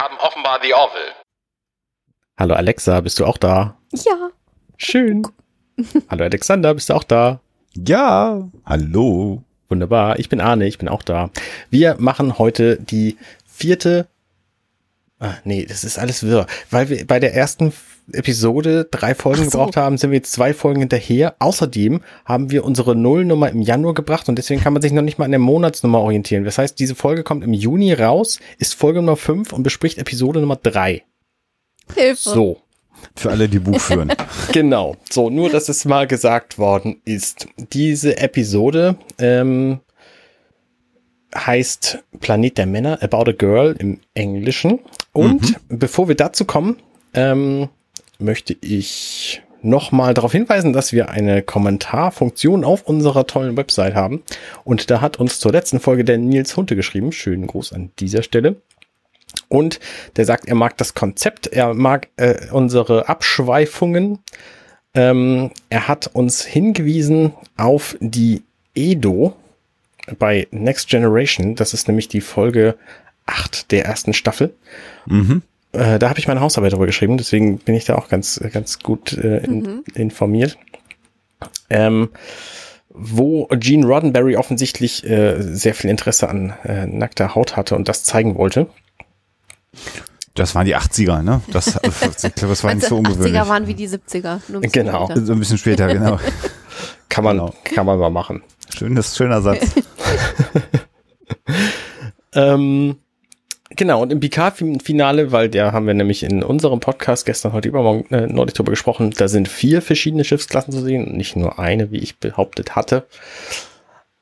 haben offenbar The Orville. Hallo Alexa, bist du auch da? Ja. Schön. Hallo Alexander, bist du auch da? Ja, hallo. Wunderbar, ich bin Arne, ich bin auch da. Wir machen heute die vierte. Ah, nee, das ist alles wirr. Weil wir bei der ersten Episode drei Folgen so. gebraucht haben, sind wir jetzt zwei Folgen hinterher. Außerdem haben wir unsere Nullnummer im Januar gebracht und deswegen kann man sich noch nicht mal an der Monatsnummer orientieren. Das heißt, diese Folge kommt im Juni raus, ist Folge Nummer 5 und bespricht Episode Nummer 3. Hilfe. So. Für alle, die Buch führen. Genau. So, nur dass es mal gesagt worden ist. Diese Episode ähm, heißt Planet der Männer, About a Girl im Englischen. Und bevor wir dazu kommen, ähm, möchte ich nochmal darauf hinweisen, dass wir eine Kommentarfunktion auf unserer tollen Website haben. Und da hat uns zur letzten Folge der Nils Hunte geschrieben. Schönen Gruß an dieser Stelle. Und der sagt, er mag das Konzept, er mag äh, unsere Abschweifungen. Ähm, er hat uns hingewiesen auf die Edo bei Next Generation. Das ist nämlich die Folge 8 der ersten Staffel. Mhm. Äh, da habe ich meine Hausarbeit darüber geschrieben, deswegen bin ich da auch ganz, ganz gut äh, in, informiert. Ähm, wo Gene Roddenberry offensichtlich äh, sehr viel Interesse an äh, nackter Haut hatte und das zeigen wollte. Das waren die 80er, ne? Das, ich glaube, das war nicht so ungewöhnlich. 80er waren wie die 70er. Nur ein bisschen Genau. älter. So ein bisschen später, genau. Kann man, Genau. kann man mal machen. Schönes, schöner Satz. Ähm, genau, und im PK-Finale, weil da haben wir nämlich in unserem Podcast gestern, heute übermorgen äh, neulich drüber gesprochen, da sind vier verschiedene Schiffsklassen zu sehen, nicht nur eine, wie ich behauptet hatte.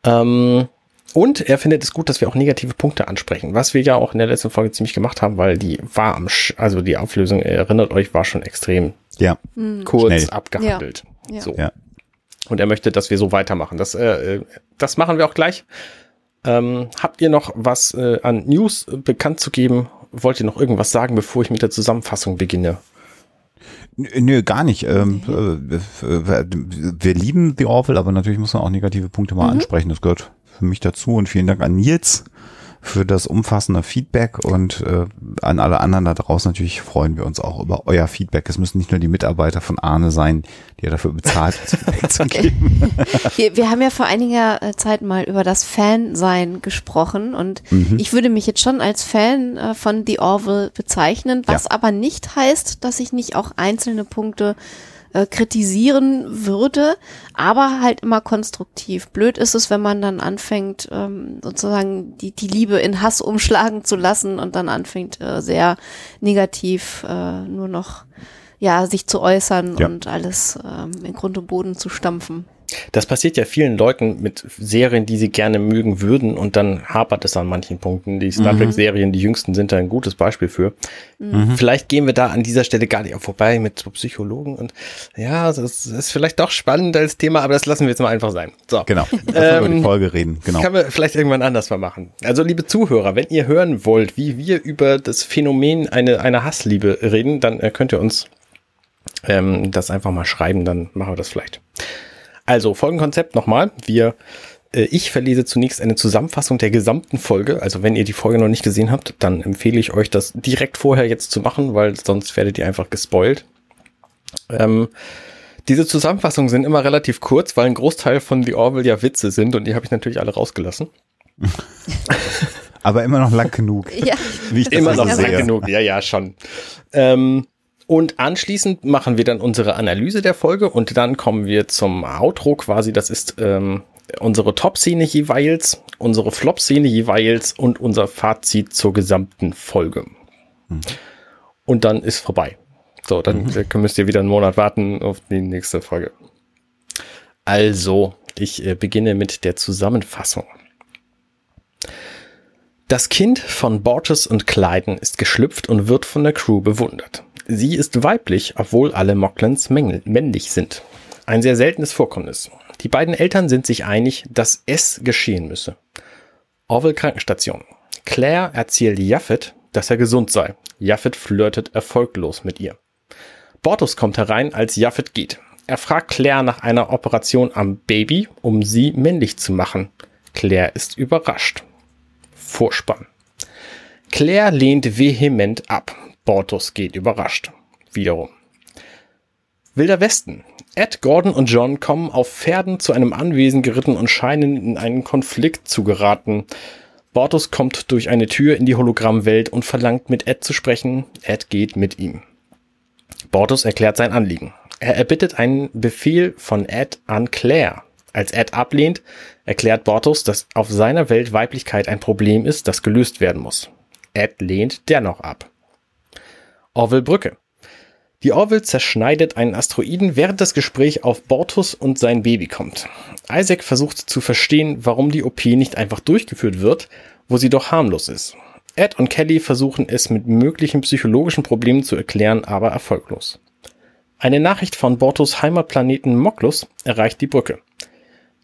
Ähm, und er findet es gut, dass wir auch negative Punkte ansprechen, was wir ja auch in der letzten Folge ziemlich gemacht haben, weil die war am, Sch also die Auflösung, ihr erinnert euch, war schon extrem Ja. kurz Schnell. abgehandelt. Ja. So. Ja. Und er möchte, dass wir so weitermachen. Das, äh, äh, das machen wir auch gleich. Ähm, habt ihr noch was äh, an News äh, bekannt zu geben? Wollt ihr noch irgendwas sagen, bevor ich mit der Zusammenfassung beginne? Nö, gar nicht. Ähm, äh, wir, lieben The Orville, aber natürlich muss man auch negative Punkte mal ansprechen. Das gehört für mich dazu. Und vielen Dank an Nils für das umfassende Feedback und äh, an alle anderen da draußen natürlich freuen wir uns auch über euer Feedback. Es müssen nicht nur die Mitarbeiter von Arne sein, die er dafür bezahlt, das Feedback zu geben. Wir, wir haben ja vor einiger äh, Zeit mal über das Fan-Sein gesprochen und Mhm. ich würde mich jetzt schon als Fan äh, von The Orville bezeichnen, was Ja. aber nicht heißt, dass ich nicht auch einzelne Punkte äh, kritisieren würde, aber halt immer konstruktiv. Blöd ist es, wenn man dann anfängt, ähm, sozusagen die, die Liebe in Hass umschlagen zu lassen und dann anfängt, äh, sehr negativ äh, nur noch ja, sich zu äußern Ja. und alles ähm, in Grund und Boden zu stampfen. Das passiert ja vielen Leuten mit Serien, die sie gerne mögen würden und dann hapert es an manchen Punkten. Die Star Trek-Serien, die jüngsten, sind da ein gutes Beispiel für. Vielleicht gehen wir da an dieser Stelle gar nicht auch vorbei mit so Psychologen und ja, das ist vielleicht doch spannend als Thema, aber das lassen wir jetzt mal einfach sein. So. Genau. Lass mal über die Ähm, Folge reden. Genau. Kann man vielleicht irgendwann anders mal machen. Also, liebe Zuhörer, wenn ihr hören wollt, wie wir über das Phänomen eine, einer Hassliebe reden, dann äh, könnt ihr uns ähm, das einfach mal schreiben, dann machen wir das vielleicht. Also, Folgenkonzept nochmal. Wir, äh, ich verlese zunächst eine Zusammenfassung der gesamten Folge. Also, wenn ihr die Folge noch nicht gesehen habt, dann empfehle ich euch, das direkt vorher jetzt zu machen, weil sonst werdet ihr einfach gespoilt. Ähm, diese Zusammenfassungen sind immer relativ kurz, weil ein Großteil von The Orville ja Witze sind und die habe ich natürlich alle rausgelassen. Aber immer noch lang genug. Ja, Wie ich das Immer also noch lang genug, ja, ja, schon. Ähm, und anschließend machen wir dann unsere Analyse der Folge und dann kommen wir zum Outro quasi. Das ist ähm, unsere Top-Szene jeweils, unsere Flop-Szene jeweils und unser Fazit zur gesamten Folge. Und dann ist vorbei. So, dann äh, müsst ihr wieder einen Monat warten auf die nächste Folge. Also, ich äh, beginne mit der Zusammenfassung. Das Kind von Borges und Clyden ist geschlüpft und wird von der Crew bewundert. Sie ist weiblich, obwohl alle Mocklans mängel- männlich sind. Ein sehr seltenes Vorkommnis. Die beiden Eltern sind sich einig, dass es geschehen müsse. Orville Krankenstation. Claire erzählt Jaffet, dass er gesund sei. Jaffet flirtet erfolglos mit ihr. Bortus kommt herein, als Jaffet geht. Er fragt Claire nach einer Operation am Baby, um sie männlich zu machen. Claire ist überrascht. Vorspann. Claire lehnt vehement ab. Bortus geht überrascht. Wiederum. Wilder Westen. Ed, Gordon und John kommen auf Pferden zu einem Anwesen geritten und scheinen in einen Konflikt zu geraten. Bortus kommt durch eine Tür in die Hologrammwelt und verlangt mit Ed zu sprechen. Ed geht mit ihm. Bortus erklärt sein Anliegen. Er erbittet einen Befehl von Ed an Claire. Als Ed ablehnt, erklärt Bortus, dass auf seiner Welt Weiblichkeit ein Problem ist, das gelöst werden muss. Ed lehnt dennoch ab. Orville Brücke. Die Orville zerschneidet einen Asteroiden, während das Gespräch auf Bortus und sein Baby kommt. Isaac versucht zu verstehen, warum die OP nicht einfach durchgeführt wird, wo sie doch harmlos ist. Ed und Kelly versuchen es mit möglichen psychologischen Problemen zu erklären, aber erfolglos. Eine Nachricht von Bortus Heimatplaneten Moklus erreicht die Brücke.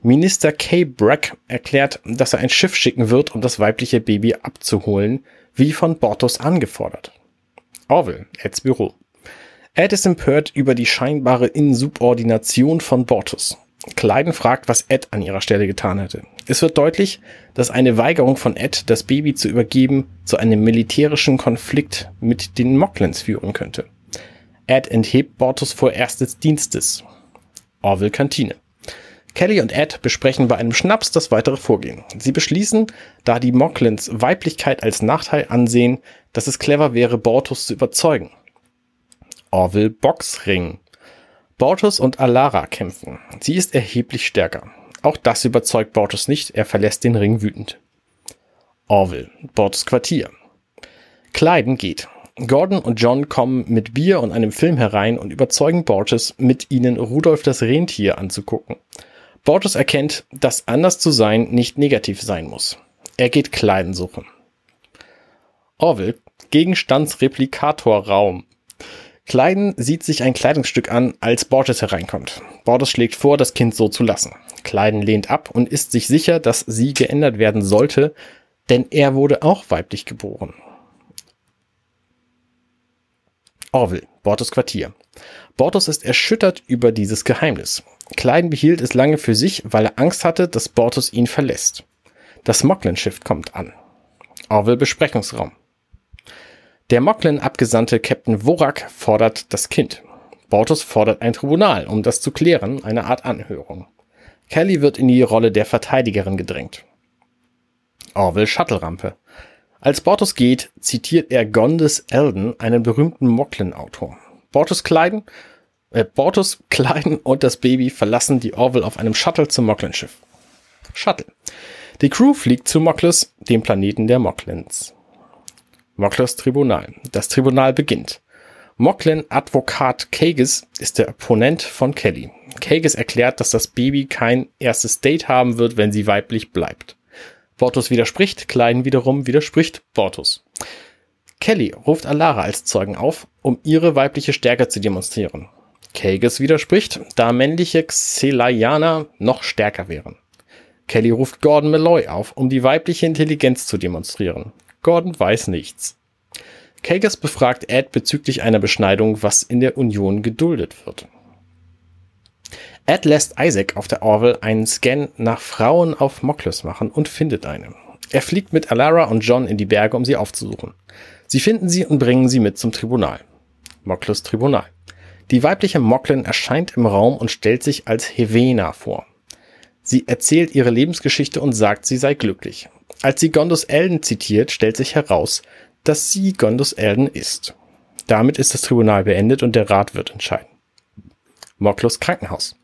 Minister Kay Brack erklärt, dass er ein Schiff schicken wird, um das weibliche Baby abzuholen, wie von Bortus angefordert. Orville, Eds Büro. Ed ist empört über die scheinbare Insubordination von Bortus. Kleiden fragt, was Ed an ihrer Stelle getan hätte. Es wird deutlich, dass eine Weigerung von Ed, das Baby zu übergeben, zu einem militärischen Konflikt mit den Moklins führen könnte. Ed enthebt Bortus vorerst des Dienstes. Orville Kantine. Kelly und Ed besprechen bei einem Schnaps das weitere Vorgehen. Sie beschließen, da die Moklins Weiblichkeit als Nachteil ansehen, dass es clever wäre, Bortus zu überzeugen. Orville Boxring. Bortus und Alara kämpfen. Sie ist erheblich stärker. Auch das überzeugt Bortus nicht, er verlässt den Ring wütend. Orville, Bortus Quartier. Kleiden geht. Gordon und John kommen mit Bier und einem Film herein und überzeugen Bortus, mit ihnen Rudolf das Rentier anzugucken. Bortus erkennt, dass anders zu sein nicht negativ sein muss. Er geht Kleiden suchen. Orville, Gegenstandsreplikatorraum. Kleiden sieht sich ein Kleidungsstück an, als Borges hereinkommt. Borges schlägt vor, das Kind so zu lassen. Kleiden lehnt ab und ist sich sicher, dass sie geändert werden sollte, denn er wurde auch weiblich geboren. Orville, Bortos Quartier. Bortos ist erschüttert über dieses Geheimnis. Kleiden behielt es lange für sich, weil er Angst hatte, dass Bortos ihn verlässt. Das Mocklin-Schiff kommt an. Orville Besprechungsraum. Der Mocklin-Abgesandte Captain Vorak fordert das Kind. Bortus fordert ein Tribunal, um das zu klären, eine Art Anhörung. Kelly wird in die Rolle der Verteidigerin gedrängt. Orville Shuttle-Rampe. Als Bortus geht, zitiert er Gondes Elden, einen berühmten Mocklin-Autor. Bortus Kleiden, äh, Bortus, Kleiden und das Baby verlassen die Orville auf einem Shuttle zum Mocklin-Schiff. Shuttle. Die Crew fliegt zu Mokles, dem Planeten der Mocklins. Moklers Tribunal. Das Tribunal beginnt. Mocklin Advokat Kagis ist der Opponent von Kelly. Kagis erklärt, dass das Baby kein erstes Date haben wird, wenn sie weiblich bleibt. Bortus widerspricht, Klein wiederum widerspricht Bortus. Kelly ruft Alara als Zeugen auf, um ihre weibliche Stärke zu demonstrieren. Kagis widerspricht, da männliche Xelayaner noch stärker wären. Kelly ruft Gordon Malloy auf, um die weibliche Intelligenz zu demonstrieren. Gordon weiß nichts. Kagers befragt Ed bezüglich einer Beschneidung, was in der Union geduldet wird. Ed lässt Isaac auf der Orville einen Scan nach Frauen auf Moklus machen und findet eine. Er fliegt mit Alara und John in die Berge, um sie aufzusuchen. Sie finden sie und bringen sie mit zum Tribunal. Moklus Tribunal. Die weibliche Moklin erscheint im Raum und stellt sich als Hevena vor. Sie erzählt ihre Lebensgeschichte und sagt, sie sei glücklich. Als sie Gondos Elden zitiert, stellt sich heraus, dass sie Gondos Elden ist. Damit ist das Tribunal beendet und der Rat wird entscheiden. Moklos Krankenhaus.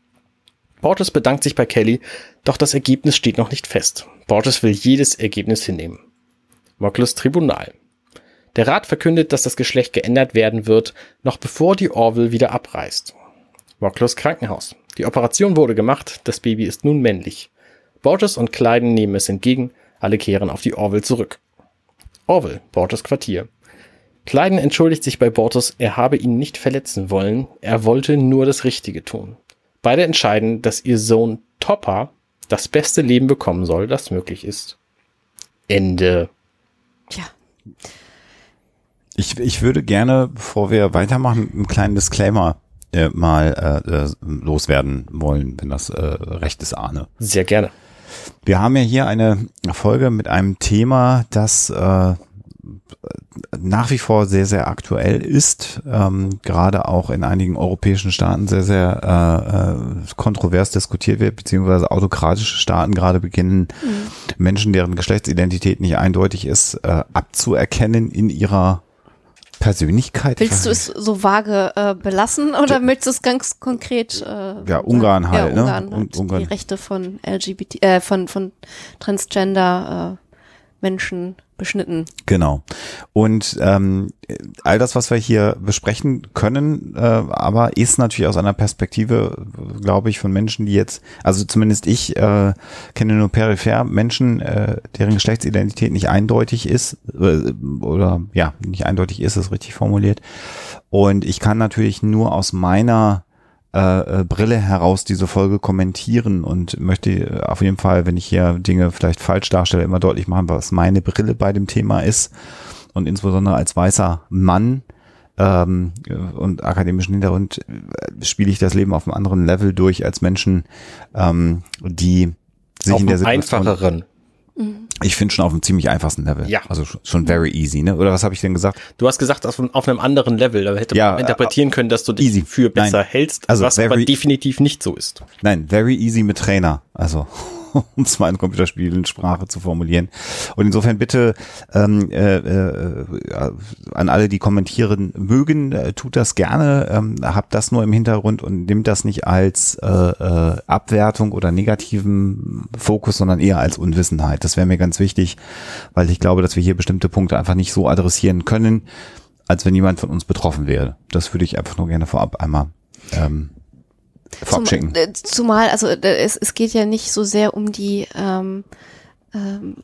Borges bedankt sich bei Kelly, doch das Ergebnis steht noch nicht fest. Borges will jedes Ergebnis hinnehmen. Moklos Tribunal. Der Rat verkündet, dass das Geschlecht geändert werden wird, noch bevor die Orville wieder abreist. Moklos Krankenhaus. Die Operation wurde gemacht, das Baby ist nun männlich. Borges und Kleiden nehmen es entgegen, alle kehren auf die Orville zurück. Orville, Bortes Quartier. Kleiden entschuldigt sich bei Bortus, er habe ihn nicht verletzen wollen, er wollte nur das Richtige tun. Beide entscheiden, dass ihr Sohn Topper das beste Leben bekommen soll, das möglich ist. Ende. Tja. Ich, ich würde gerne, bevor wir weitermachen, einen kleinen Disclaimer äh, mal äh, äh loswerden wollen, wenn das äh, recht ist, Arne. Sehr gerne. Wir haben ja hier eine Folge mit einem Thema, das äh, nach wie vor sehr, sehr aktuell ist, ähm, gerade auch in einigen europäischen Staaten sehr, sehr äh, äh, kontrovers diskutiert wird, beziehungsweise autokratische Staaten gerade beginnen, mhm. Menschen, deren Geschlechtsidentität nicht eindeutig ist, äh, abzuerkennen in ihrer Persönlichkeit. Willst du es so vage äh, belassen oder ja. möchtest du es ganz konkret? Äh, ja, Ungarn halt, ja, Ungarn ne? Und, Ungarn. Die Rechte von LGBT, äh, von von Transgender äh, Menschen beschnitten. Genau. Und ähm, all das, was wir hier besprechen können, äh, aber ist natürlich aus einer Perspektive, glaube ich, von Menschen, die jetzt, also zumindest ich äh, kenne nur peripher Menschen, äh, deren Geschlechtsidentität nicht eindeutig ist äh, oder ja, nicht eindeutig ist, ist richtig formuliert. Und ich kann natürlich nur aus meiner äh, äh, Brille heraus diese Folge kommentieren und möchte äh, auf jeden Fall, wenn ich hier Dinge vielleicht falsch darstelle, immer deutlich machen, was meine Brille bei dem Thema ist. Und insbesondere als weißer Mann ähm, und akademischen Hintergrund äh, spiele ich das Leben auf einem anderen Level durch als Menschen, ähm, die sich auf in der Situation einfacheren Mhm. Ich finde schon auf einem ziemlich einfachsten Level. Ja. Also schon very easy, ne? Oder was habe ich denn gesagt? Du hast gesagt, auf, auf einem anderen Level. Da hätte ja, man interpretieren können, dass du dich easy. für besser Nein. hältst, also was aber definitiv nicht so ist. Nein, very easy mit Trainer. Also um es mal in Computerspielensprache zu formulieren. Und insofern bitte ähm, äh, äh, an alle, die kommentieren mögen, äh, tut das gerne, ähm, habt das nur im Hintergrund und nimmt das nicht als äh, äh, Abwertung oder negativen Fokus, sondern eher als Unwissenheit. Das wäre mir ganz wichtig, weil ich glaube, dass wir hier bestimmte Punkte einfach nicht so adressieren können, als wenn jemand von uns betroffen wäre. Das würde ich einfach nur gerne vorab einmal ähm, Zum, äh, zumal, also es, es geht ja nicht so sehr um die ähm, ähm,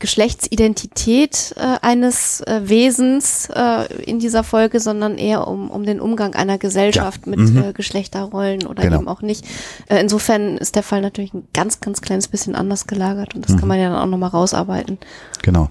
Geschlechtsidentität äh, eines äh, Wesens äh, in dieser Folge, sondern eher um, um den Umgang einer Gesellschaft ja. mit mhm. äh, Geschlechterrollen oder genau. eben auch nicht. Äh, insofern ist der Fall natürlich ein ganz, ganz kleines bisschen anders gelagert und das mhm. kann man ja dann auch nochmal rausarbeiten. Genau.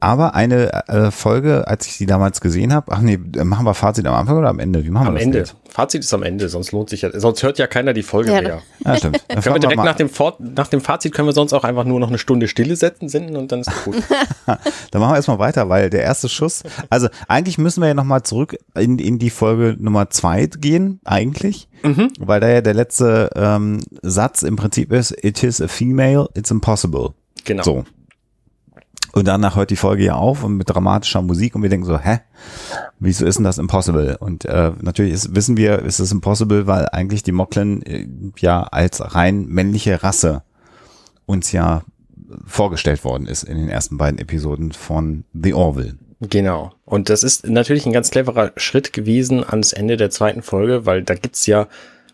Aber eine äh, Folge, als ich sie damals gesehen habe, ach nee, machen wir Fazit am Anfang oder am Ende? Wie machen am wir das Ende. Jetzt? Fazit ist am Ende, sonst lohnt sich ja, sonst hört ja keiner die Folge ja, mehr. Ja, stimmt. Dann können wir direkt nach dem, nach dem Fazit können wir sonst auch einfach nur noch eine Stunde Stille setzen, senden und dann ist gut. dann machen wir erstmal weiter, weil der erste Schuss, also eigentlich müssen wir ja nochmal zurück in, in die Folge Nummer zwei gehen, eigentlich. Mhm. Weil da ja der letzte ähm, Satz im Prinzip ist, it is a female, it's impossible. Genau. So. Und danach hört die Folge ja auf und mit dramatischer Musik und wir denken so, hä? Wieso ist denn das impossible? Und äh, natürlich ist, wissen wir, ist es impossible, weil eigentlich die Moklen äh, ja als rein männliche Rasse uns ja vorgestellt worden ist in den ersten beiden Episoden von The Orville. Genau. Und das ist natürlich ein ganz cleverer Schritt gewesen ans Ende der zweiten Folge, weil da gibt's ja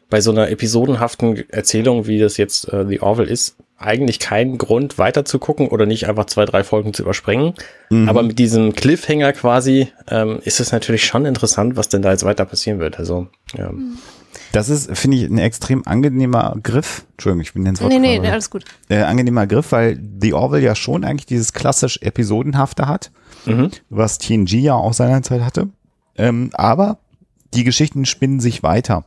bei so einer episodenhaften Erzählung, wie das jetzt äh, The Orville ist, eigentlich keinen Grund weiter zu gucken oder nicht einfach zwei, drei Folgen zu überspringen. Mhm. Aber mit diesem Cliffhanger quasi ähm, ist es natürlich schon interessant, was denn da jetzt weiter passieren wird. Also, ja. Das ist, finde ich, ein extrem angenehmer Griff. Entschuldigung, ich bin ins Wort. Nee, nee, nee, alles gut. Äh, angenehmer Griff, weil The Orville ja schon eigentlich dieses klassisch Episodenhafte hat, mhm. was TNG ja auch seinerzeit hatte. Ähm, aber die Geschichten spinnen sich weiter.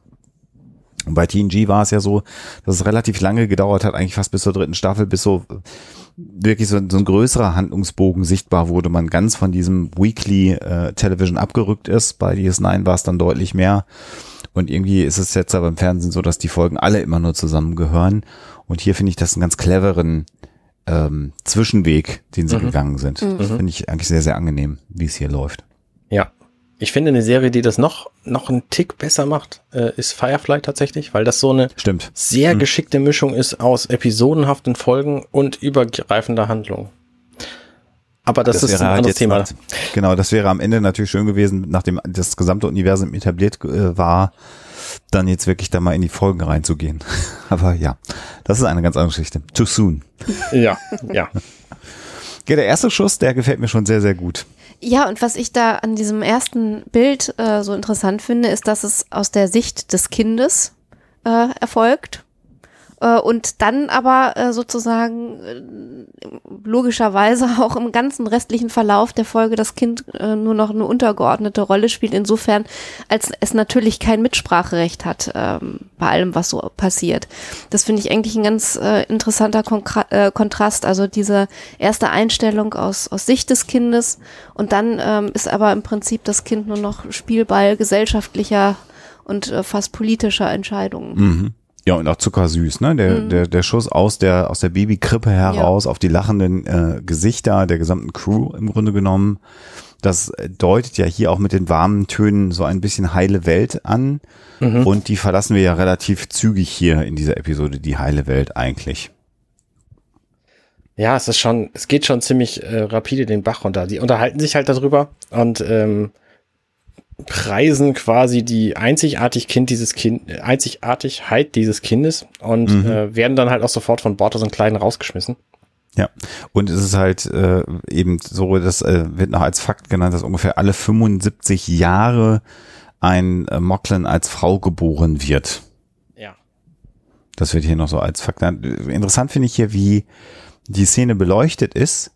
Und bei TNG war es ja so, dass es relativ lange gedauert hat, eigentlich fast bis zur dritten Staffel, bis so wirklich so, so ein größerer Handlungsbogen sichtbar wurde, man ganz von diesem Weekly äh, Television abgerückt ist. Bei DS9 war es dann deutlich mehr. Und irgendwie ist es jetzt aber im Fernsehen so, dass die Folgen alle immer nur zusammengehören. Und hier finde ich das einen ganz cleveren ähm, Zwischenweg, den sie mhm. gegangen sind. Mhm. Finde ich eigentlich sehr, sehr angenehm, wie es hier läuft. Ich finde eine Serie, die das noch, noch einen Tick besser macht, äh, ist Firefly tatsächlich, weil das so eine Stimmt. sehr hm. geschickte Mischung ist aus episodenhaften Folgen und übergreifender Handlung. Aber das, das ist ein halt anderes Thema. Nach, genau, das wäre am Ende natürlich schön gewesen, nachdem das gesamte Universum etabliert äh, war, dann jetzt wirklich da mal in die Folgen reinzugehen. Aber ja, das ist eine ganz andere Geschichte. Too soon. Ja, ja. Ja, der erste Schuss, der gefällt mir schon sehr, sehr gut. Ja, und was ich da an diesem ersten Bild äh, so interessant finde, ist, dass es aus der Sicht des Kindes äh, erfolgt. Äh, und dann aber äh, sozusagen äh, logischerweise auch im ganzen restlichen Verlauf der Folge das Kind nur noch eine untergeordnete Rolle spielt, insofern als es natürlich kein Mitspracherecht hat ähm, bei allem, was so passiert. Das finde ich eigentlich ein ganz interessanter Kontrast, also diese erste Einstellung aus, aus Sicht des Kindes und dann ähm, ist aber im Prinzip das Kind nur noch Spielball gesellschaftlicher und fast politischer Entscheidungen. Mhm. Ja, und auch zuckersüß, ne? Der, Mhm. der, der Schuss aus der, aus der Babykrippe heraus auf die lachenden äh, Gesichter der gesamten Crew im Grunde genommen. Das deutet ja hier auch mit den warmen Tönen so ein bisschen heile Welt an. Und die verlassen wir ja relativ zügig hier in dieser Episode, die heile Welt eigentlich. Ja, es ist schon, es geht schon ziemlich äh, rapide den Bach runter. Die unterhalten sich halt darüber und ähm, preisen quasi die einzigartig kind dieses Kind, Einzigartigkeit dieses Kindes und Mhm. äh, werden dann halt auch sofort von aus einem Kleinen rausgeschmissen. Ja, und es ist halt äh, eben so, das äh, wird noch als Fakt genannt, dass ungefähr alle 75 Jahre ein äh, Mocklin als Frau geboren wird. Ja. Das wird hier noch so als Fakt. genannt. Interessant finde ich hier, wie die Szene beleuchtet ist.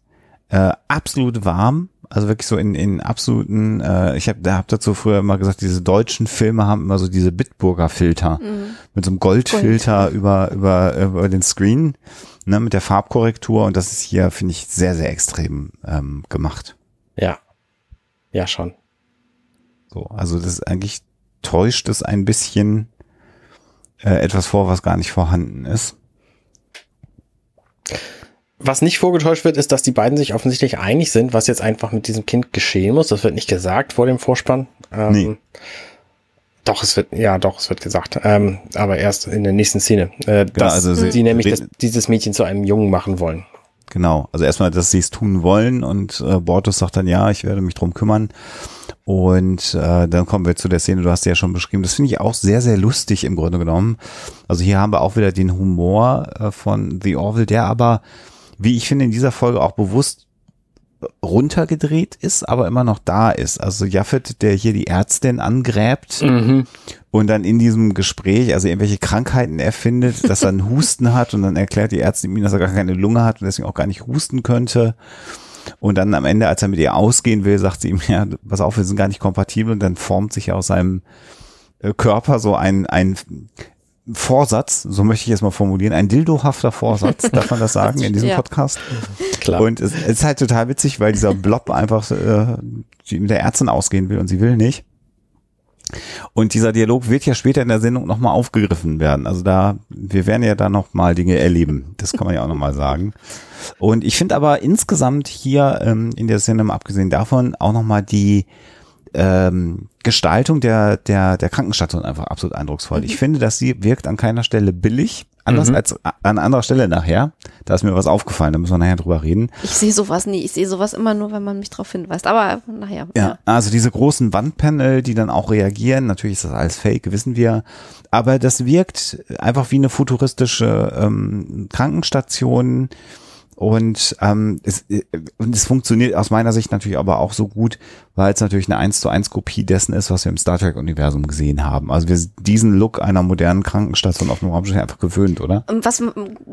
Äh, absolut warm, also wirklich so in, in absoluten, äh, ich habe hab dazu früher immer gesagt, diese deutschen Filme haben immer so diese Bitburger Filter mit so einem Goldfilter über, über, über den Screen, ne, mit der Farbkorrektur und das ist hier, finde ich, sehr, sehr extrem ähm, gemacht. Ja. Ja, schon. So, also das ist eigentlich täuscht es ein bisschen äh, etwas vor, was gar nicht vorhanden ist. Was nicht vorgetäuscht wird, ist, dass die beiden sich offensichtlich einig sind, was jetzt einfach mit diesem Kind geschehen muss. Das wird nicht gesagt vor dem Vorspann. Ähm, Nee. Doch, es wird, ja, doch, es wird gesagt. Ähm, aber erst in der nächsten Szene. Äh, dass also sie- sie nämlich das, dieses Mädchen zu einem Jungen machen wollen. Genau, also erstmal, dass sie es tun wollen und äh, Bortus sagt dann, ja, ich werde mich drum kümmern. Und äh, dann kommen wir zu der Szene, du hast sie ja schon beschrieben. Das finde ich auch sehr, sehr lustig im Grunde genommen. Also hier haben wir auch wieder den Humor äh, von The Orville, der aber, wie ich finde, in dieser Folge auch bewusst runtergedreht ist, aber immer noch da ist. Also Jaffet, der hier die Ärztin angräbt und dann in diesem Gespräch, also irgendwelche Krankheiten erfindet, dass er einen Husten hat und dann erklärt die Ärztin ihm, dass er gar keine Lunge hat und deswegen auch gar nicht husten könnte. Und dann am Ende, als er mit ihr ausgehen will, sagt sie ihm, ja, pass auf, wir sind gar nicht kompatibel und dann formt sich aus seinem äh, Körper so ein, ein Vorsatz, so möchte ich es mal formulieren, ein dildohafter Vorsatz, darf man das sagen in diesem Ja. Podcast? Klar. Und es, es ist halt total witzig, weil dieser Blob einfach äh, mit der Ärztin ausgehen will und sie will nicht. Und dieser Dialog wird ja später in der Sendung nochmal aufgegriffen werden. Also da, wir werden ja da nochmal Dinge erleben. Das kann man ja auch nochmal sagen. Und ich finde aber insgesamt hier ähm, in der mal abgesehen davon, auch nochmal die ähm, Gestaltung der, der, der Krankenstation einfach absolut eindrucksvoll. Ich finde, dass sie wirkt an keiner Stelle billig, anders als a- an anderer Stelle nachher. Da ist mir was aufgefallen, da müssen wir nachher drüber reden. Ich sehe sowas nie. Ich sehe sowas immer nur, wenn man mich darauf hinweist. Aber nachher. Ja, also diese großen Wandpanel, die dann auch reagieren, natürlich ist das alles fake, wissen wir, aber das wirkt einfach wie eine futuristische ähm, Krankenstation und, ähm, es, äh, und es funktioniert aus meiner Sicht natürlich aber auch so gut, weil es natürlich eine 1 zu 1 Kopie dessen ist, was wir im Star Trek Universum gesehen haben. Also wir sind diesen Look einer modernen Krankenstation auf dem Raumschiff einfach gewöhnt, oder? Und Was,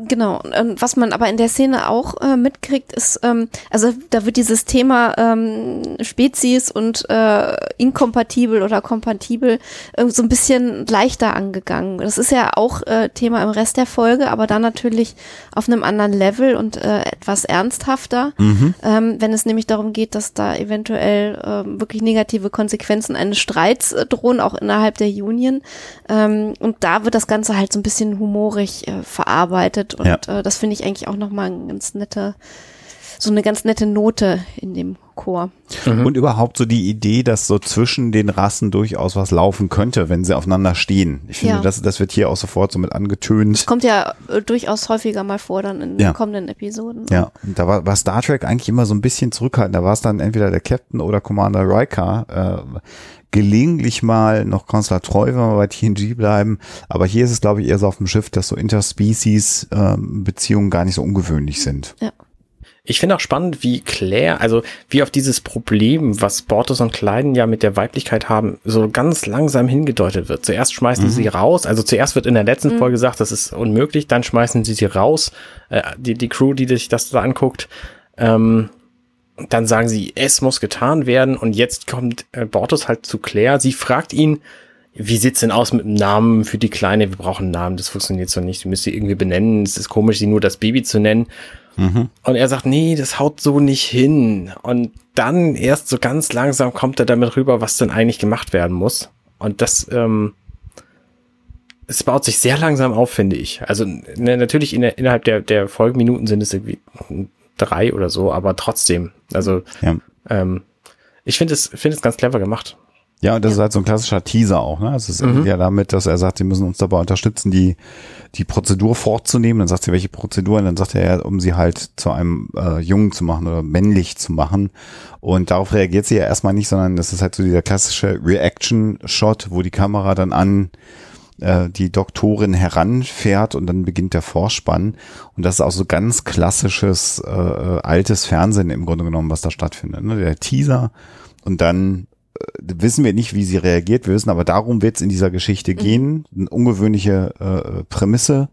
genau, und was man aber in der Szene auch äh, mitkriegt, ist, ähm, also da wird dieses Thema ähm, Spezies und äh, inkompatibel oder kompatibel äh, so ein bisschen leichter angegangen. Das ist ja auch äh, Thema im Rest der Folge, aber dann natürlich auf einem anderen Level und äh, etwas ernsthafter, ähm, wenn es nämlich darum geht, dass da eventuell ähm, wirklich negative Konsequenzen eines Streits äh, drohen, auch innerhalb der Union. Ähm, und da wird das Ganze halt so ein bisschen humorig äh, verarbeitet und Ja. äh, das finde ich eigentlich auch nochmal ein ganz nette, so eine ganz nette Note in dem Chor. Und überhaupt so die Idee, dass so zwischen den Rassen durchaus was laufen könnte, wenn sie aufeinander stehen. Ich finde, Ja. das, das wird hier auch sofort so mit angetönt. Kommt ja äh, durchaus häufiger mal vor dann in Ja. kommenden Episoden. Ja, und da war, war Star Trek eigentlich immer so ein bisschen zurückhaltend. Da war es dann entweder der Captain oder Commander Riker. Äh, gelegentlich mal noch Konsulat treu, wenn wir bei TNG bleiben. Aber hier ist es, glaube ich, eher so auf dem Schiff, dass so Interspecies-Beziehungen gar nicht so ungewöhnlich sind. Ja. Ich finde auch spannend, wie Claire, also wie auf dieses Problem, was Bortus und Kleiden ja mit der Weiblichkeit haben, so ganz langsam hingedeutet wird. Zuerst schmeißen mhm. sie raus, also zuerst wird in der letzten mhm. Folge gesagt, das ist unmöglich, dann schmeißen sie sie raus, äh, die, die Crew, die sich das da anguckt. Ähm, dann sagen sie, es muss getan werden und jetzt kommt äh, Bortus halt zu Claire. Sie fragt ihn, wie sieht's denn aus mit dem Namen für die Kleine? Wir brauchen einen Namen, das funktioniert so nicht. Du müsst sie irgendwie benennen. Es ist komisch, sie nur das Baby zu nennen. Mhm. Und er sagt, nee, das haut so nicht hin. Und dann erst so ganz langsam kommt er damit rüber, was denn eigentlich gemacht werden muss. Und das, ähm, es baut sich sehr langsam auf, finde ich. Also ne, natürlich in der, innerhalb der, der Folgeminuten sind es irgendwie drei oder so, aber trotzdem. Also ja. ähm, ich finde es, finde es ganz clever gemacht. Ja, und das ja. ist halt so ein klassischer Teaser auch. Ne? Es ist mhm. ja damit, dass er sagt, sie müssen uns dabei unterstützen, die die Prozedur fortzunehmen. Dann sagt sie, welche Prozedur? Und dann sagt er, ja, um sie halt zu einem äh, Jungen zu machen oder männlich zu machen. Und darauf reagiert sie ja erstmal nicht, sondern das ist halt so dieser klassische Reaction-Shot, wo die Kamera dann an äh, die Doktorin heranfährt und dann beginnt der Vorspann. Und das ist auch so ganz klassisches äh, äh altes Fernsehen im Grunde genommen, was da stattfindet. Ne? Der Teaser und dann wissen wir nicht, wie sie reagiert. Wir wissen aber, darum wird es in dieser Geschichte mhm. gehen. Eine ungewöhnliche äh, Prämisse.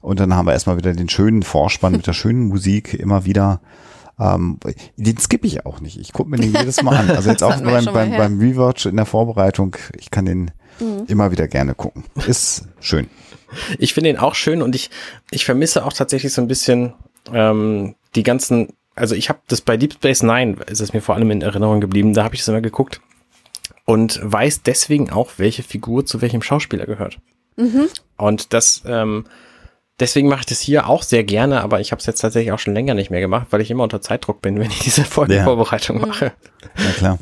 Und dann haben wir erstmal wieder den schönen Vorspann mit der schönen Musik immer wieder. Ähm, den skippe ich auch nicht. Ich gucke mir den jedes Mal an. Also jetzt auch beim, beim, beim Rewatch in der Vorbereitung. Ich kann den mhm. immer wieder gerne gucken. Ist schön. Ich finde ihn auch schön und ich, ich vermisse auch tatsächlich so ein bisschen ähm, die ganzen also ich habe das bei Deep Space Nine, ist es mir vor allem in Erinnerung geblieben, da habe ich das immer geguckt und weiß deswegen auch, welche Figur zu welchem Schauspieler gehört. Mhm. Und das, ähm, deswegen mache ich das hier auch sehr gerne, aber ich habe es jetzt tatsächlich auch schon länger nicht mehr gemacht, weil ich immer unter Zeitdruck bin, wenn ich diese Folgenvorbereitung ja. mache. Ja, klar.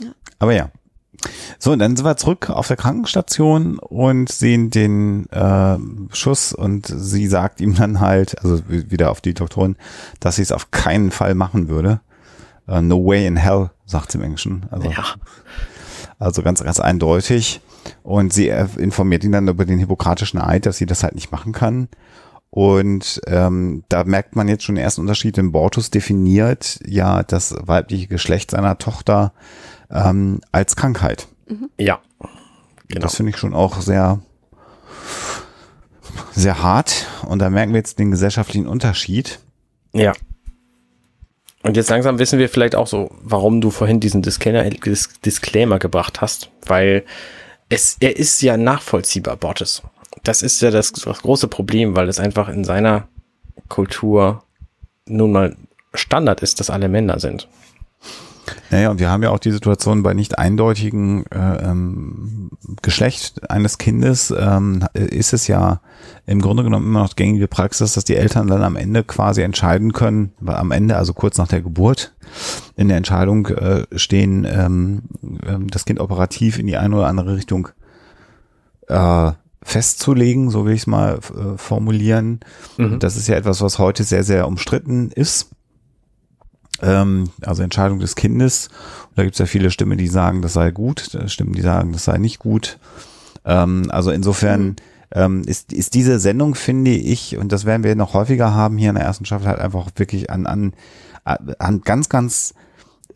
Ja. Aber ja, so, und dann sind wir zurück auf der Krankenstation und sehen den äh, Schuss und sie sagt ihm dann halt, also wieder auf die Doktorin, dass sie es auf keinen Fall machen würde. Uh, no way in hell, sagt sie im Englischen. Also, ja. also ganz, ganz eindeutig. Und sie informiert ihn dann über den hippokratischen Eid, dass sie das halt nicht machen kann. Und ähm, da merkt man jetzt schon den ersten Unterschied, denn Bortus definiert ja das weibliche Geschlecht seiner Tochter ähm, als Krankheit. Mhm. Ja. Genau. Das finde ich schon auch sehr, sehr hart. Und da merken wir jetzt den gesellschaftlichen Unterschied. Ja. Und jetzt langsam wissen wir vielleicht auch so, warum du vorhin diesen Disclaimer, Disclaimer gebracht hast, weil es, er ist ja nachvollziehbar, Bortes. Das ist ja das, das große Problem, weil es einfach in seiner Kultur nun mal Standard ist, dass alle Männer sind. Naja, und wir haben ja auch die Situation bei nicht eindeutigen äh, ähm, Geschlecht eines Kindes, ähm, ist es ja im Grunde genommen immer noch gängige Praxis, dass die Eltern dann am Ende quasi entscheiden können, am Ende, also kurz nach der Geburt, in der Entscheidung äh, stehen, ähm, ähm das Kind operativ in die eine oder andere Richtung äh, festzulegen, so will ich es mal äh, formulieren. Mhm. Das ist ja etwas, was heute sehr, sehr umstritten ist ähm, also Entscheidung des Kindes. Und da gibt es ja viele Stimmen, die sagen, das sei gut, Stimmen, die sagen, das sei nicht gut. Ähm, also insofern mhm. ähm, ist, ist diese Sendung, finde ich, und das werden wir noch häufiger haben hier in der ersten Staffel, halt einfach wirklich an, an, an ganz, ganz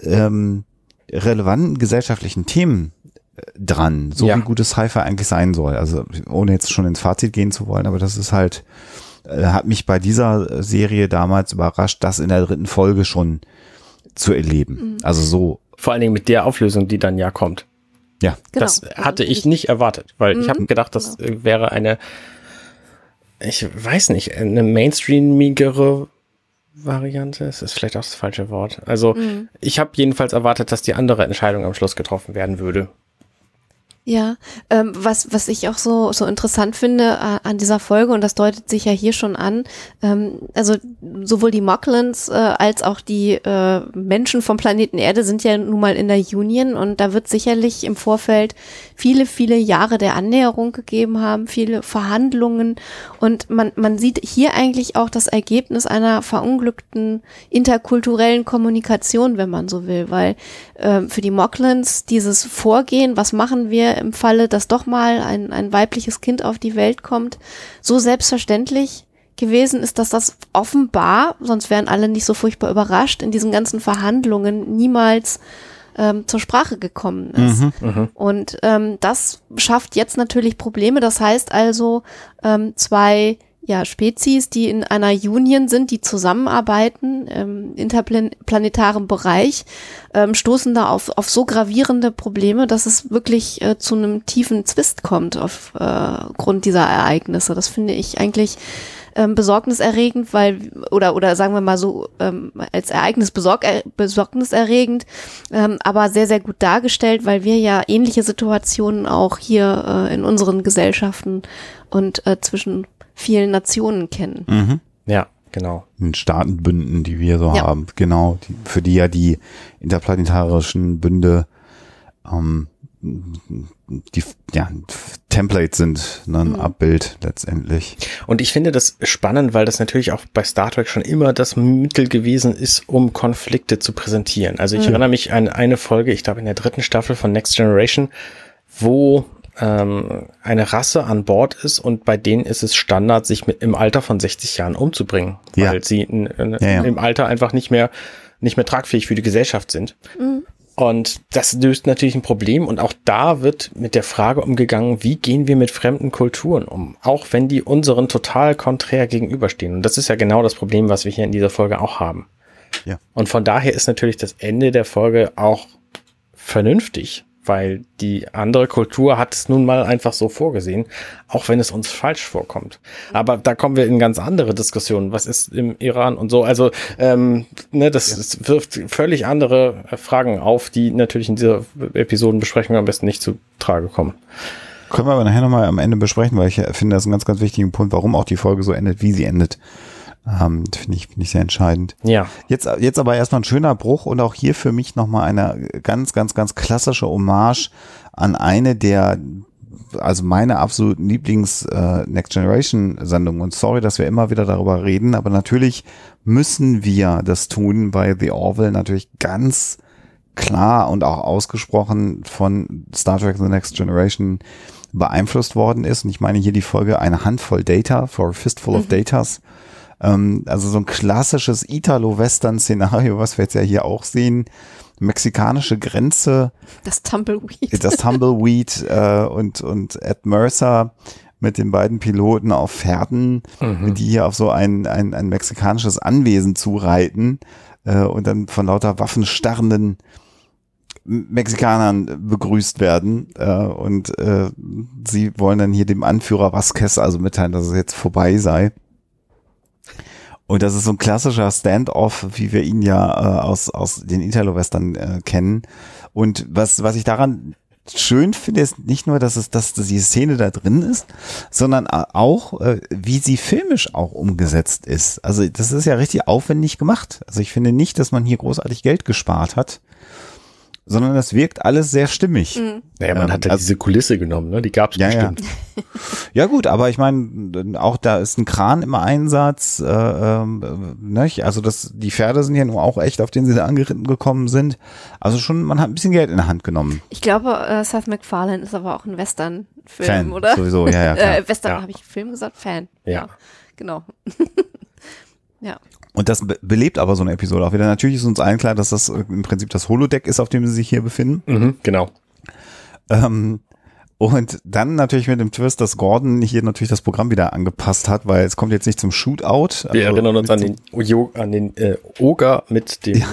ähm, relevanten gesellschaftlichen Themen äh, dran, so ja. wie gutes Sci-Fi eigentlich sein soll. Also ohne jetzt schon ins Fazit gehen zu wollen, aber das ist halt, äh, hat mich bei dieser Serie damals überrascht, das in der dritten Folge schon zu erleben. Mhm. Also so. Vor allen Dingen mit der Auflösung, die dann ja kommt. Ja. Genau. Das hatte ich nicht erwartet, weil mhm. ich habe gedacht, das genau. wäre eine, ich weiß nicht, eine mainstreamigere Variante. Es ist vielleicht auch das falsche Wort. Also mhm. ich habe jedenfalls erwartet, dass die andere Entscheidung am Schluss getroffen werden würde. Ja, ähm, was, was ich auch so, so interessant finde äh, an dieser Folge, und das deutet sich ja hier schon an, ähm, also sowohl die Mocklins äh, als auch die äh, Menschen vom Planeten Erde sind ja nun mal in der Union und da wird sicherlich im Vorfeld viele, viele Jahre der Annäherung gegeben haben, viele Verhandlungen. Und man, man sieht hier eigentlich auch das Ergebnis einer verunglückten interkulturellen Kommunikation, wenn man so will, weil ähm, für die Mocklins dieses Vorgehen, was machen wir im Falle, dass doch mal ein, ein weibliches Kind auf die Welt kommt, so selbstverständlich gewesen ist, dass das offenbar, sonst wären alle nicht so furchtbar überrascht, in diesen ganzen Verhandlungen niemals ähm, zur Sprache gekommen ist. Mhm. Und ähm, das schafft jetzt natürlich Probleme. Das heißt also, ähm, zwei ja, Spezies, die in einer Union sind, die zusammenarbeiten im interplanetaren Bereich, ähm, stoßen da auf, auf so gravierende Probleme, dass es wirklich äh, zu einem tiefen Zwist kommt aufgrund äh, dieser Ereignisse. Das finde ich eigentlich ähm, besorgniserregend, weil, oder, oder sagen wir mal so, ähm, als Ereignis besorg, äh, besorgniserregend, ähm, aber sehr, sehr gut dargestellt, weil wir ja ähnliche Situationen auch hier äh, in unseren Gesellschaften und äh, zwischen vielen Nationen kennen. Mhm. Ja, genau. In Staatenbünden, die wir so Ja. haben, genau, die, für die ja die interplanetarischen Bünde ähm, die ja, Template sind, ne, ein Abbild letztendlich. Und ich finde das spannend, weil das natürlich auch bei Star Trek schon immer das Mittel gewesen ist, um Konflikte zu präsentieren. Also ich erinnere mich an eine Folge, ich glaube in der dritten Staffel von Next Generation, wo ähm, eine Rasse an Bord ist und bei denen ist es Standard, sich mit im Alter von 60 Jahren umzubringen, Ja. weil sie in, in, Ja, ja. im Alter einfach nicht mehr nicht mehr tragfähig für die Gesellschaft sind. Und das löst natürlich ein Problem und auch da wird mit der Frage umgegangen, wie gehen wir mit fremden Kulturen um, auch wenn die unseren total konträr gegenüberstehen. Und das ist ja genau das Problem, was wir hier in dieser Folge auch haben. Ja. Und von daher ist natürlich das Ende der Folge auch vernünftig, weil die andere Kultur hat es nun mal einfach so vorgesehen, auch wenn es uns falsch vorkommt. Aber da kommen wir in ganz andere Diskussionen. Was ist im Iran und so? Also ähm, ne, das, das wirft völlig andere äh, Fragen auf, die natürlich in dieser Episodenbesprechung am besten nicht zu Trage kommen. Können wir aber nachher nochmal am Ende besprechen, weil ich finde, das ist ein ganz, ganz wichtiger Punkt, warum auch die Folge so endet, wie sie endet. Ähm, finde ich, finde ich sehr entscheidend. Ja, Jetzt, jetzt aber erstmal ein schöner Bruch und auch hier für mich nochmal eine ganz, ganz, ganz klassische Hommage an eine der, also meine absoluten Lieblings äh, Next Generation Sendungen. Und sorry, dass wir immer wieder darüber reden, aber natürlich müssen wir das tun, weil The Orville natürlich ganz klar und auch ausgesprochen von Star Trek The Next Generation beeinflusst worden ist. Und ich meine hier die Folge Eine Handvoll Data for a Fistful of Datas. Ähm, also so ein klassisches Italo-Western-Szenario, was wir jetzt ja hier auch sehen. Mexikanische Grenze, Das Tumbleweed. das Tumbleweed äh, und, und Ed Mercer mit den beiden Piloten auf Pferden, die hier auf so ein, ein, ein mexikanisches Anwesen zureiten äh, und dann von lauter waffenstarrenden Mexikanern begrüßt werden äh, und äh, sie wollen dann hier dem Anführer Vasquez also mitteilen, dass es jetzt vorbei sei. Und das ist so ein klassischer Standoff, wie wir ihn ja äh, aus, aus den Italo-Western äh, kennen. Und was, was ich daran schön finde, ist nicht nur, dass es, dass die Szene da drin ist, sondern auch, äh, wie sie filmisch auch umgesetzt ist. Also das ist ja richtig aufwendig gemacht. Also ich finde nicht, dass man hier großartig Geld gespart hat, sondern das wirkt alles sehr stimmig. naja, man Ähm, hat ja also- diese Kulisse genommen, ne? die gab es Ja, ja. bestimmt. Ja gut, aber ich meine, auch da ist ein Kran im Einsatz. Äh, ähm, ne? Also das, die Pferde sind ja nun auch echt, auf denen sie da angeritten gekommen sind. Also schon, man hat ein bisschen Geld in der Hand genommen. Ich glaube, äh, Seth MacFarlane ist aber auch ein Western-Film, Fan, oder? sowieso, ja, ja, klar. äh, Western, Ja. habe ich Film gesagt? Fan. Ja. Genau. ja. Und das be belebt aber so eine Episode auch wieder. Natürlich ist uns allen klar, dass das im Prinzip das Holodeck ist, auf dem sie sich hier befinden. Mhm, genau. Ähm, und dann natürlich mit dem Twist, dass Gordon hier natürlich das Programm wieder angepasst hat, weil es kommt jetzt nicht zum Shootout. Wir also erinnern uns an den, Jo- an den äh, Oger mit dem, ja.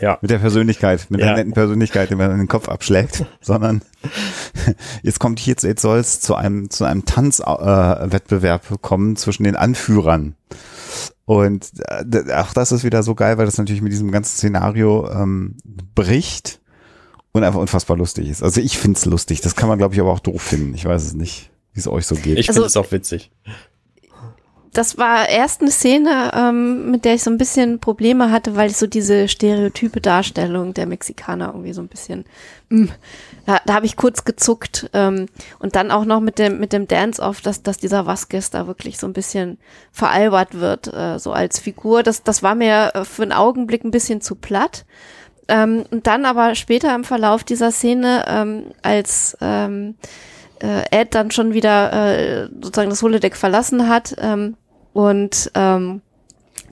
ja. Mit der Persönlichkeit, mit Ja. der netten Persönlichkeit, die man in den Kopf abschlägt, sondern jetzt kommt jetzt, jetzt soll es zu einem, zu einem Tanzwettbewerb äh, kommen zwischen den Anführern. Und äh, auch das ist wieder so geil, weil das natürlich mit diesem ganzen Szenario ähm, bricht und einfach unfassbar lustig ist. Also ich find's lustig. Das kann man, glaube ich, aber auch doof finden. Ich weiß es nicht, wie es euch so geht. Ich Also- finde es auch witzig. Das war erst eine Szene, ähm, mit der ich so ein bisschen Probleme hatte, weil ich so diese stereotype Darstellung der Mexikaner irgendwie so ein bisschen, mm, da, da habe ich kurz gezuckt. Ähm, und dann auch noch mit dem, mit dem Dance-Off, dass, dass dieser Vasquez da wirklich so ein bisschen veralbert wird, äh, so als Figur. Das, das war mir äh, für einen Augenblick ein bisschen zu platt. Ähm, und dann aber später im Verlauf dieser Szene, ähm, als ähm, äh, Ed dann schon wieder äh, sozusagen das Holodeck verlassen hat ähm, Und ähm,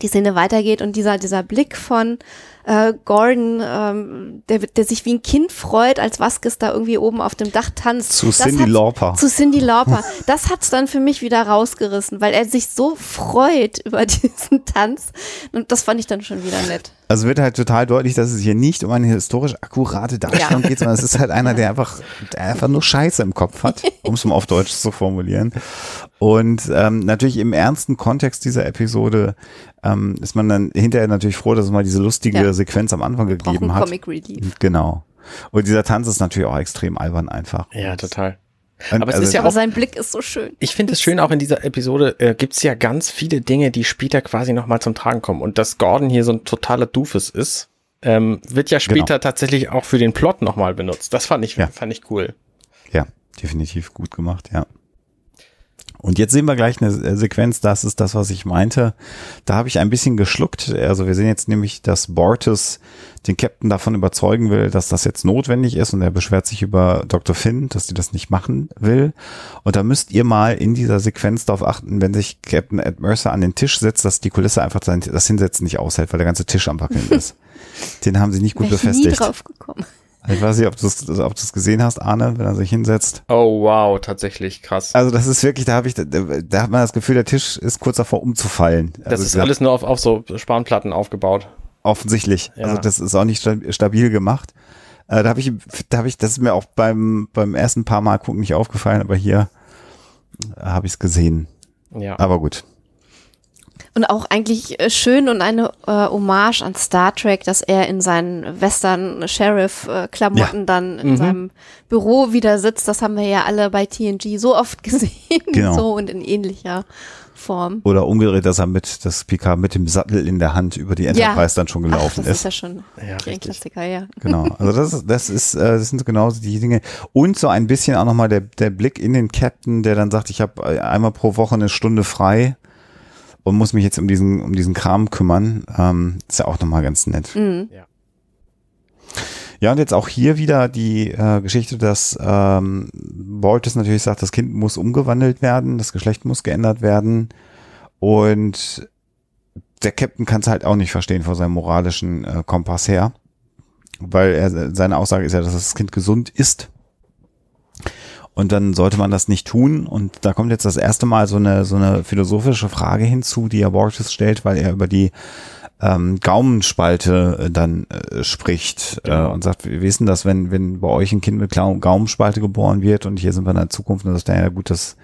die Szene weitergeht und dieser, dieser Blick von äh, Gordon, ähm, der, der sich wie ein Kind freut, als Vasquez da irgendwie oben auf dem Dach tanzt. Zu Das Cindy Lauper. Zu Cindy Lauper. Das hat's dann für mich wieder rausgerissen, weil er sich so freut über diesen Tanz. Und das fand ich dann schon wieder nett. Also wird halt total deutlich, dass es hier nicht um eine historisch akkurate Darstellung Ja. geht, sondern es ist halt einer, der einfach, der einfach nur Scheiße im Kopf hat, um es mal auf Deutsch zu formulieren. Und ähm, natürlich im ernsten Kontext dieser Episode ähm, ist man dann hinterher natürlich froh, dass es mal diese lustige Ja. Sequenz am Anfang gegeben hat. Comic Relief. Genau. Und dieser Tanz ist natürlich auch extrem albern einfach. Ja, total. Und Aber es also, ist ja Aber auch- sein Blick ist so schön. Ich finde es schön, auch in dieser Episode äh, gibt's ja ganz viele Dinge, die später quasi nochmal zum Tragen kommen. Und dass Gordon hier so ein totaler Doofus ist, ähm, wird ja später tatsächlich auch für den Plot nochmal benutzt. Das fand ich, Ja. fand ich cool. Ja, definitiv gut gemacht, ja. Und jetzt sehen wir gleich eine äh, Sequenz, das ist das, was ich meinte. Da habe ich ein bisschen geschluckt. Also wir sehen jetzt nämlich, dass Bortus den Captain davon überzeugen will, dass das jetzt notwendig ist und er beschwert sich über Dr. Finn, dass sie das nicht machen will. Und da müsst ihr mal in dieser Sequenz darauf achten, wenn sich Captain Ed Mercer an den Tisch setzt, dass die Kulisse einfach das Hinsetzen nicht aushält, weil der ganze Tisch am Wackeln ist. Den haben sie nicht gut Wäre ich nie befestigt. drauf gekommen. Ich weiß nicht, ob du es ob du's gesehen hast, Arne, wenn er sich hinsetzt. Oh wow, tatsächlich krass. Also das ist wirklich, da habe ich, da, da hat man das Gefühl, der Tisch ist kurz davor umzufallen. das also ist alles nur auf, auf so Spanplatten aufgebaut. offensichtlich. Ja. Also das ist auch nicht sta- stabil gemacht. Äh, da habe ich, da habe ich, das ist mir auch beim beim ersten paar Mal gucken nicht aufgefallen, aber hier äh, habe ich es gesehen. Ja. Aber gut. Und auch eigentlich äh, schön und eine äh, Hommage an Star Trek, dass er in seinen Western-Sheriff-Klamotten Ja. dann in Mhm. seinem Büro wieder sitzt. Das haben wir ja alle bei TNG so oft gesehen. Genau. So und in ähnlicher Form. Oder umgedreht, dass er mit, das Picard mit dem Sattel in der Hand über die Enterprise dann schon Ach, gelaufen das ist ist. ja schon Ja, ein. Klassiker, ja. Genau. Also das ist, das ist, äh, das sind genau die Dinge. Und so ein bisschen auch nochmal der, der Blick in den Captain, der dann sagt, ich habe einmal pro Woche eine Stunde frei und muss mich jetzt um diesen, um diesen Kram kümmern. Ähm, ist ja auch nochmal ganz nett. Mhm. Ja, und jetzt auch hier wieder die äh, Geschichte, dass ähm, Boltes natürlich sagt, das Kind muss umgewandelt werden, das Geschlecht muss geändert werden. Und der Captain kann es halt auch nicht verstehen vor seinem moralischen äh, Kompass her. Weil er, seine Aussage ist ja, dass das Kind gesund ist. Und dann sollte man das nicht tun. Und da kommt jetzt das erste Mal so eine, so eine philosophische Frage hinzu, die er Borges stellt, weil er über die ähm, Gaumenspalte äh, dann äh, spricht äh, und sagt, wir wissen das, wenn, wenn bei euch ein Kind mit Gau- Gaumenspalte geboren wird und hier sind wir in der Zukunft, und das ist ja gut, das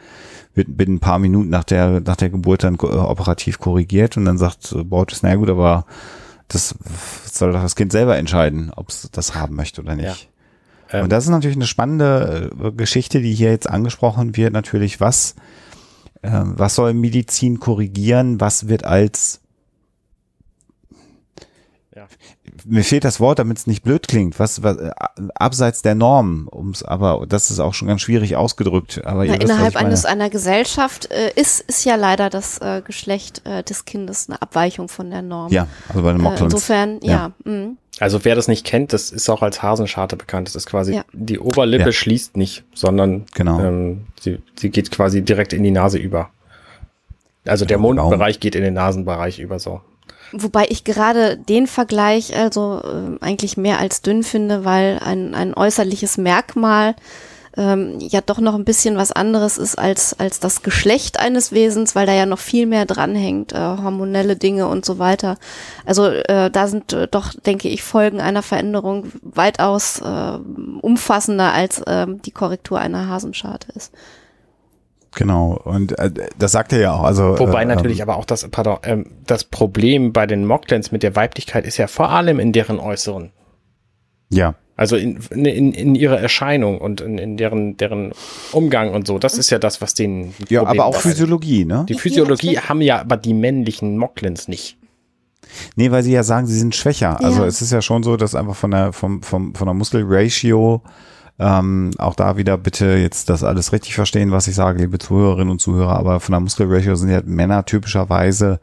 wird binnen ein paar Minuten nach der, nach der Geburt dann äh, operativ korrigiert und dann sagt äh, Borges, na ja, gut, aber das soll doch das Kind selber entscheiden, ob es das haben möchte oder nicht. Ähm, Und das ist natürlich eine spannende äh, Geschichte, die hier jetzt angesprochen wird. Natürlich, was, äh, was soll Medizin korrigieren? Was wird als Ja. Mir fehlt das Wort, damit es nicht blöd klingt. Was, was äh, abseits der Norm, ums, aber das ist auch schon ganz schwierig ausgedrückt. Aber ihr Na, innerhalb eines einer Gesellschaft äh, ist, ist ja leider das äh, Geschlecht äh, des Kindes eine Abweichung von der Norm. ja, also bei den Äh, Mocklins. insofern, Ja. ja. mhm. Also wer das nicht kennt, das ist auch als Hasenscharte bekannt. Das ist quasi, Ja. die Oberlippe Ja. schließt nicht, sondern Genau. ähm, sie, sie geht quasi direkt in die Nase über. Also der Gaumen. Mundbereich geht in den Nasenbereich über so. Wobei ich gerade den Vergleich also äh, eigentlich mehr als dünn finde, weil ein, ein äußerliches Merkmal ähm, ja doch noch ein bisschen was anderes ist als, als das Geschlecht eines Wesens, weil da ja noch viel mehr dranhängt, äh, hormonelle Dinge und so weiter. Also äh, da sind äh, doch, denke ich, Folgen einer Veränderung weitaus äh, umfassender als ähm, die Korrektur einer Hasenscharte ist. Genau. Und äh, das sagt er ja auch. Also, Wobei äh, natürlich ähm, aber auch das, pardon, ähm, das Problem bei den Mocklins mit der Weiblichkeit ist ja vor allem in deren Äußeren. Ja. Also in, in, in ihrer Erscheinung und in, in deren, deren Umgang und so. Das ist ja das, was denen. ein Ja, Problem aber auch bereitet. Physiologie, ne? Die Physiologie haben ja aber die männlichen Mocklins nicht. Nee, weil sie ja sagen, sie sind schwächer. Also Ja. es ist ja schon so, dass einfach von der, vom, vom, von der Muskelratio, ähm, auch da wieder bitte jetzt das alles richtig verstehen, was ich sage, liebe Zuhörerinnen und Zuhörer, aber von der Muskelratio sind ja Männer typischerweise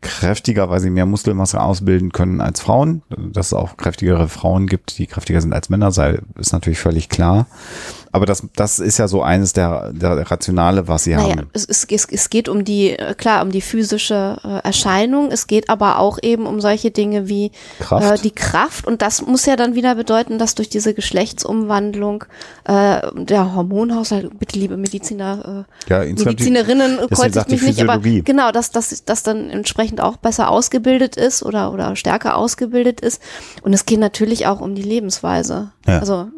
kräftiger, weil sie mehr Muskelmasse ausbilden können als Frauen. Dass es auch kräftigere Frauen gibt, die kräftiger sind als Männer, sei, ist natürlich völlig klar. Aber das, das ist ja so eines der, der Rationale, was sie Naja, haben. es, es, es, geht um die, äh, klar, um die physische äh, Erscheinung. Es geht aber auch eben um solche Dinge wie Kraft. Äh, die Kraft. Und das muss ja dann wieder bedeuten, dass durch diese Geschlechtsumwandlung äh, der Hormonhaushalt, bitte liebe Mediziner, äh, Ja, Medizinerinnen, kreuzt sagt mich nicht, aber genau, dass das dass dann entsprechend auch besser ausgebildet ist oder, oder stärker ausgebildet ist. Und es geht natürlich auch um die Lebensweise. Ja. Also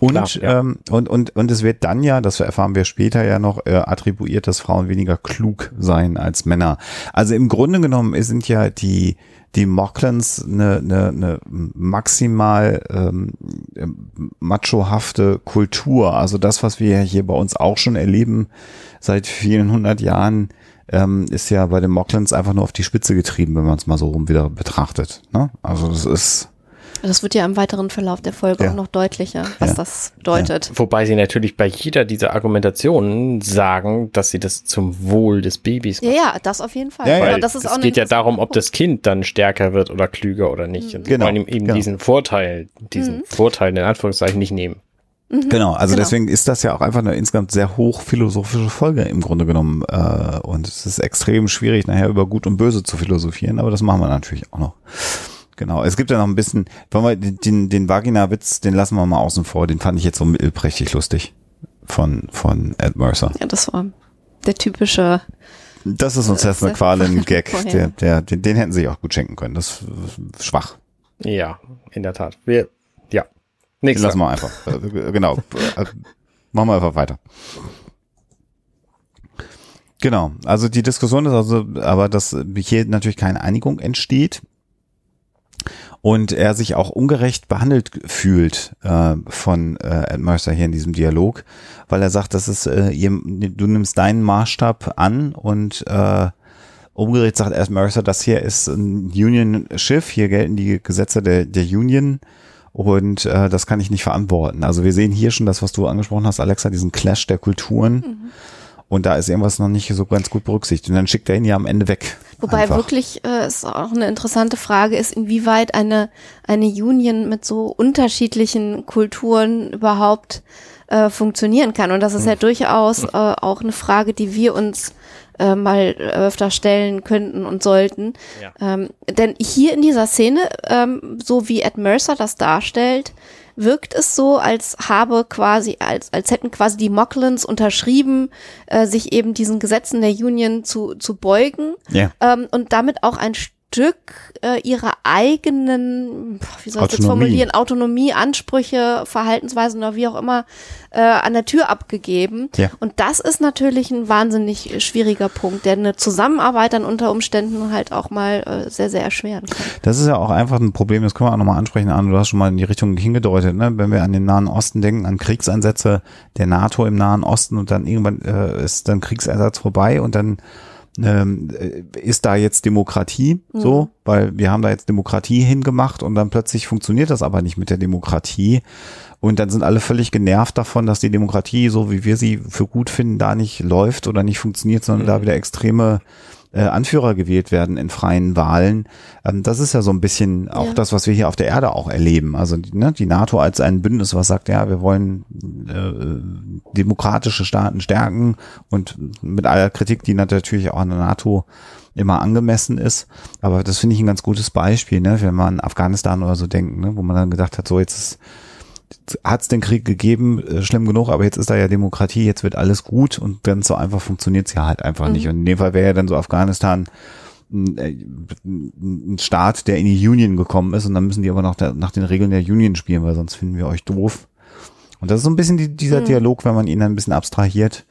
Und, Klar, ja. ähm, und, und, und es wird dann ja, das erfahren wir später ja noch, äh, attribuiert, dass Frauen weniger klug seien als Männer. Also im Grunde genommen sind ja die, die Mocklans eine, eine, eine maximal ähm, machohafte Kultur. Also das, was wir hier bei uns auch schon erleben seit vielen hundert Jahren, ähm, ist ja bei den Mocklans einfach nur auf die Spitze getrieben, wenn man es mal so rum wieder betrachtet. Ne? Also das ist das wird ja im weiteren Verlauf der Folge Ja. auch noch deutlicher, was Ja. das bedeutet. Wobei sie natürlich bei jeder dieser Argumentationen sagen, dass sie das zum Wohl des Babys Ja, ja, das auf jeden Fall. Ja, ja. Weil das ist es auch geht ja darum, ob das Kind dann stärker wird oder klüger oder nicht. Und Genau, wollen ihm eben genau. diesen Vorteil, diesen Vorteil in Anführungszeichen nicht nehmen. Genau, also Genau. deswegen ist das ja auch einfach eine insgesamt sehr hochphilosophische Folge im Grunde genommen. Äh, und es ist extrem schwierig, nachher über Gut und Böse zu philosophieren, aber das machen wir natürlich auch noch. Genau, es gibt ja noch ein bisschen, wollen wir den, den, den Vagina-Witz, den lassen wir mal außen vor, den fand ich jetzt so mittelprächtig lustig von, von Ed Mercer. Ja, das war der typische. Das ist ein Äh, Seth MacFarlane-Gag, der, der, den, den hätten sie sich auch gut schenken können. Das ist schwach. Ja, in der Tat. Wir, ja. Den Nächster. lassen wir einfach. Äh, genau. Äh, Machen wir einfach weiter. Genau. Also die Diskussion ist also, aber dass hier natürlich keine Einigung entsteht und er sich auch ungerecht behandelt fühlt äh, von äh, Ed Mercer hier in diesem Dialog, weil er sagt, das ist, äh, ihr, du nimmst deinen Maßstab an und äh, umgedreht sagt Ed Mercer, das hier ist ein Union-Schiff, hier gelten die Gesetze der, der Union und äh, das kann ich nicht verantworten. Also wir sehen hier schon das, was du angesprochen hast, Alexa, diesen Clash der Kulturen. Und da ist irgendwas noch nicht so ganz gut berücksichtigt. Und dann schickt er ihn ja am Ende weg. Wobei Einfach. wirklich äh, es auch eine interessante Frage ist, inwieweit eine, eine Union mit so unterschiedlichen Kulturen überhaupt äh, funktionieren kann. Und das ist ja Hm. durchaus äh, auch eine Frage, die wir uns äh, mal öfter stellen könnten und sollten. Ja. Ähm, denn hier in dieser Szene, ähm, so wie Ed Mercer das darstellt, wirkt es so, als habe quasi, als, als hätten quasi die Mocklins unterschrieben, äh, sich eben diesen Gesetzen der Union zu, zu beugen Ja. ähm, und damit auch ein Stück äh, ihrer eigenen, wie soll ich das formulieren, Autonomie, Ansprüche, Verhaltensweisen oder wie auch immer äh, an der Tür abgegeben. Ja. Und das ist natürlich ein wahnsinnig schwieriger Punkt, der eine Zusammenarbeit dann unter Umständen halt auch mal äh, sehr, sehr erschweren kann. Das ist ja auch einfach ein Problem, das können wir auch nochmal ansprechen, Arne, du hast schon mal in die Richtung hingedeutet, ne? wenn wir an den Nahen Osten denken, an Kriegseinsätze der NATO im Nahen Osten und dann irgendwann äh, ist dann Kriegseinsatz vorbei und dann ähm, äh, ist da jetzt Demokratie? So, weil wir haben da jetzt Demokratie hingemacht und dann plötzlich funktioniert das aber nicht mit der Demokratie. Und dann sind alle völlig genervt davon, dass die Demokratie, so wie wir sie für gut finden, da nicht läuft oder nicht funktioniert, sondern da wieder extreme äh, Anführer gewählt werden in freien Wahlen. Ähm, das ist ja so ein bisschen auch Ja. das, was wir hier auf der Erde auch erleben. Also ne, die NATO als ein Bündnis, was sagt, ja, wir wollen äh, demokratische Staaten stärken und mit aller Kritik, die natürlich auch an der NATO immer angemessen ist. Aber das finde ich ein ganz gutes Beispiel, ne, wenn man an Afghanistan oder so denkt, ne, wo man dann gedacht hat, so jetzt ist hat es den Krieg gegeben, äh, schlimm genug, aber jetzt ist da ja Demokratie, jetzt wird alles gut und ganz so einfach funktioniert es ja halt einfach nicht. Und in dem Fall wäre ja dann so Afghanistan ein, äh, ein Staat, der in die Union gekommen ist und dann müssen die aber noch der, nach den Regeln der Union spielen, weil sonst finden wir euch doof. Und das ist so ein bisschen die, dieser Dialog, wenn man ihn dann ein bisschen abstrahiert.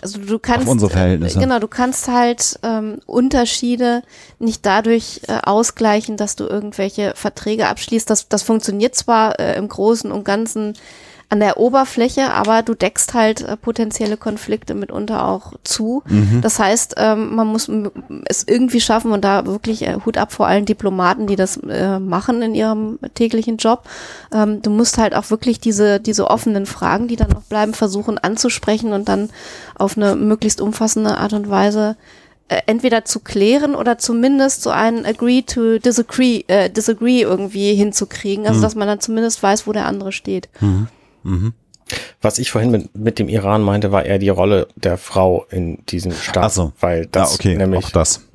Also du kannst unsere Verhältnisse. äh, Genau, du kannst halt ähm, Unterschiede nicht dadurch äh, ausgleichen, dass du irgendwelche Verträge abschließt. Das, das funktioniert zwar äh, im Großen und Ganzen an der Oberfläche, aber du deckst halt äh, potenzielle Konflikte mitunter auch zu. Mhm. Das heißt, ähm, man muss es irgendwie schaffen und da wirklich äh, Hut ab vor allen Diplomaten, die das äh, machen in ihrem täglichen Job. Ähm, du musst halt auch wirklich diese, diese offenen Fragen, die dann noch bleiben, versuchen anzusprechen und dann auf eine möglichst umfassende Art und Weise entweder zu klären oder zumindest so ein Agree to Disagree, äh, Disagree irgendwie hinzukriegen. Also, dass man dann zumindest weiß, wo der andere steht. Was ich vorhin mit, mit dem Iran meinte, war eher die Rolle der Frau in diesem Staat. Ach so. Weil das ah, okay, nämlich das.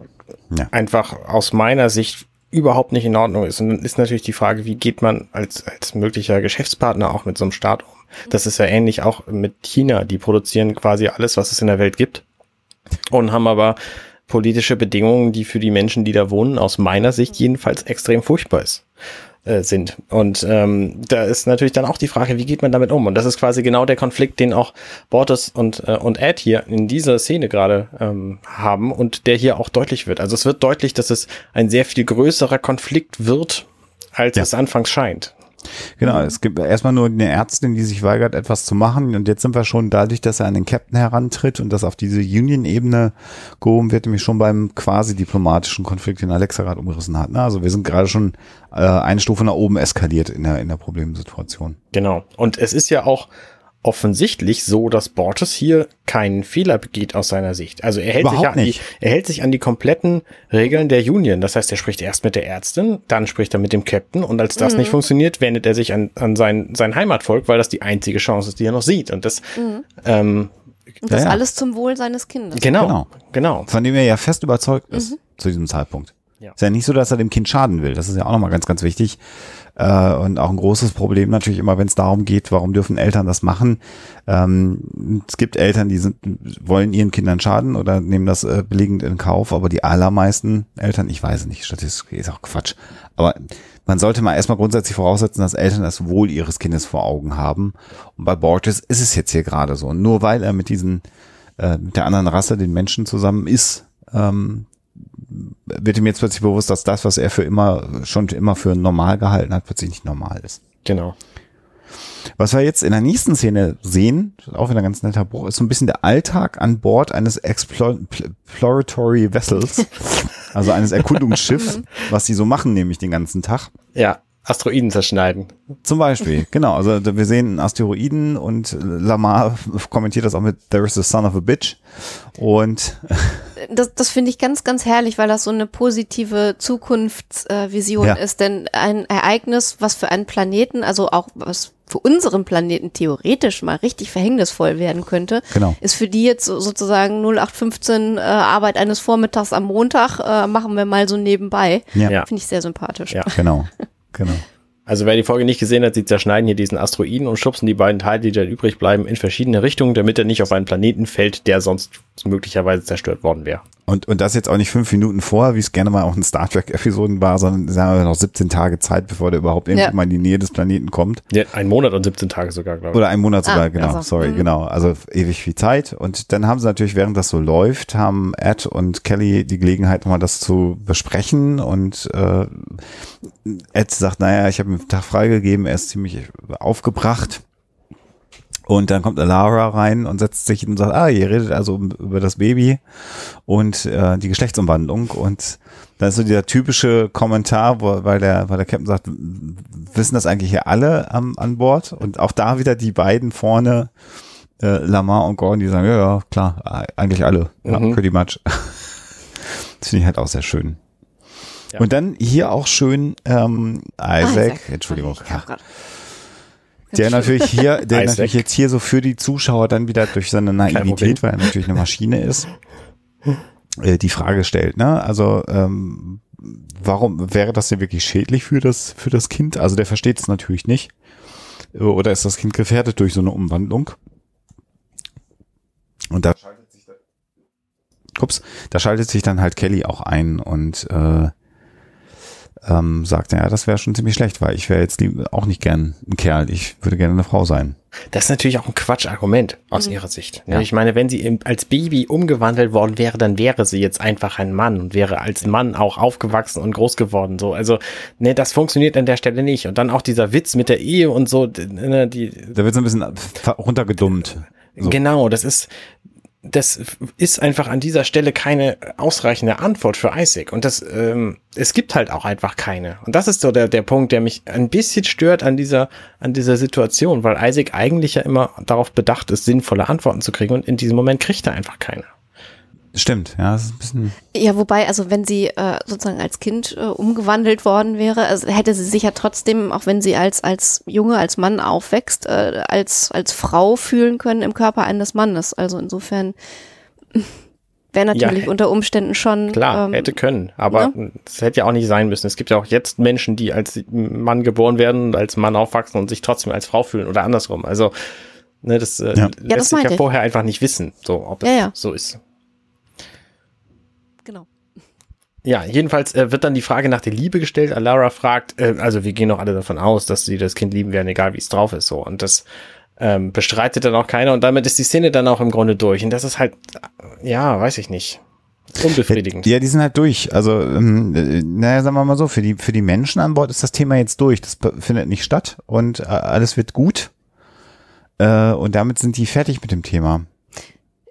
Ja. einfach aus meiner Sicht überhaupt nicht in Ordnung ist. Und dann ist natürlich die Frage, wie geht man als, als möglicher Geschäftspartner auch mit so einem Staat um? Das ist ja ähnlich auch mit China. Die produzieren quasi alles, was es in der Welt gibt und haben aber politische Bedingungen, die für die Menschen, die da wohnen, aus meiner Sicht jedenfalls extrem furchtbar ist äh, sind. Und ähm, da ist natürlich dann auch die Frage, wie geht man damit um? Und das ist quasi genau der Konflikt, den auch Bortes und, äh, und Ed hier in dieser Szene gerade ähm, haben und der hier auch deutlich wird. Also es wird deutlich, dass es ein sehr viel größerer Konflikt wird, als Ja. es anfangs scheint. Genau, es gibt erstmal nur eine Ärztin, die sich weigert, etwas zu machen. Und jetzt sind wir schon dadurch, dass er an den Captain herantritt und das auf diese Union-Ebene gehoben wird, nämlich schon beim quasi diplomatischen Konflikt, den Alexa gerade umgerissen hat. Ne? Also wir sind gerade schon äh, eine Stufe nach oben eskaliert in der, in der Problemsituation. Genau. Und es ist ja auch offensichtlich so, dass Bortes hier keinen Fehler begeht aus seiner Sicht. Also er hält, sich Überhaupt an die, nicht. er hält sich an die kompletten Regeln der Union. Das heißt, er spricht erst mit der Ärztin, dann spricht er mit dem Captain und als das nicht funktioniert, wendet er sich an, an sein, sein Heimatvolk, weil das die einzige Chance ist, die er noch sieht. Und das, ähm, Und das Ja, ja. alles zum Wohl seines Kindes. genau, Genau. genau. Von dem er ja fest überzeugt ist zu diesem Zeitpunkt. Ja. Ist ja nicht so, dass er dem Kind schaden will. Das ist ja auch nochmal ganz, ganz wichtig. Äh, und auch ein großes Problem natürlich immer, wenn es darum geht, warum dürfen Eltern das machen. Ähm, es gibt Eltern, die sind, wollen ihren Kindern schaden oder nehmen das äh, billigend in Kauf, aber die allermeisten Eltern, ich weiß nicht, Statistik ist auch Quatsch. Aber man sollte mal erstmal grundsätzlich voraussetzen, dass Eltern das Wohl ihres Kindes vor Augen haben. Und bei Borges ist es jetzt hier gerade so. Und nur weil er mit diesen, äh, mit der anderen Rasse, den Menschen zusammen ist, ähm, wird ihm jetzt plötzlich bewusst, dass das, was er für immer, schon immer für normal gehalten hat, plötzlich nicht normal ist. Genau. Was wir jetzt in der nächsten Szene sehen, auch wieder ein ganz netter Bruch, ist so ein bisschen der Alltag an Bord eines Explo- Exploratory Vessels, also eines Erkundungsschiffs, was die so machen, nämlich den ganzen Tag. Ja, Asteroiden zerschneiden. Zum Beispiel, genau. Also wir sehen einen Asteroiden und Lamar kommentiert das auch mit There is the son of a bitch. Und Das, das finde ich ganz, ganz herrlich, weil das so eine positive Zukunftsvision äh, Vision Ja. ist. Denn ein Ereignis, was für einen Planeten, also auch was für unseren Planeten theoretisch mal richtig verhängnisvoll werden könnte, Genau. ist für die jetzt so- sozusagen 0815 äh, Arbeit eines Vormittags am Montag, äh, machen wir mal so nebenbei. ja, Ja. Finde ich sehr sympathisch. Ja. genau, genau. Also wer die Folge nicht gesehen hat, sie zerschneiden hier diesen Asteroiden und schubsen die beiden Teile, die dann übrig bleiben, in verschiedene Richtungen, damit er nicht auf einen Planeten fällt, der sonst möglicherweise zerstört worden wäre. Und, und das jetzt auch nicht fünf Minuten vor, wie es gerne mal auch in Star Trek-Episoden war, sondern sagen wir noch 17 Tage Zeit, bevor der überhaupt irgendwie Ja. mal in die Nähe des Planeten kommt. Ja, ein Monat und 17 Tage sogar, glaube ich. Oder ein Monat sogar, Ah, genau. also, Sorry, mhm. genau. Also ewig viel Zeit. Und dann haben sie natürlich, während das so läuft, haben Ed und Kelly die Gelegenheit, nochmal das zu besprechen. Und äh, Ed sagt, naja, ich habe ihm einen Tag freigegeben, er ist ziemlich aufgebracht. Und dann kommt Lara rein und setzt sich und sagt, ah, ihr redet also um- über das Baby und äh, die Geschlechtsumwandlung. Und dann ist so dieser typische Kommentar, wo, weil der, weil der Captain sagt, wissen das eigentlich hier alle am, an Bord? Und auch da wieder die beiden vorne, äh, Lamar und Gordon, die sagen, ja, ja, klar, eigentlich alle. Ja, Mhm. pretty much. Das finde ich halt auch sehr schön. Ja. Und dann hier auch schön ähm, Ah, Isaac, Entschuldigung, Ich hab grad- der natürlich hier, der Isaac. natürlich jetzt hier so für die Zuschauer dann wieder durch seine. Naivität, weil er natürlich eine Maschine ist, äh, die Frage stellt, ne? Also ähm, warum wäre das denn wirklich schädlich für das für das Kind? Also der versteht es natürlich nicht. Oder ist das Kind gefährdet durch so eine Umwandlung? Und da schaltet sich dann, ups, da schaltet sich dann halt Kelly auch ein und äh, ähm, sagt, ja, das wäre schon ziemlich schlecht, weil ich wäre jetzt lieb, auch nicht gern ein Kerl, ich würde gerne eine Frau sein. Das ist natürlich auch ein Quatschargument aus ihrer Sicht. Ja. Ich meine, wenn sie als Baby umgewandelt worden wäre, dann wäre sie jetzt einfach ein Mann und wäre als Mann auch aufgewachsen und groß geworden. So, also, ne, das funktioniert an der Stelle nicht. Und dann auch dieser Witz mit der Ehe und so, ne, die, Da wird so ein bisschen runtergedummt. So. genau, das ist, das ist einfach an dieser Stelle keine ausreichende Antwort für Isaac. Und das, ähm, es gibt halt auch einfach keine. Und das ist so der, der Punkt, der mich ein bisschen stört an dieser, an dieser Situation, weil Isaac eigentlich ja immer darauf bedacht ist, sinnvolle Antworten zu kriegen und in diesem Moment kriegt er einfach keine. Stimmt, ja, das ist ein bisschen. Ja, wobei, also wenn sie äh, sozusagen als Kind äh, umgewandelt worden wäre, also hätte sie sich ja trotzdem, auch wenn sie als als Junge, als Mann aufwächst, äh, als als Frau fühlen können im Körper eines Mannes. Also insofern wäre natürlich Ja, unter Umständen schon Klar, ähm, hätte können, aber es hätte ja auch nicht sein müssen. Es gibt ja auch jetzt Menschen, die als Mann geboren werden und als Mann aufwachsen und sich trotzdem als Frau fühlen oder andersrum. Also, ne, das äh, Ja. das lässt sich meinte ja ich. vorher einfach nicht wissen, so, ob es Ja, ja. so ist. genau. Ja, jedenfalls äh, wird dann die Frage nach der Liebe gestellt. Alara fragt, äh, also wir gehen doch alle davon aus, dass sie das Kind lieben werden, egal wie es drauf ist, so. Und das ähm, bestreitet dann auch keiner und damit ist die Szene dann auch im Grunde durch. Und das ist halt, äh, ja, weiß ich nicht, unbefriedigend. Ja, die sind halt durch. Also, ähm, äh, naja, sagen wir mal so, für die, für die Menschen an Bord ist das Thema jetzt durch. Das findet nicht statt und äh, alles wird gut. Äh, und damit sind die fertig mit dem Thema.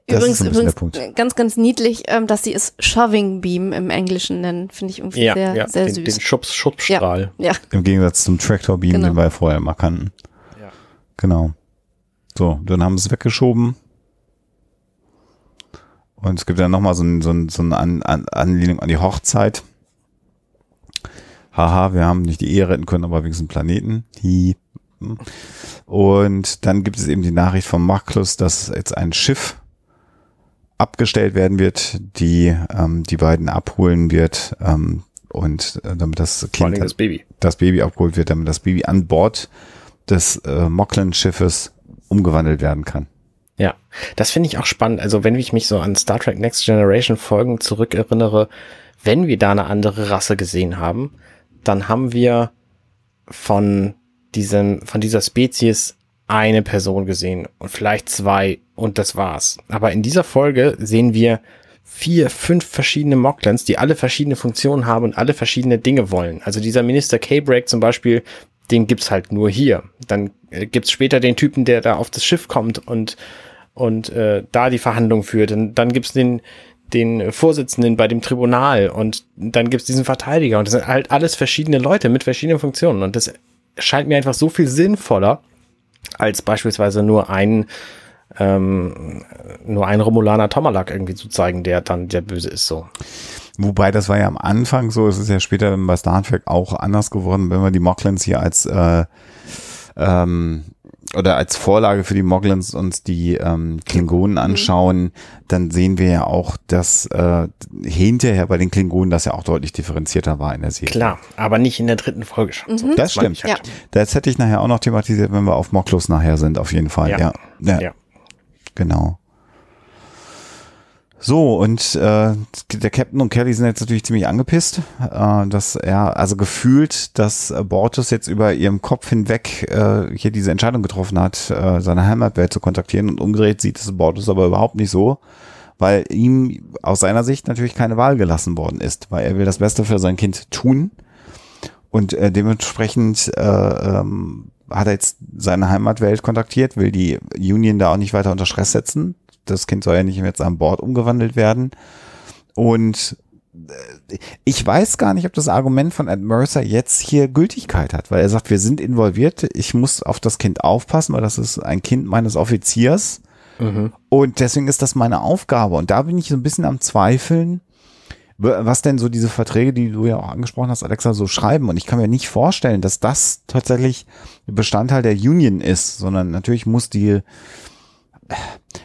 Das übrigens, übrigens der Punkt. ganz, ganz niedlich, ähm, dass sie es Shoving Beam im Englischen nennen. Finde ich irgendwie Ja, sehr, ja, sehr den, süß. den Schubs, Schubsstrahl. ja, Im Gegensatz zum Tractor Beam, Genau. den wir vorher mal kannten. Ja. Genau. So, dann haben sie es weggeschoben. Und es gibt dann nochmal so, ein, so, ein, so eine an, an, Anlehnung an die Hochzeit. Haha, wir haben nicht die Ehe retten können, aber wenigstens den Planeten. Hi. Und dann gibt es eben die Nachricht vom Marklus, dass jetzt ein Schiff abgestellt werden wird, die ähm, die beiden abholen wird ähm, und äh, damit das Vor Kind allem das Baby. das Baby abgeholt wird, damit das Baby an Bord des äh, Mocklin-Schiffes umgewandelt werden kann. Ja, das finde ich auch spannend. Also wenn ich mich so an Star Trek Next Generation Folgen zurückerinnere, wenn wir da eine andere Rasse gesehen haben, dann haben wir von diesem, von dieser Spezies eine Person gesehen und vielleicht zwei und das war's. Aber in dieser Folge sehen wir vier, fünf verschiedene Mocklans, die alle verschiedene Funktionen haben und alle verschiedene Dinge wollen. Also dieser Minister K-Break zum Beispiel, den gibt's halt nur hier. Dann äh, gibt's später den Typen, der da auf das Schiff kommt und und äh, da die Verhandlung führt. Und dann gibt's den, den Vorsitzenden bei dem Tribunal und dann gibt's diesen Verteidiger. Und das sind halt alles verschiedene Leute mit verschiedenen Funktionen. Und das scheint mir einfach so viel sinnvoller, als beispielsweise nur ein ähm, nur ein Romulaner Tomalak irgendwie zu zeigen, der dann der Böse ist so. Wobei, das war ja am Anfang so, es ist ja später bei Star Trek auch anders geworden, wenn wir die Mocklins hier als äh, ähm, oder als Vorlage für die Moglins uns die ähm, Klingonen anschauen, dann sehen wir ja auch, dass äh, hinterher bei den Klingonen das ja auch deutlich differenzierter war in der Serie. Klar, aber nicht in der dritten Folge schon. So, Das meine stimmt. halt. Das hätte ich nachher auch noch thematisiert, wenn wir auf Moklus nachher sind, auf jeden Fall. Ja, Ja. ja, Ja. genau. So, und äh, der Captain und Kelly sind jetzt natürlich ziemlich angepisst, äh, dass er, also gefühlt, dass Bortus jetzt über ihrem Kopf hinweg äh, hier diese Entscheidung getroffen hat, äh, seine Heimatwelt zu kontaktieren und umgedreht sieht es Bortus aber überhaupt nicht so, weil ihm aus seiner Sicht natürlich keine Wahl gelassen worden ist, weil er will das Beste für sein Kind tun und äh, dementsprechend äh, ähm, hat er jetzt seine Heimatwelt kontaktiert, will die Union da auch nicht weiter unter Stress setzen. Das Kind soll ja nicht jetzt an Bord umgewandelt werden. Und äh, ich weiß gar nicht, ob das Argument von Ed Mercer jetzt hier Gültigkeit hat, weil er sagt, wir sind involviert, ich muss auf das Kind aufpassen, weil das ist ein Kind meines Offiziers. Und deswegen ist das meine Aufgabe. Und da bin ich so ein bisschen am Zweifeln, was denn so diese Verträge, die du ja auch angesprochen hast, Alexa, so schreiben. Und ich kann mir nicht vorstellen, dass das tatsächlich Bestandteil der Union ist, sondern natürlich muss die,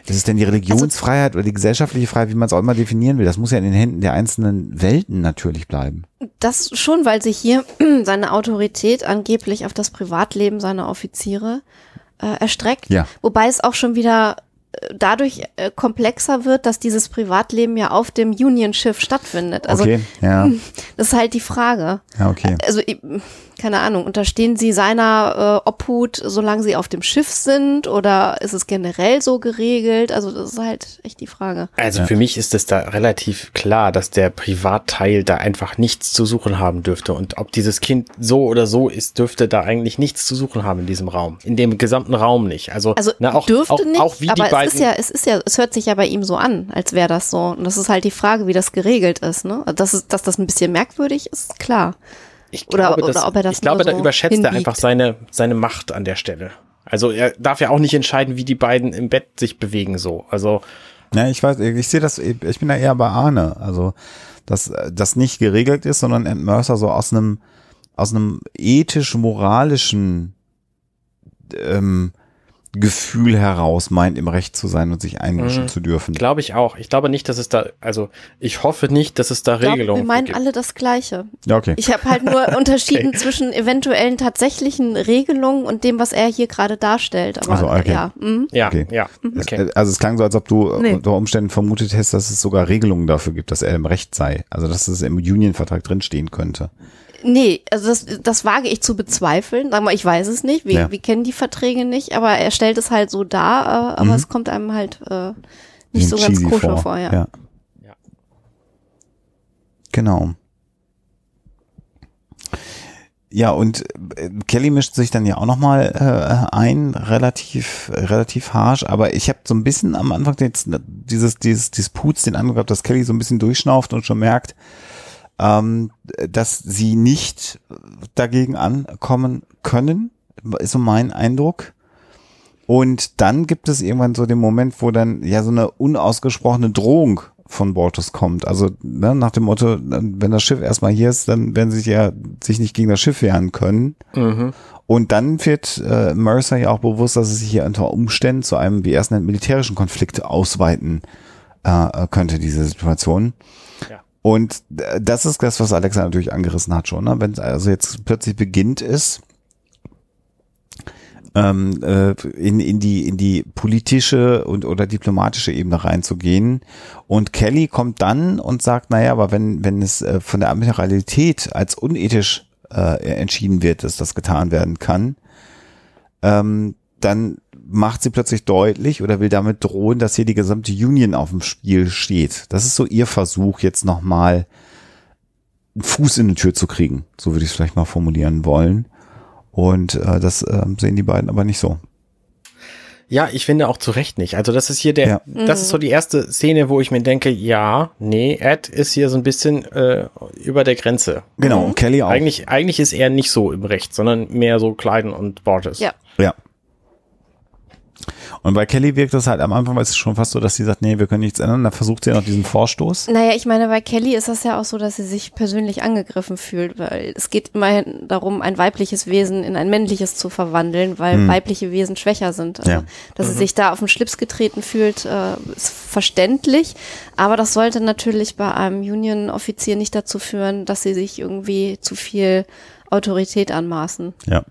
ist es denn die Religionsfreiheit oder die gesellschaftliche Freiheit, wie man es auch immer definieren will, das muss ja in den Händen der einzelnen Welten natürlich bleiben. Das schon, weil sich hier seine Autorität angeblich auf das Privatleben seiner Offiziere äh, erstreckt. Ja. Wobei es auch schon wieder äh, dadurch äh, komplexer wird, dass dieses Privatleben ja auf dem Union-Schiff stattfindet. Also Okay, ja, das ist halt die Frage. ja, okay. Also ich- keine Ahnung, unterstehen Sie seiner äh, Obhut, solange Sie auf dem Schiff sind oder ist es generell so geregelt? Also das ist halt echt die Frage. Also für mich ist es da relativ klar, dass der Privatteil da einfach nichts zu suchen haben dürfte. Und ob dieses Kind so oder so ist, dürfte da eigentlich nichts zu suchen haben in diesem Raum. In dem gesamten Raum nicht. Also, Also na, auch, dürfte auch, nicht, auch wie aber die beiden. es ist ja, es ist ja, es hört sich ja bei ihm so an, als wäre das so. Und das ist halt die Frage, wie das geregelt ist. Ne? Also Das ist, dass das ein bisschen merkwürdig ist, klar. Ich oder- glaube, oder das, ob er das ich glaube nur da so überschätzt er hinbiegt. einfach seine, seine Macht an der Stelle. Also er darf ja auch nicht entscheiden, wie die beiden im Bett sich bewegen so. Also Ja, ich weiß, ich sehe das, ich bin da eher bei Arne. Also, dass das nicht geregelt ist, sondern Ed Mercer so aus einem, aus einem ethisch-moralischen ähm, Gefühl heraus meint, im Recht zu sein und sich einmischen Mhm. zu dürfen. Glaube ich auch. Ich glaube nicht, dass es da, also ich hoffe nicht, dass es da Ich Regelungen wir meinen gibt. alle das Gleiche. Ja, okay. Ich habe halt nur unterschieden zwischen eventuellen tatsächlichen Regelungen und dem, was er hier gerade darstellt. Aber Ach so, okay. ja, mhm. Ja, Okay. ja. Es, Okay. Also es klang so, als ob du Nee. unter Umständen vermutet hättest, dass es sogar Regelungen dafür gibt, dass er im Recht sei. Also dass es im Union-Vertrag drinstehen könnte. Nee, also das, das wage ich zu bezweifeln. Sag mal, ich weiß es nicht. Wir, Ja. wir kennen die Verträge nicht, aber er stellt es halt so dar, äh, aber Mhm. es kommt einem halt äh, nicht so ganz koscher vor. ja. ja. Ja. Genau. Ja, und äh, Kelly mischt sich dann ja auch nochmal äh, ein, relativ, relativ harsh, aber ich habe so ein bisschen am Anfang jetzt dieses, dieses Disputs den gehabt, dass Kelly so ein bisschen durchschnauft und schon merkt, ähm, dass sie nicht dagegen ankommen können, ist so mein Eindruck. Und dann gibt es irgendwann so den Moment, wo dann ja so eine unausgesprochene Drohung von Bortus kommt. Also ne, nach dem Motto, wenn das Schiff erstmal hier ist, dann werden sie sich ja sich nicht gegen das Schiff wehren können. Mhm. Und dann wird äh, Mercer ja auch bewusst, dass es sich hier unter Umständen zu einem, wie er es nennt, militärischen Konflikt ausweiten äh, könnte, diese Situation. Und äh, das ist das, was Alexa natürlich angerissen hat schon. Ne? Wenn es also jetzt plötzlich beginnt ist, ähm, äh, in, in, die, in die politische und oder diplomatische Ebene reinzugehen. Und Kelly kommt dann und sagt, naja, aber wenn, wenn es äh, von der Admiralität als unethisch äh, entschieden wird, dass das getan werden kann, ähm, dann macht sie plötzlich deutlich oder will damit drohen, dass hier die gesamte Union auf dem Spiel steht. Das ist so ihr Versuch, jetzt nochmal einen Fuß in die Tür zu kriegen. So würde ich es vielleicht mal formulieren wollen. Und äh, das äh, sehen die beiden aber nicht so. Ja, ich finde auch zu Recht nicht. Also das ist hier der, Ja. das ist so die erste Szene, wo ich mir denke, ja, nee, Ed ist hier so ein bisschen äh, über der Grenze. Genau, und Kelly auch. Eigentlich, eigentlich ist er nicht so im Recht, sondern mehr so Kleiden und Borges. Ja. Ja. Und bei Kelly wirkt das halt am Anfang, weil es ist schon fast so, dass sie sagt, nee, wir können nichts ändern. Da versucht sie noch diesen Vorstoß. Naja, ich meine, bei Kelly ist das ja auch so, dass sie sich persönlich angegriffen fühlt, weil es geht immerhin darum, ein weibliches Wesen in ein männliches zu verwandeln, weil Hm. weibliche Wesen schwächer sind. Also, Ja. Dass sie sich da auf den Schlips getreten fühlt, äh, ist verständlich, aber das sollte natürlich bei einem Union-Offizier nicht dazu führen, dass sie sich irgendwie zu viel Autorität anmaßen. Ja.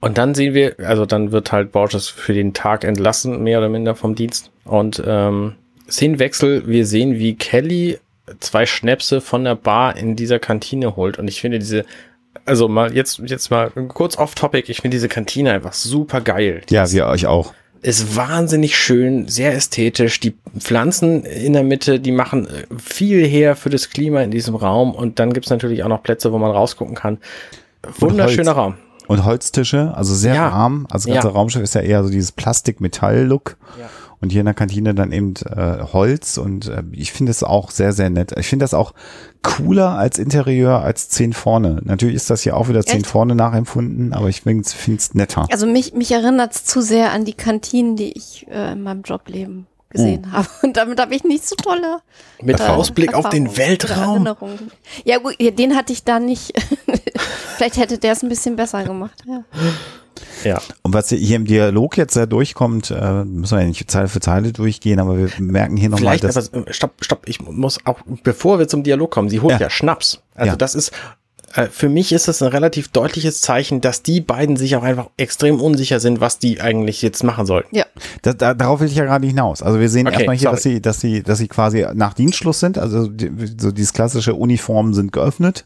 Und dann sehen wir, also dann wird halt Borges für den Tag entlassen, mehr oder minder vom Dienst. Und ähm, Szenenwechsel, wir sehen, wie Kelly zwei Schnäpse von der Bar in dieser Kantine holt. Und ich finde diese, also mal jetzt, jetzt mal kurz off topic, ich finde diese Kantine einfach super geil. Die Ja, wir euch auch. ist wahnsinnig schön, sehr ästhetisch. Die Pflanzen in der Mitte, die machen äh, viel her für das Klima in diesem Raum. Und dann gibt's natürlich auch noch Plätze, wo man rausgucken kann. Wunderschöner. Raum. Und Holztische, also sehr Ja. warm. Also das ganze Ja. Raumschiff ist ja eher so dieses Plastik-Metall-Look. Ja. Und hier in der Kantine dann eben äh, Holz. Und äh, ich finde es auch sehr, sehr nett. Ich finde das auch cooler als Interieur als 10 vorne. Natürlich ist das hier auch wieder 10 Echt? vorne nachempfunden, aber ich finde es netter. Also mich, mich erinnert es zu sehr an die Kantinen, die ich äh, in meinem Jobleben gesehen habe. Und damit habe ich nicht so tolle Mit äh, Ausblick auf den Weltraum. Ja gut, den hatte ich da nicht. Vielleicht hätte der es ein bisschen besser gemacht. Ja. Ja. Und was hier im Dialog jetzt sehr durchkommt, äh, müssen wir ja nicht Zeile für Zeile durchgehen, aber wir merken hier nochmal, Vielleicht, dass aber äh, stopp, stopp, ich muss auch, bevor wir zum Dialog kommen, sie holt Ja. ja, Schnaps. Also Ja. das ist, für mich ist das ein relativ deutliches Zeichen, dass die beiden sich auch einfach extrem unsicher sind, was die eigentlich jetzt machen sollten. ja. Da, da, darauf will ich ja gerade hinaus. Also wir sehen Okay, erstmal hier, sorry. dass sie, dass sie, dass sie quasi nach Dienstschluss sind. Also die, so dieses klassische Uniformen sind geöffnet.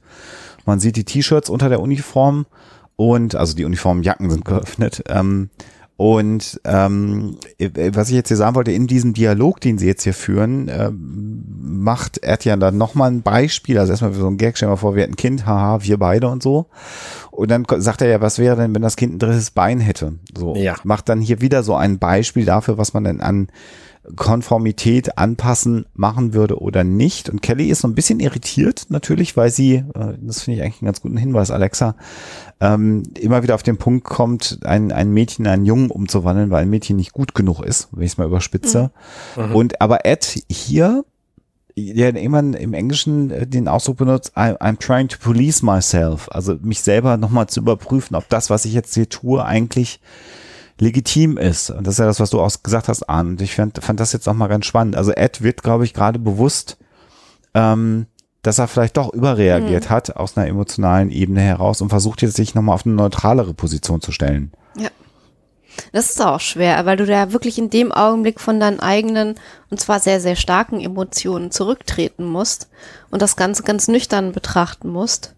Man sieht die T-Shirts unter der Uniform und also die Uniformjacken sind geöffnet. Ähm, und ähm, was ich jetzt hier sagen wollte, in diesem Dialog, den sie jetzt hier führen, ähm, macht Erdjan dann nochmal ein Beispiel. Also erstmal so ein Gag, stell mal vor, wir hätten ein Kind, haha, wir beide und so. Und dann sagt er ja, was wäre denn, wenn das Kind ein drittes Bein hätte? So Ja. macht dann hier wieder so ein Beispiel dafür, was man denn an Konformität anpassen machen würde oder nicht. Und Kelly ist so ein bisschen irritiert natürlich, weil sie, äh, das finde ich eigentlich einen ganz guten Hinweis, Alexa, ähm, immer wieder auf den Punkt kommt, ein, ein Mädchen in einen Jungen umzuwandeln, weil ein Mädchen nicht gut genug ist, wenn ich es mal überspitze. Mhm. Und aber Ed hier ja jemand im Englischen äh, den Ausdruck benutzt, I, I'm trying to police myself, also mich selber nochmal zu überprüfen, ob das, was ich jetzt hier tue, eigentlich legitim ist. Und das ist ja das, was du auch gesagt hast, Arne. Und ich fand, fand das jetzt auch mal ganz spannend. Also Ed wird, glaube ich, gerade bewusst, ähm, dass er vielleicht doch überreagiert mhm. hat aus einer emotionalen Ebene heraus und versucht jetzt sich nochmal auf eine neutralere Position zu stellen. Ja. Das ist auch schwer, weil du da wirklich in dem Augenblick von deinen eigenen und zwar sehr, sehr starken Emotionen zurücktreten musst und das Ganze ganz nüchtern betrachten musst.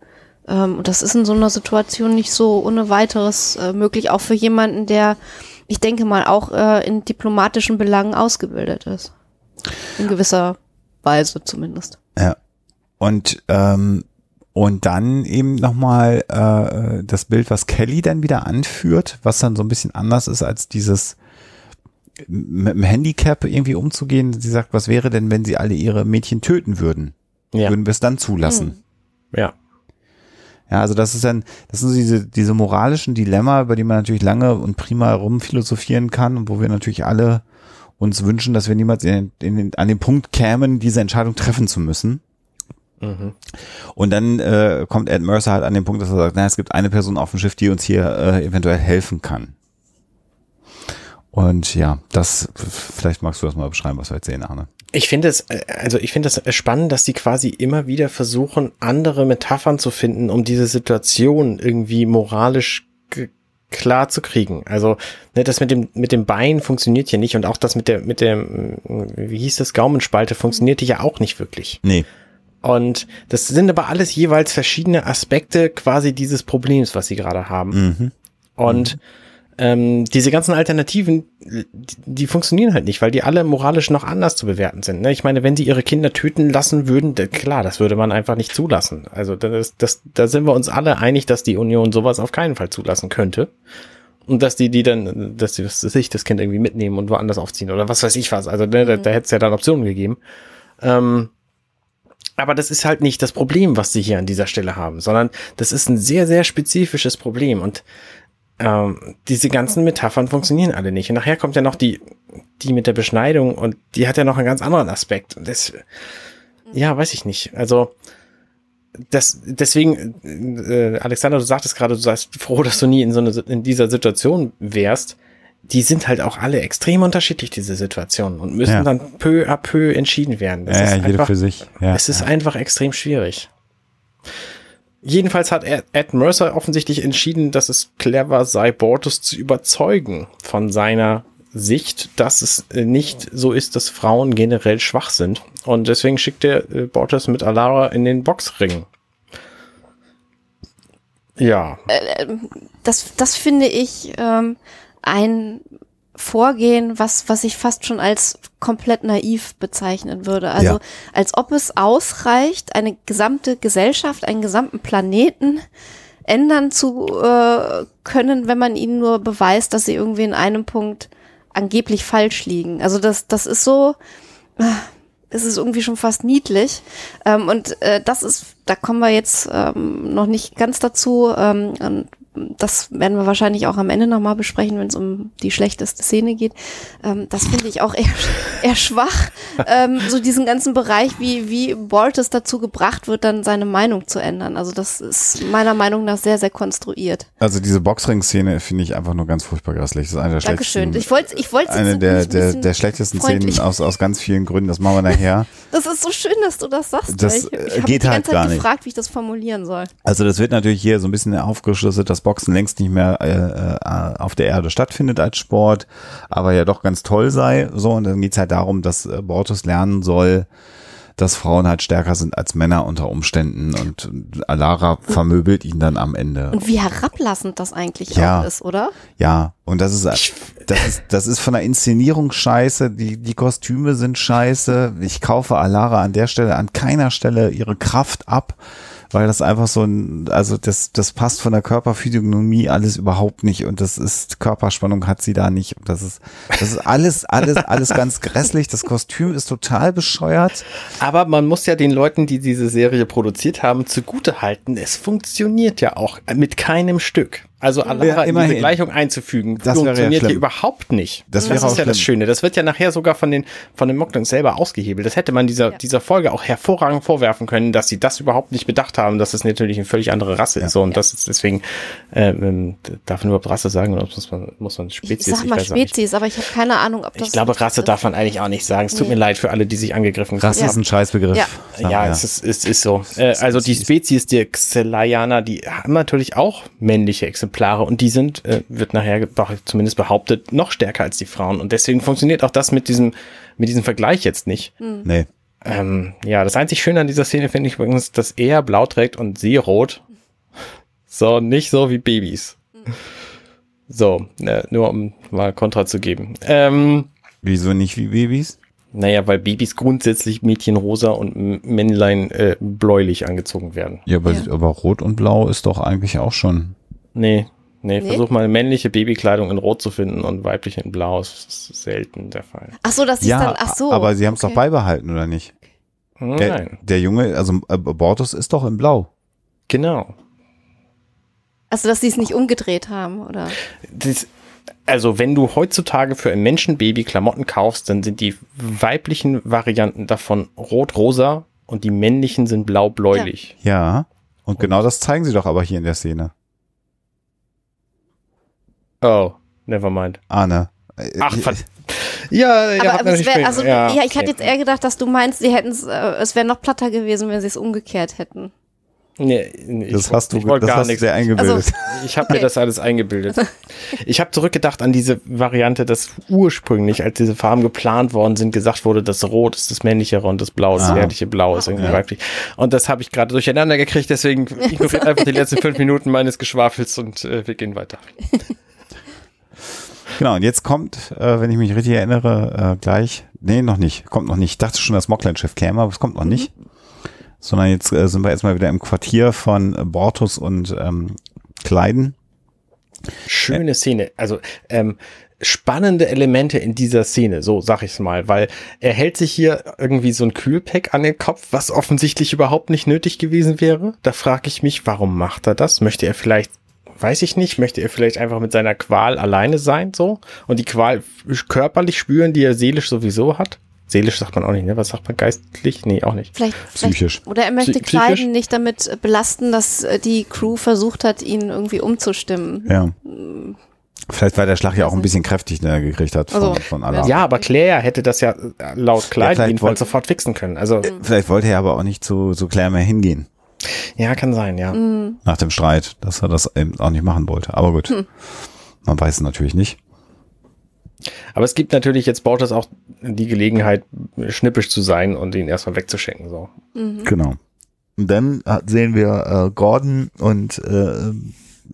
Ähm, und das ist in so einer Situation nicht so ohne weiteres äh, möglich, auch für jemanden, der, ich denke mal, auch äh, in diplomatischen Belangen ausgebildet ist. In gewisser Weise zumindest. Ja. Und ähm, und dann eben nochmal äh, das Bild, was Kelly dann wieder anführt, was dann so ein bisschen anders ist als dieses mit dem Handicap irgendwie umzugehen. Sie sagt, was wäre denn, wenn sie alle ihre Mädchen töten würden? Ja. Würden wir es dann zulassen? Hm. Ja. Ja, also das ist dann, das sind so diese, diese moralischen Dilemma, über die man natürlich lange und prima rumphilosophieren kann und wo wir natürlich alle uns wünschen, dass wir niemals in, in, an den Punkt kämen, diese Entscheidung treffen zu müssen. Mhm. Und dann äh, kommt Ed Mercer halt an den Punkt, dass er sagt, na, es gibt eine Person auf dem Schiff, die uns hier äh, eventuell helfen kann. Und ja, das, vielleicht magst du das mal beschreiben, was wir jetzt sehen, Arne. Ich finde es, äh, also ich finde es spannend, dass die quasi immer wieder versuchen, andere Metaphern zu finden, um diese Situation irgendwie moralisch klar zu kriegen. Also ne, das mit dem mit dem Bein funktioniert ja nicht und auch das mit der mit dem wie hieß das Gaumenspalte funktionierte ja auch nicht wirklich. Nee. Und das sind aber alles jeweils verschiedene Aspekte quasi dieses Problems, was sie gerade haben. Mhm. Und mhm. Ähm, diese ganzen Alternativen, die, die, funktionieren halt nicht, weil die alle moralisch noch anders zu bewerten sind. Ne? Ich meine, wenn sie ihre Kinder töten lassen würden, klar, das würde man einfach nicht zulassen. Also das, das, da sind wir uns alle einig, dass die Union sowas auf keinen Fall zulassen könnte. Und dass die, die dann, dass sie sich das Kind irgendwie mitnehmen und woanders aufziehen oder was weiß ich was. Also ne, mhm. da, da hätte es ja dann Optionen gegeben. Ähm, aber das ist halt nicht das Problem, was sie hier an dieser Stelle haben, sondern das ist ein sehr, sehr spezifisches Problem und ähm, diese ganzen Metaphern funktionieren alle nicht. Und nachher kommt ja noch die, die mit der Beschneidung und die hat ja noch einen ganz anderen Aspekt. Und das, ja, weiß ich nicht. Also, das, deswegen, äh, Alexander, du sagtest gerade, du seist froh, dass du nie in so eine, in dieser Situation wärst die sind halt auch alle extrem unterschiedlich, diese Situationen, und müssen ja. dann peu à peu entschieden werden. Das ja, ist jeder für sich. Ja, es ist einfach extrem schwierig. Jedenfalls hat Ed Mercer offensichtlich entschieden, dass es clever sei, Bortus zu überzeugen von seiner Sicht, dass es nicht so ist, dass Frauen generell schwach sind. Und deswegen schickt er äh, Bortus mit Alara in den Boxring. Ja. Äh, äh, das, das finde ich ähm, ein Vorgehen, was, was ich fast schon als komplett naiv bezeichnen würde. Also ja. als ob es ausreicht, eine gesamte Gesellschaft, einen gesamten Planeten ändern zu äh, können, wenn man ihnen nur beweist, dass sie irgendwie in einem Punkt angeblich falsch liegen. Also das, das ist so, äh, es ist irgendwie schon fast niedlich. Ähm, und äh, das ist, da kommen wir jetzt ähm, noch nicht ganz dazu. Ähm, und das werden wir wahrscheinlich auch am Ende nochmal besprechen, wenn es um die schlechteste Szene geht. Ähm, das finde ich auch eher, eher schwach. Ähm, so diesen ganzen Bereich, wie, wie Bortes dazu gebracht wird, dann seine Meinung zu ändern. Also das ist meiner Meinung nach sehr, sehr konstruiert. Also diese Boxring-Szene finde ich einfach nur ganz furchtbar grässlich. Das ist eine der Dankeschön. Ich wollte ich wollte Eine der, der, der schlechtesten Szenen aus, aus ganz vielen Gründen. Das machen wir nachher. Das ist so schön, dass du das sagst. Das ich, ich geht halt gar nicht. gefragt, wie ich das formulieren soll. Also das wird natürlich hier so ein bisschen aufgeschlüsselt, dass Boxen längst nicht mehr äh, äh, auf der Erde stattfindet als Sport, aber ja doch ganz toll sei. So, und dann geht's halt darum, dass äh, Bortus lernen soll, dass Frauen halt stärker sind als Männer unter Umständen und Alara vermöbelt ihn dann am Ende. Und wie herablassend das eigentlich ja, auch ist, oder? Ja, und das ist, das ist, das ist von der Inszenierung scheiße, die, die Kostüme sind scheiße. Ich kaufe Alara an der Stelle, an keiner Stelle ihre Kraft ab weil das einfach so ein, also das, das passt von der Körperphysiognomie alles überhaupt nicht und das ist, Körperspannung hat sie da nicht und das ist, das ist alles, alles, alles ganz grässlich. Das Kostüm ist total bescheuert. Aber man muss ja den Leuten, die diese Serie produziert haben, zugute halten, es funktioniert ja auch mit keinem Stück. Also Alara in immerhin. diese Gleichung einzufügen, Das wäre ja funktioniert hier überhaupt nicht. Das wäre ist auch ja das schlimm. Schöne. Das wird ja nachher sogar von den von den Mocklings selber ausgehebelt. Das hätte man dieser Ja. dieser Folge auch hervorragend vorwerfen können, dass sie das überhaupt nicht bedacht haben, dass es natürlich eine völlig andere Rasse ist. So und das ist deswegen äh, ähm, darf man überhaupt Rasse sagen oder muss man muss man Ich Spezies? sag mal nicht. Spezies, aber ich habe keine Ahnung, ob das. Ich glaube, Rasse ist. darf man eigentlich auch nicht sagen. Es tut Nee. mir leid für alle, die sich angegriffen Rasse gefühlt ist ein Scheißbegriff. Ja. Ja, es ist, es ist so. Äh, also die Spezies der Xelayana, die haben natürlich auch männliche Exemplare und die sind, äh, wird nachher zumindest behauptet, noch stärker als die Frauen. Und deswegen funktioniert auch das mit diesem, mit diesem Vergleich jetzt nicht. Nee. Ähm, ja, das einzig Schöne an dieser Szene finde ich übrigens, dass er blau trägt und sie rot. So, nicht so wie Babys. So, äh, nur um mal Kontra zu geben. Ähm, Wieso nicht wie Babys? naja, weil Babys grundsätzlich Mädchen rosa und Männlein äh, bläulich angezogen werden. Ja, aber, Ja. aber Rot und Blau ist doch eigentlich auch schon. Nee, nee, Nee? versuch mal männliche Babykleidung in Rot zu finden und weibliche in Blau. Das ist selten der Fall. Ach so, dass sie Ja, dann. Ach so. aber sie haben es okay. doch beibehalten, oder nicht? Der, Nein, der Junge, also äh, Bortus ist doch in Blau. genau. Also, dass sie es nicht umgedreht haben, oder? Das, also, wenn du heutzutage für ein Menschenbaby Klamotten kaufst, dann sind die weiblichen Varianten davon rot-rosa und die männlichen sind blau-bläulich. Ja. Und genau das zeigen sie doch aber hier in der Szene. Oh, never mind. Arne. Äh, Ach, äh, verdammt. Ja, ihr aber aber wär, also, recht. ja, ich okay. hatte jetzt eher gedacht, dass du meinst, sie hätten es, äh, es wäre noch platter gewesen, wenn sie es umgekehrt hätten. Nee, nee, das ich, hast du, ich das gar hast nichts. sehr eingebildet. Also, Ich habe mir Okay. das alles eingebildet. Ich habe zurückgedacht an diese Variante, dass ursprünglich, als diese Farben geplant worden sind, gesagt wurde, das Rot ist das männlichere und das Blau ist das Ah. ehrliche Blau ist irgendwie Ja. weiblich. Und das habe ich gerade durcheinander gekriegt, deswegen ignoriert einfach die letzten fünf Minuten meines Geschwafels und äh, wir gehen weiter. Genau, und jetzt kommt, äh, wenn ich mich richtig erinnere, äh, gleich, nee, noch nicht, kommt noch nicht. Ich dachte schon, das Mockland-Schiff käme, aber es kommt noch nicht. Sondern jetzt äh, sind wir erstmal wieder im Quartier von äh, Bortus und ähm, Kleiden. Schöne Szene. Also ähm, spannende Elemente in dieser Szene, so sag ich's mal, weil er hält sich hier irgendwie so ein Kühlpack an den Kopf, was offensichtlich überhaupt nicht nötig gewesen wäre. Da frage ich mich, warum macht er das? Möchte er vielleicht, weiß ich nicht, möchte er vielleicht einfach mit seiner Qual alleine sein, so und die Qual körperlich spüren, die er seelisch sowieso hat? Seelisch sagt man auch nicht, ne? Was sagt man geistlich? Nee, auch nicht. Vielleicht, Psychisch. Vielleicht, oder er möchte psychisch? Kleiden nicht damit belasten, dass äh, die Crew versucht hat, ihn irgendwie umzustimmen. Ja. Vielleicht war der Schlag ja auch ein bisschen kräftig, den er gekriegt hat von, Also, von Allah. Ja, aber Claire hätte das ja äh, laut Kleid vielleicht jedenfalls wollte- sofort fixen können. Also, Vielleicht wollte er aber auch nicht zu, zu Claire mehr hingehen ja, kann sein, ja. nach dem Streit, dass er das eben auch nicht machen wollte. Aber gut. Man weiß es natürlich nicht. Aber es gibt natürlich jetzt Bortas auch die Gelegenheit, schnippisch zu sein und ihn erstmal wegzuschenken. So. Genau. Und dann äh, sehen wir äh, Gordon und äh, äh,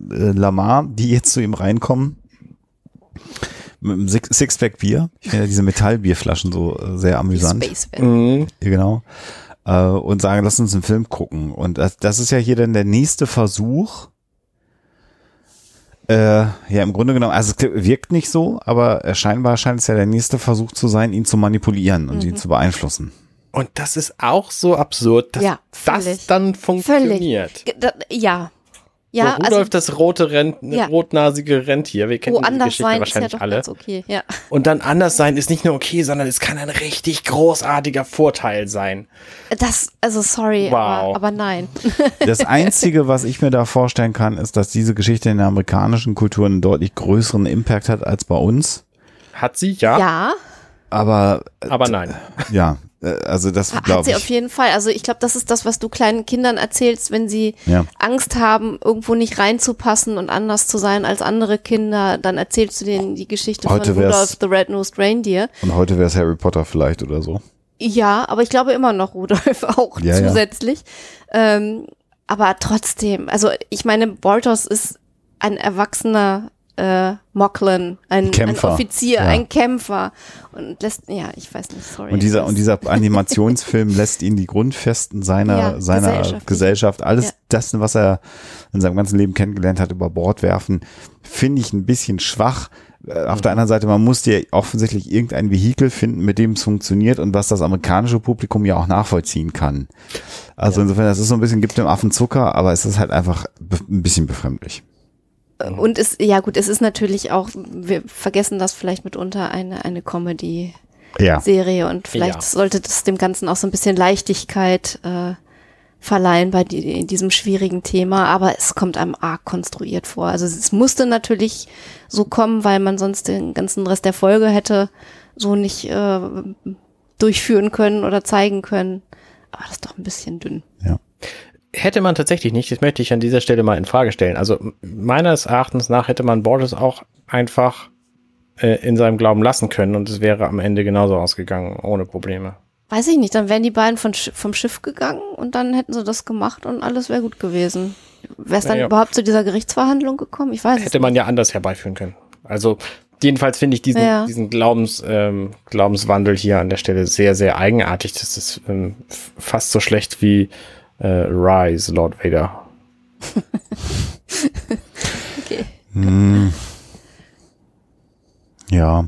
Lamar, die jetzt zu ihm reinkommen. Mit einem Six- Sixpack Bier. Ich finde ja diese Metallbierflaschen so äh, sehr amüsant. Space. Mhm. Genau. Äh, und sagen, lass uns einen Film gucken. Und das, das ist ja hier dann der nächste Versuch. Äh, ja, im Grunde genommen, also es wirkt nicht so, aber scheinbar scheint es ja der nächste Versuch zu sein, ihn zu manipulieren und ihn zu beeinflussen. Und das ist auch so absurd, dass Ja, das völlig. dann funktioniert. Ge- da- Ja. so, Ja, Rudolf, also das rote Rent, Ja. rotnasige Rentier, wir kennen die woanders Geschichte sein ist ja wahrscheinlich alle. ganz okay. Ja. Und dann anders sein ist nicht nur okay, sondern es kann ein richtig großartiger Vorteil sein. Das, also sorry, Wow. aber, aber nein. Das Einzige, was ich mir da vorstellen kann, ist, dass diese Geschichte in der amerikanischen Kultur einen deutlich größeren Impact hat als bei uns. Hat sie, ja, Ja, Aber aber nein. ja, äh, also das ha- hat sie auf jeden Fall. Also ich glaube, das ist das, was du kleinen Kindern erzählst, wenn sie Ja. Angst haben, irgendwo nicht reinzupassen und anders zu sein als andere Kinder. Dann erzählst du denen die Geschichte Heute von Rudolph the Red-Nosed Reindeer. Und heute wäre es Harry Potter vielleicht oder so. Ja, aber ich glaube immer noch Rudolf auch Ja, ja. zusätzlich. Ähm, aber trotzdem, also ich meine, Bortos ist ein erwachsener äh, Mocklin, ein, ein Kämpfer. Offizier, Ja. ein Kämpfer und lässt, ja, ich weiß nicht, sorry. Und dieser, und dieser Animationsfilm lässt ihn die Grundfesten seiner, Ja, seiner Gesellschaft. Gesellschaft, alles Ja. das, was er in seinem ganzen Leben kennengelernt hat, über Bord werfen, finde ich ein bisschen schwach. Äh, Auf der anderen Seite, man muss dir offensichtlich irgendein Vehikel finden, mit dem es funktioniert und was das amerikanische Publikum ja auch nachvollziehen kann. Also insofern, das ist so ein bisschen, gibt dem Affen Zucker, aber es ist halt einfach ein bisschen befremdlich. Und es, ja gut, es ist natürlich auch, wir vergessen das vielleicht mitunter, eine, eine Comedy-Serie Ja. und vielleicht Ja. sollte das dem Ganzen auch so ein bisschen Leichtigkeit äh, verleihen bei die, in diesem schwierigen Thema, aber es kommt einem arg konstruiert vor. Also es musste natürlich so kommen, weil man sonst den ganzen Rest der Folge hätte so nicht äh, durchführen können oder zeigen können. Aber das ist doch ein bisschen dünn. Ja. Hätte man tatsächlich nicht, das möchte ich an dieser Stelle mal in Frage stellen. Also meines Erachtens nach hätte man Borges auch einfach äh, in seinem Glauben lassen können und es wäre am Ende genauso ausgegangen, ohne Probleme. Weiß ich nicht, dann wären die beiden von, vom Schiff gegangen und dann hätten sie das gemacht und alles wäre gut gewesen. Wäre es dann Ja, ja. überhaupt zu dieser Gerichtsverhandlung gekommen? Ich weiß Hätte man ja anders herbeiführen können. Also jedenfalls finde ich diesen, Ja. diesen Glaubens, ähm, Glaubenswandel hier an der Stelle sehr, sehr eigenartig. Das ist ähm, fast so schlecht wie äh, Rise, Lord Vader. Okay. Hm. Ja.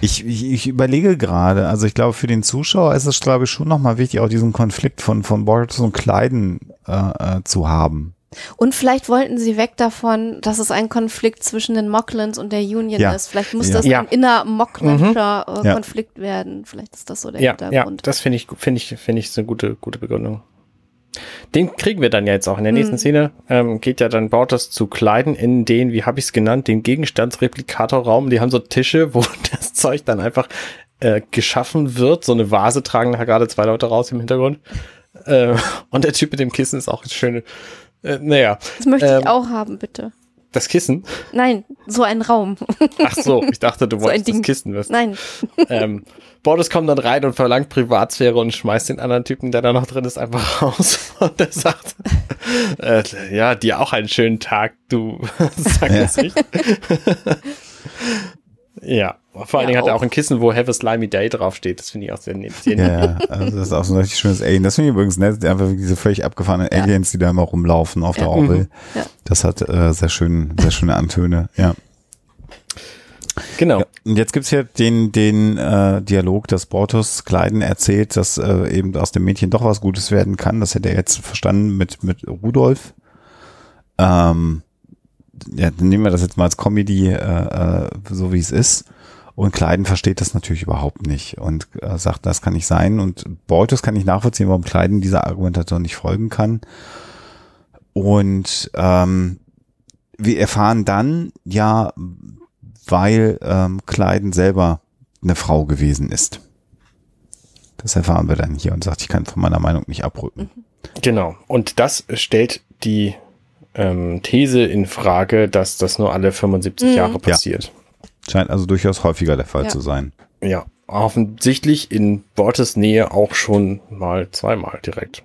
Ich, ich, ich überlege gerade, also ich glaube, für den Zuschauer ist es, glaube ich, schon nochmal wichtig, auch diesen Konflikt von, von Boris und Kleiden äh, äh, zu haben. Und vielleicht wollten sie weg davon, dass es ein Konflikt zwischen den Mocklins und der Union Ja. ist. Vielleicht muss Ja. das Ja. ein inner-Mocklinscher äh, Ja. Konflikt werden. Vielleicht ist das so der Ja, ja, Hintergrund. das finde ich, finde ich, finde ich ist eine gute, gute Begründung. Den kriegen wir dann ja jetzt auch in der nächsten Mhm. Szene. Ähm, geht ja dann Bortos zu Kleiden in den, wie habe ich es genannt, den Gegenstandsreplikatorraum. Die haben so Tische, wo das Zeug dann einfach äh, geschaffen wird. So eine Vase tragen da gerade zwei Leute raus im Hintergrund. Äh, und der Typ mit dem Kissen ist auch eine schöne. Äh, naja, Das möchte Ähm, ich auch haben, bitte. das Kissen. Nein, so ein Raum. Ach so, ich dachte, du So ein wolltest das. Kissen wissen. Nein. ähm, Bordes kommt dann rein und verlangt Privatsphäre und schmeißt den anderen Typen, der da noch drin ist, einfach raus. Und er sagt, äh, ja, dir auch einen schönen Tag, du sag Ja. es nicht. ja, vor allen Ja, Dingen hat er auch. ein Kissen, wo Have a Slimy Day draufsteht. Das finde ich auch sehr nett. Ja, ja, also das ist auch so ein richtig schönes Alien. Das finde ich übrigens nett, einfach diese völlig abgefahrenen Ja. Aliens, die da immer rumlaufen auf der Ja. Orgel. Ja. Das hat äh, sehr schön, sehr schöne Antöne, ja. Genau. Ja, und jetzt gibt's hier den, den äh, Dialog, dass Bortus Kleiden erzählt, dass äh, eben aus dem Mädchen doch was Gutes werden kann. Das hätte er jetzt verstanden mit, mit Rudolf. Ähm, ja, dann nehmen wir das jetzt mal als Comedy, äh, äh, so wie es ist. Und Kleiden versteht das natürlich überhaupt nicht und äh, sagt, das kann nicht sein. Und Bortus kann nicht nachvollziehen, warum Kleiden dieser Argumentation nicht folgen kann. Und ähm, wir erfahren dann, ja, weil ähm, Kleiden selber eine Frau gewesen ist. Das erfahren wir dann hier und sagt, ich kann von meiner Meinung nicht abrücken. Genau. Und das stellt die ähm, These in Frage, dass das nur alle 75 Mhm. Jahre passiert. Scheint also durchaus häufiger der Fall Ja. zu sein. Ja, offensichtlich in Bortes Nähe auch schon mal zweimal direkt.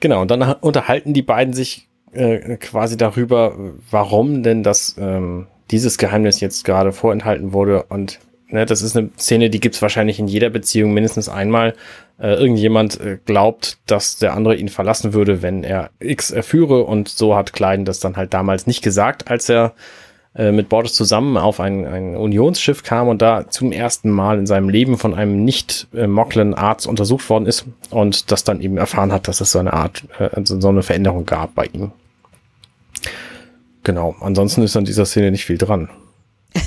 Genau, und dann unterhalten die beiden sich äh, quasi darüber, warum denn das ähm, dieses Geheimnis jetzt gerade vorenthalten wurde. Und ne, das ist eine Szene, die gibt's wahrscheinlich in jeder Beziehung mindestens einmal. Äh, irgendjemand äh, glaubt, dass der andere ihn verlassen würde, wenn er X erführe. Und so hat Klein das dann halt damals nicht gesagt, als er äh, mit Bordes zusammen auf ein, ein Unionsschiff kam und da zum ersten Mal in seinem Leben von einem nicht äh, Mocklin Arzt untersucht worden ist und das dann eben erfahren hat, dass es so eine Art, äh, also so eine Veränderung gab bei ihm. Genau, ansonsten ist an dieser Szene nicht viel dran.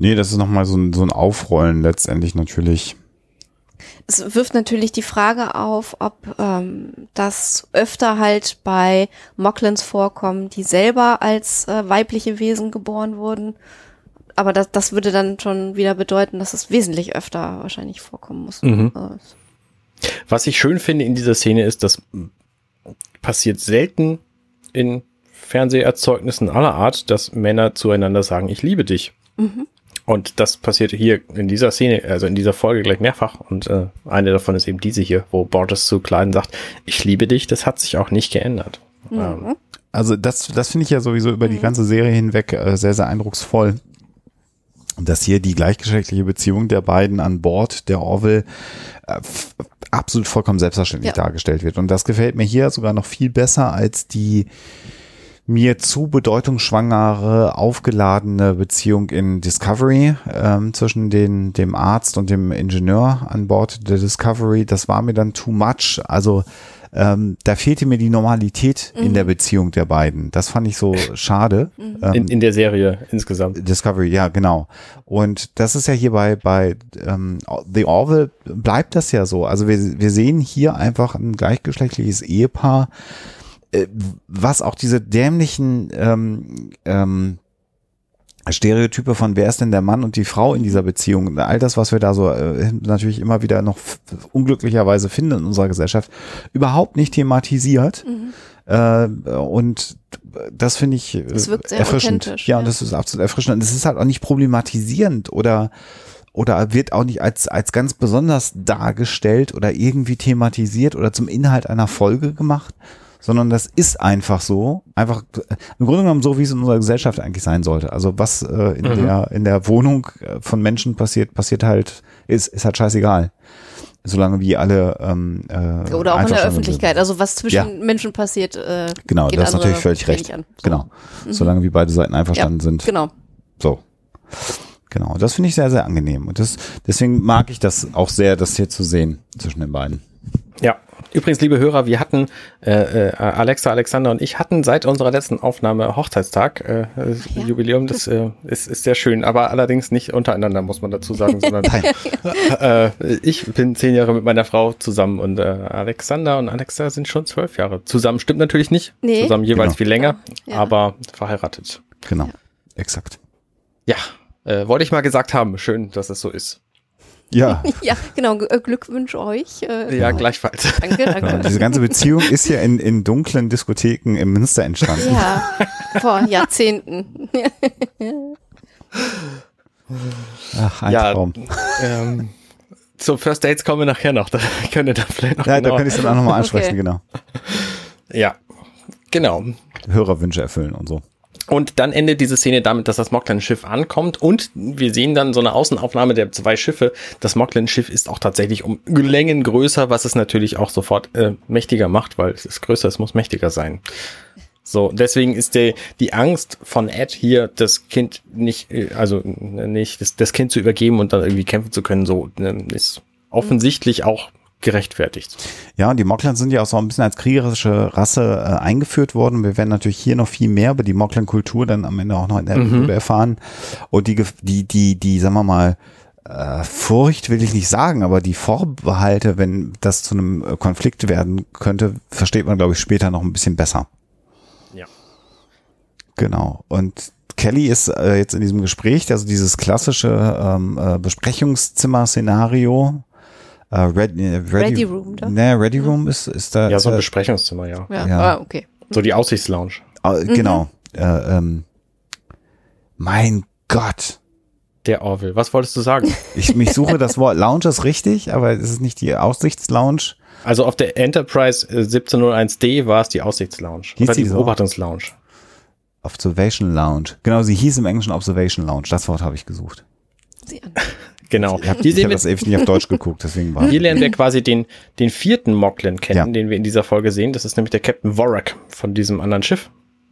Nee, das ist nochmal so ein, so ein Aufrollen letztendlich natürlich. Es wirft natürlich die Frage auf, ob ähm, das öfter halt bei Mocklins vorkommen, die selber als äh, weibliche Wesen geboren wurden. Aber das, das würde dann schon wieder bedeuten, dass es wesentlich öfter wahrscheinlich vorkommen muss. Mhm. Also, Was ich schön finde in dieser Szene ist, das passiert selten in Fernseherzeugnissen aller Art, dass Männer zueinander sagen, ich liebe dich. Und das passiert hier in dieser Szene, also in dieser Folge gleich mehrfach. Und äh, eine davon ist eben diese hier, wo Borges zu Klein sagt, ich liebe dich, das hat sich auch nicht geändert. Ähm, Also das, das finde ich ja sowieso über die ganze Serie hinweg äh, sehr, sehr eindrucksvoll. Dass hier die gleichgeschlechtliche Beziehung der beiden an Bord der Orville äh, absolut vollkommen selbstverständlich Ja. dargestellt wird. Und das gefällt mir hier sogar noch viel besser als die mir zu bedeutungsschwangere, aufgeladene Beziehung in Discovery ähm, zwischen den, dem Arzt und dem Ingenieur an Bord der Discovery. Das war mir dann too much. Also ähm, da fehlte mir die Normalität in der Beziehung der beiden. Das fand ich so schade. Ähm, in, in der Serie insgesamt. Discovery, ja, genau. Und das ist ja hier bei, bei ähm, The Orville bleibt das ja so. Also wir, wir sehen hier einfach ein gleichgeschlechtliches Ehepaar, was auch diese dämlichen ähm, ähm, Stereotype von wer ist denn der Mann und die Frau in dieser Beziehung, all das, was wir da so äh, natürlich immer wieder noch unglücklicherweise finden in unserer Gesellschaft, überhaupt nicht thematisiert. Äh, und das finde ich äh, wirkt sehr erfrischend. Ja, ja. und das ist absolut erfrischend. Und es ist halt auch nicht problematisierend oder oder wird auch nicht als, als ganz besonders dargestellt oder irgendwie thematisiert oder zum Inhalt einer Folge gemacht, sondern das ist einfach so, einfach im Grunde genommen so, wie es in unserer Gesellschaft eigentlich sein sollte. Also was äh, in Mhm. der in der Wohnung äh, von Menschen passiert, passiert halt, ist, ist halt scheißegal. Solange wie alle ähm, äh, Oder auch in der Öffentlichkeit. sind. Also was zwischen Ja. Menschen passiert, äh, Genau, geht das ist natürlich völlig recht. an. So. Genau. Solange wie beide Seiten einverstanden Ja, sind. Genau. So. Genau, das finde ich sehr, sehr angenehm. Und das, deswegen mag ich das auch sehr, das hier zu sehen zwischen den beiden. Ja. Übrigens, liebe Hörer, wir hatten, äh, äh, Alexa, Alexander und ich hatten seit unserer letzten Aufnahme Hochzeitstag, äh, ja. Jubiläum, das äh, ist, ist sehr schön, aber allerdings nicht untereinander, muss man dazu sagen, sondern äh, ich bin zehn Jahre mit meiner Frau zusammen und äh, Alexander und Alexa sind schon zwölf Jahre. Zusammen stimmt natürlich nicht, Nee. zusammen jeweils Genau. viel länger, Ja. aber verheiratet. Genau, exakt. Ja, äh, wollte ich mal gesagt haben, schön, dass es so ist. Ja, Ja, genau. Äh, Glückwünsche euch. Äh, Ja, gleichfalls. Danke, danke. diese ganze Beziehung ist ja in, in dunklen Diskotheken im Münster entstanden. Ja, vor Jahrzehnten. Ach, ein Ja, Traum. ähm, zu First Dates kommen wir nachher noch. Da könnt ihr dann vielleicht noch Ja, da genauer- könnte ich es dann auch nochmal ansprechen, Okay. genau. Ja, genau. Hörerwünsche erfüllen und so. Und dann endet diese Szene damit, dass das Moclan-Schiff ankommt und wir sehen dann so eine Außenaufnahme der zwei Schiffe. Das Moclan-Schiff ist auch tatsächlich um Längen größer, was es natürlich auch sofort äh, mächtiger macht, weil es ist größer, es muss mächtiger sein. So, deswegen ist die, die Angst von Ed hier, das Kind nicht, äh, also nicht, das, das Kind zu übergeben und dann irgendwie kämpfen zu können, so äh, ist offensichtlich auch gerechtfertigt. Ja, und die Moklans sind ja auch so ein bisschen als kriegerische Rasse äh, eingeführt worden. Wir werden natürlich hier noch viel mehr über die Moklan-Kultur dann am Ende auch noch in der Episode erfahren. Und die, die, die, die, sagen wir mal, äh, Furcht will ich nicht sagen, aber die Vorbehalte, wenn das zu einem äh, Konflikt werden könnte, versteht man, glaube ich, später noch ein bisschen besser. Ja. Genau. Und Kelly ist äh, jetzt in diesem Gespräch, also dieses klassische ähm, äh, Besprechungszimmer-Szenario. Äh, Ready, äh, Ready, Ready Room, da? Ne, Ready Room ist, ist da. Ja, so ein äh, Besprechungszimmer, ja. Ja, Ja. Ah, okay. So die Aussichtslounge. äh, Genau. Äh, ähm, mein Gott. Der Orville. Was wolltest du sagen? Ich mich suche das Wort Lounge ist richtig, aber es ist nicht die Aussichtslounge. Also auf der Enterprise äh, 1701D war es die Aussichtslounge. Hieß Oder die so? Beobachtungslounge. Observation Lounge. Genau, sie hieß im Englischen Observation Lounge. Das Wort habe ich gesucht. Sieh an. Genau. Ich habe ich hab wir, das ewig nicht auf Deutsch geguckt, deswegen war hier lernen wir quasi den, den vierten Moklen kennen, Ja. den wir in dieser Folge sehen. Das ist nämlich der Captain Vorak von diesem anderen Schiff,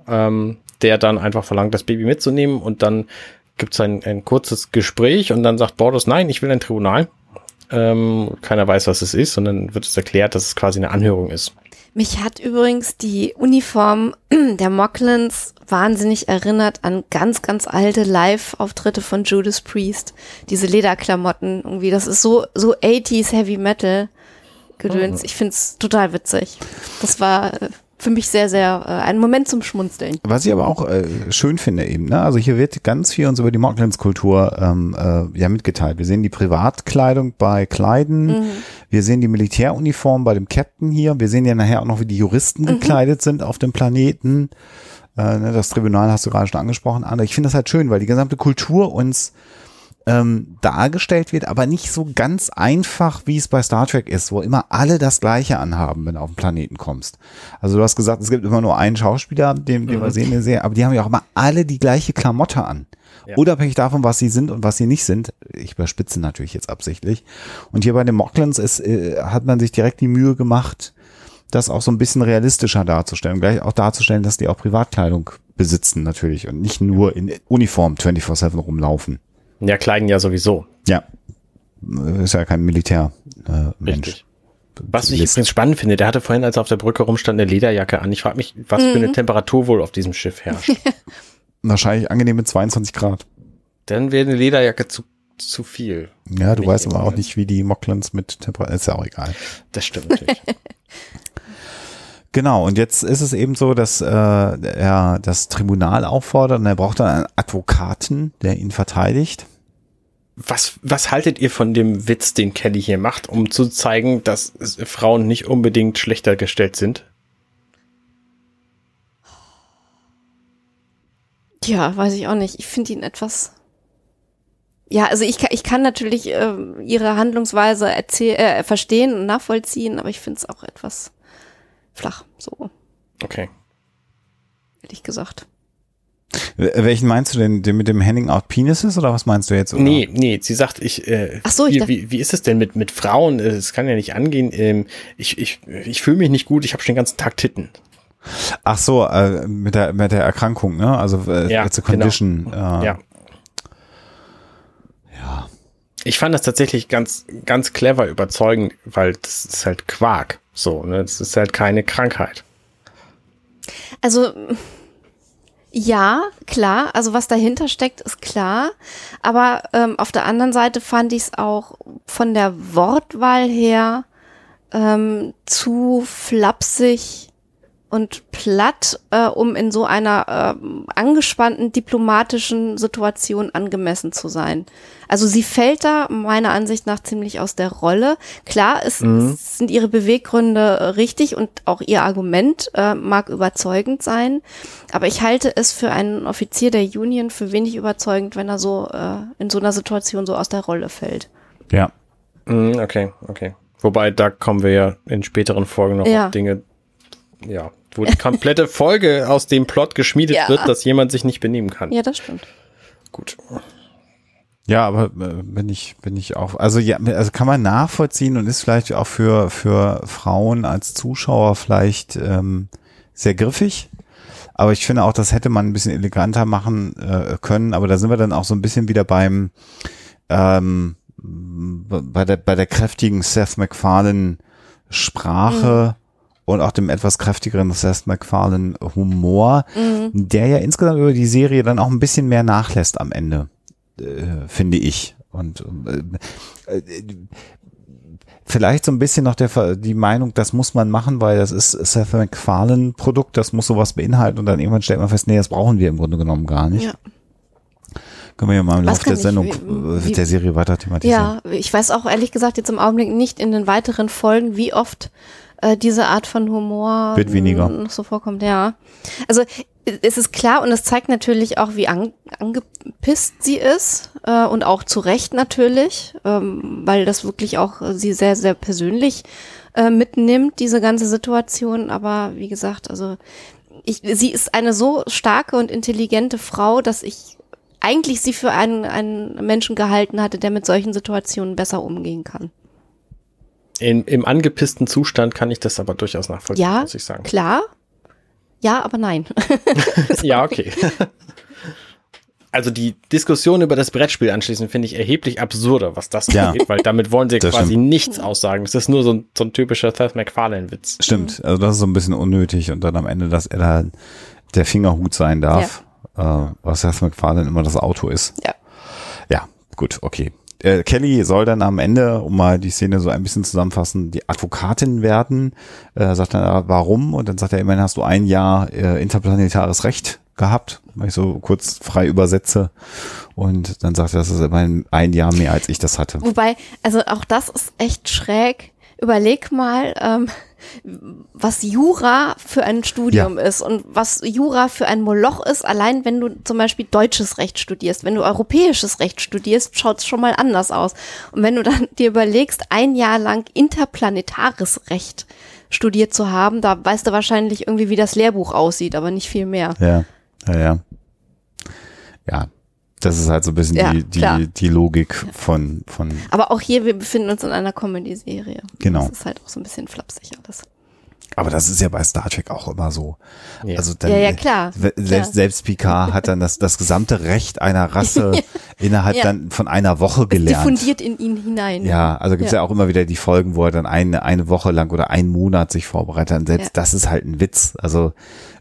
ähm, der dann einfach verlangt, das Baby mitzunehmen und dann gibt es ein, ein kurzes Gespräch und dann sagt Bordos, nein, ich will ein Tribunal. Ähm, keiner weiß, was es ist, und dann wird es erklärt, dass es quasi eine Anhörung ist. Mich hat übrigens die Uniform der Mocklins wahnsinnig erinnert an ganz, ganz alte Live-Auftritte von Judas Priest. Diese Lederklamotten irgendwie. Das ist so, so 80s Heavy Metal Gedöns. Ich find's total witzig. Das war äh, für mich sehr, sehr äh, ein Moment zum Schmunzeln. Was ich aber auch äh, schön finde eben, ne? also hier wird ganz viel uns über die Mocklands-Kultur ähm, äh, ja mitgeteilt. Wir sehen die Privatkleidung bei Kleiden, wir sehen die Militäruniform bei dem Captain hier, wir sehen ja nachher auch noch, wie die Juristen gekleidet sind auf dem Planeten. Äh, ne, das Tribunal hast du gerade schon angesprochen, Anna. Ich finde das halt schön, weil die gesamte Kultur uns ähm, dargestellt wird, aber nicht so ganz einfach, wie es bei Star Trek ist, wo immer alle das Gleiche anhaben, wenn du auf den Planeten kommst. Also du hast gesagt, es gibt immer nur einen Schauspieler, den, den wir sehen der Serie, aber die haben ja auch immer alle die gleiche Klamotte an. Ja. Unabhängig davon, was sie sind und was sie nicht sind. Ich überspitze natürlich jetzt absichtlich. Und hier bei den Mocklans ist, äh, hat man sich direkt die Mühe gemacht, das auch so ein bisschen realistischer darzustellen. Gleich auch darzustellen, dass die auch Privatkleidung besitzen natürlich und nicht nur in Uniform 24-7 rumlaufen. Ja, kleiden ja sowieso. Ja. Ist ja kein Militär äh. Was ich List. übrigens spannend finde, der hatte vorhin, als er auf der Brücke rumstand, eine Lederjacke an. Ich frage mich, was für eine Temperatur wohl auf diesem Schiff herrscht. Wahrscheinlich angenehme 22 Grad. Dann wäre eine Lederjacke zu, zu viel. Ja, du weißt aber auch nicht, wie die Mocklans mit Temperatur, ist ja auch egal. Das stimmt natürlich. Genau, und jetzt ist es eben so, dass äh, er das Tribunal auffordert und er braucht dann einen Advokaten, der ihn verteidigt. was, was haltet ihr von dem Witz, den Kelly hier macht, um zu zeigen, dass Frauen nicht unbedingt schlechter gestellt sind? Ja, weiß ich auch nicht. Ich finde ihn etwas. Ja, also ich kann, ich kann natürlich ähm, ihre Handlungsweise erzähl äh, verstehen und nachvollziehen, aber ich finde es auch etwas flach, so Okay. ehrlich gesagt. Welchen meinst du denn? Den mit dem Handing out Penises oder was meinst du jetzt? Oder? Nee, nee, sie sagt, ich, äh, Ach so, ich wie, wie, wie ist es denn mit, mit Frauen? Äh, Es kann ja nicht angehen. Ähm, ich ich, ich fühle mich nicht gut, ich habe schon den ganzen Tag Titten. Ach so, äh, mit der mit der Erkrankung, ne? Also äh, Ja, it's a genau. condition. Äh, Ja. ja. Ich fand das tatsächlich ganz, ganz clever überzeugend, weil das ist halt Quark. So, ne? Das ist halt keine Krankheit. Also ja, klar, also was dahinter steckt, ist klar. Aber ähm, auf der anderen Seite fand ich es auch von der Wortwahl her ähm, zu flapsig und platt, äh, um in so einer ähm, angespannten diplomatischen Situation angemessen zu sein. Also sie fällt da meiner Ansicht nach ziemlich aus der Rolle. Klar, es, es sind ihre Beweggründe äh, richtig und auch ihr Argument äh, mag überzeugend sein, aber ich halte es für einen Offizier der Union für wenig überzeugend, wenn er so äh, in so einer Situation so aus der Rolle fällt. Ja. Mm, Okay, okay. Wobei, da kommen wir ja in späteren Folgen noch Ja. auf Dinge, ja, wo die komplette Folge aus dem Plot geschmiedet Ja. wird, dass jemand sich nicht benehmen kann. Ja, das stimmt. Gut. Ja, aber äh, bin ich, bin ich auch, also ja, also kann man nachvollziehen und ist vielleicht auch für, für Frauen als Zuschauer vielleicht ähm, sehr griffig. Aber ich finde auch, das hätte man ein bisschen eleganter machen äh, können. Aber da sind wir dann auch so ein bisschen wieder beim, ähm, bei der, bei der kräftigen Seth MacFarlane Sprache und auch dem etwas kräftigeren Seth MacFarlane Humor, der ja insgesamt über die Serie dann auch ein bisschen mehr nachlässt am Ende äh, finde ich. Und äh, äh, vielleicht so ein bisschen noch der, die Meinung, das muss man machen, weil das ist Seth MacFarlane Produkt, das muss sowas beinhalten und dann irgendwann stellt man fest, nee, das brauchen wir im Grunde genommen gar nicht. Ja. Können wir ja mal im Laufe der Sendung wie- äh, wie- der Serie weiter thematisieren. Ja, ich weiß auch ehrlich gesagt jetzt im Augenblick nicht in den weiteren Folgen, wie oft äh, diese Art von Humor Wird weniger. noch so vorkommt. Ja, also es ist klar und es zeigt natürlich auch, wie an, angepisst sie ist äh, und auch zu Recht natürlich, ähm, weil das wirklich auch sie sehr, sehr persönlich äh, mitnimmt, diese ganze Situation. Aber wie gesagt, also ich, sie ist eine so starke und intelligente Frau, dass ich eigentlich sie für einen, einen Menschen gehalten hatte, der mit solchen Situationen besser umgehen kann. In, Im angepissten Zustand kann ich das aber durchaus nachvollziehen, Ja, muss ich sagen. klar. Ja, aber nein. ja, okay. Also die Diskussion über das Brettspiel anschließend finde ich erheblich absurder, was das Ja. angeht, weil damit wollen sie Das quasi stimmt. nichts aussagen. Das ist nur so ein, so ein typischer Seth MacFarlane-Witz. Stimmt, also das ist so ein bisschen unnötig und dann am Ende, dass er da der Fingerhut sein darf, äh, was Seth MacFarlane immer das Auto ist. Ja. Ja, gut, okay. Äh, Kelly soll dann am Ende, um mal die Szene so ein bisschen zusammenfassen, die Advokatin werden. Äh, sagt dann, äh, warum? Und dann sagt er, immerhin hast du ein Jahr äh, interplanetares Recht gehabt, wenn ich so kurz frei übersetze. Und dann sagt er, das ist immerhin ein Jahr mehr, als ich das hatte. Wobei, also auch das ist echt schräg. Überleg mal, ähm, was Jura für ein Studium ist und was Jura für ein Moloch ist, allein wenn du zum Beispiel deutsches Recht studierst. Wenn du europäisches Recht studierst, schaut es schon mal anders aus. Und wenn du dann dir überlegst, ein Jahr lang interplanetares Recht studiert zu haben, da weißt du wahrscheinlich irgendwie, wie das Lehrbuch aussieht, aber nicht viel mehr. Ja, ja, ja. Ja, das ist halt so ein bisschen Ja, die, die, klar. die Logik von, von Aber auch hier, wir befinden uns in einer Comedy-Serie. Genau. Das ist halt auch so ein bisschen flapsig alles. Aber das ist ja bei Star Trek auch immer so. Ja. Also dann, Ja, ja, klar. Selbst, selbst Picard hat dann das, das gesamte Recht einer Rasse innerhalb Ja. dann von einer Woche Es gelernt. diffundiert in ihn hinein. Ja, also gibt's ja. Ja. auch immer wieder die Folgen, wo er dann eine, eine Woche lang oder einen Monat sich vorbereitet. Und selbst Ja. das ist halt ein Witz. Also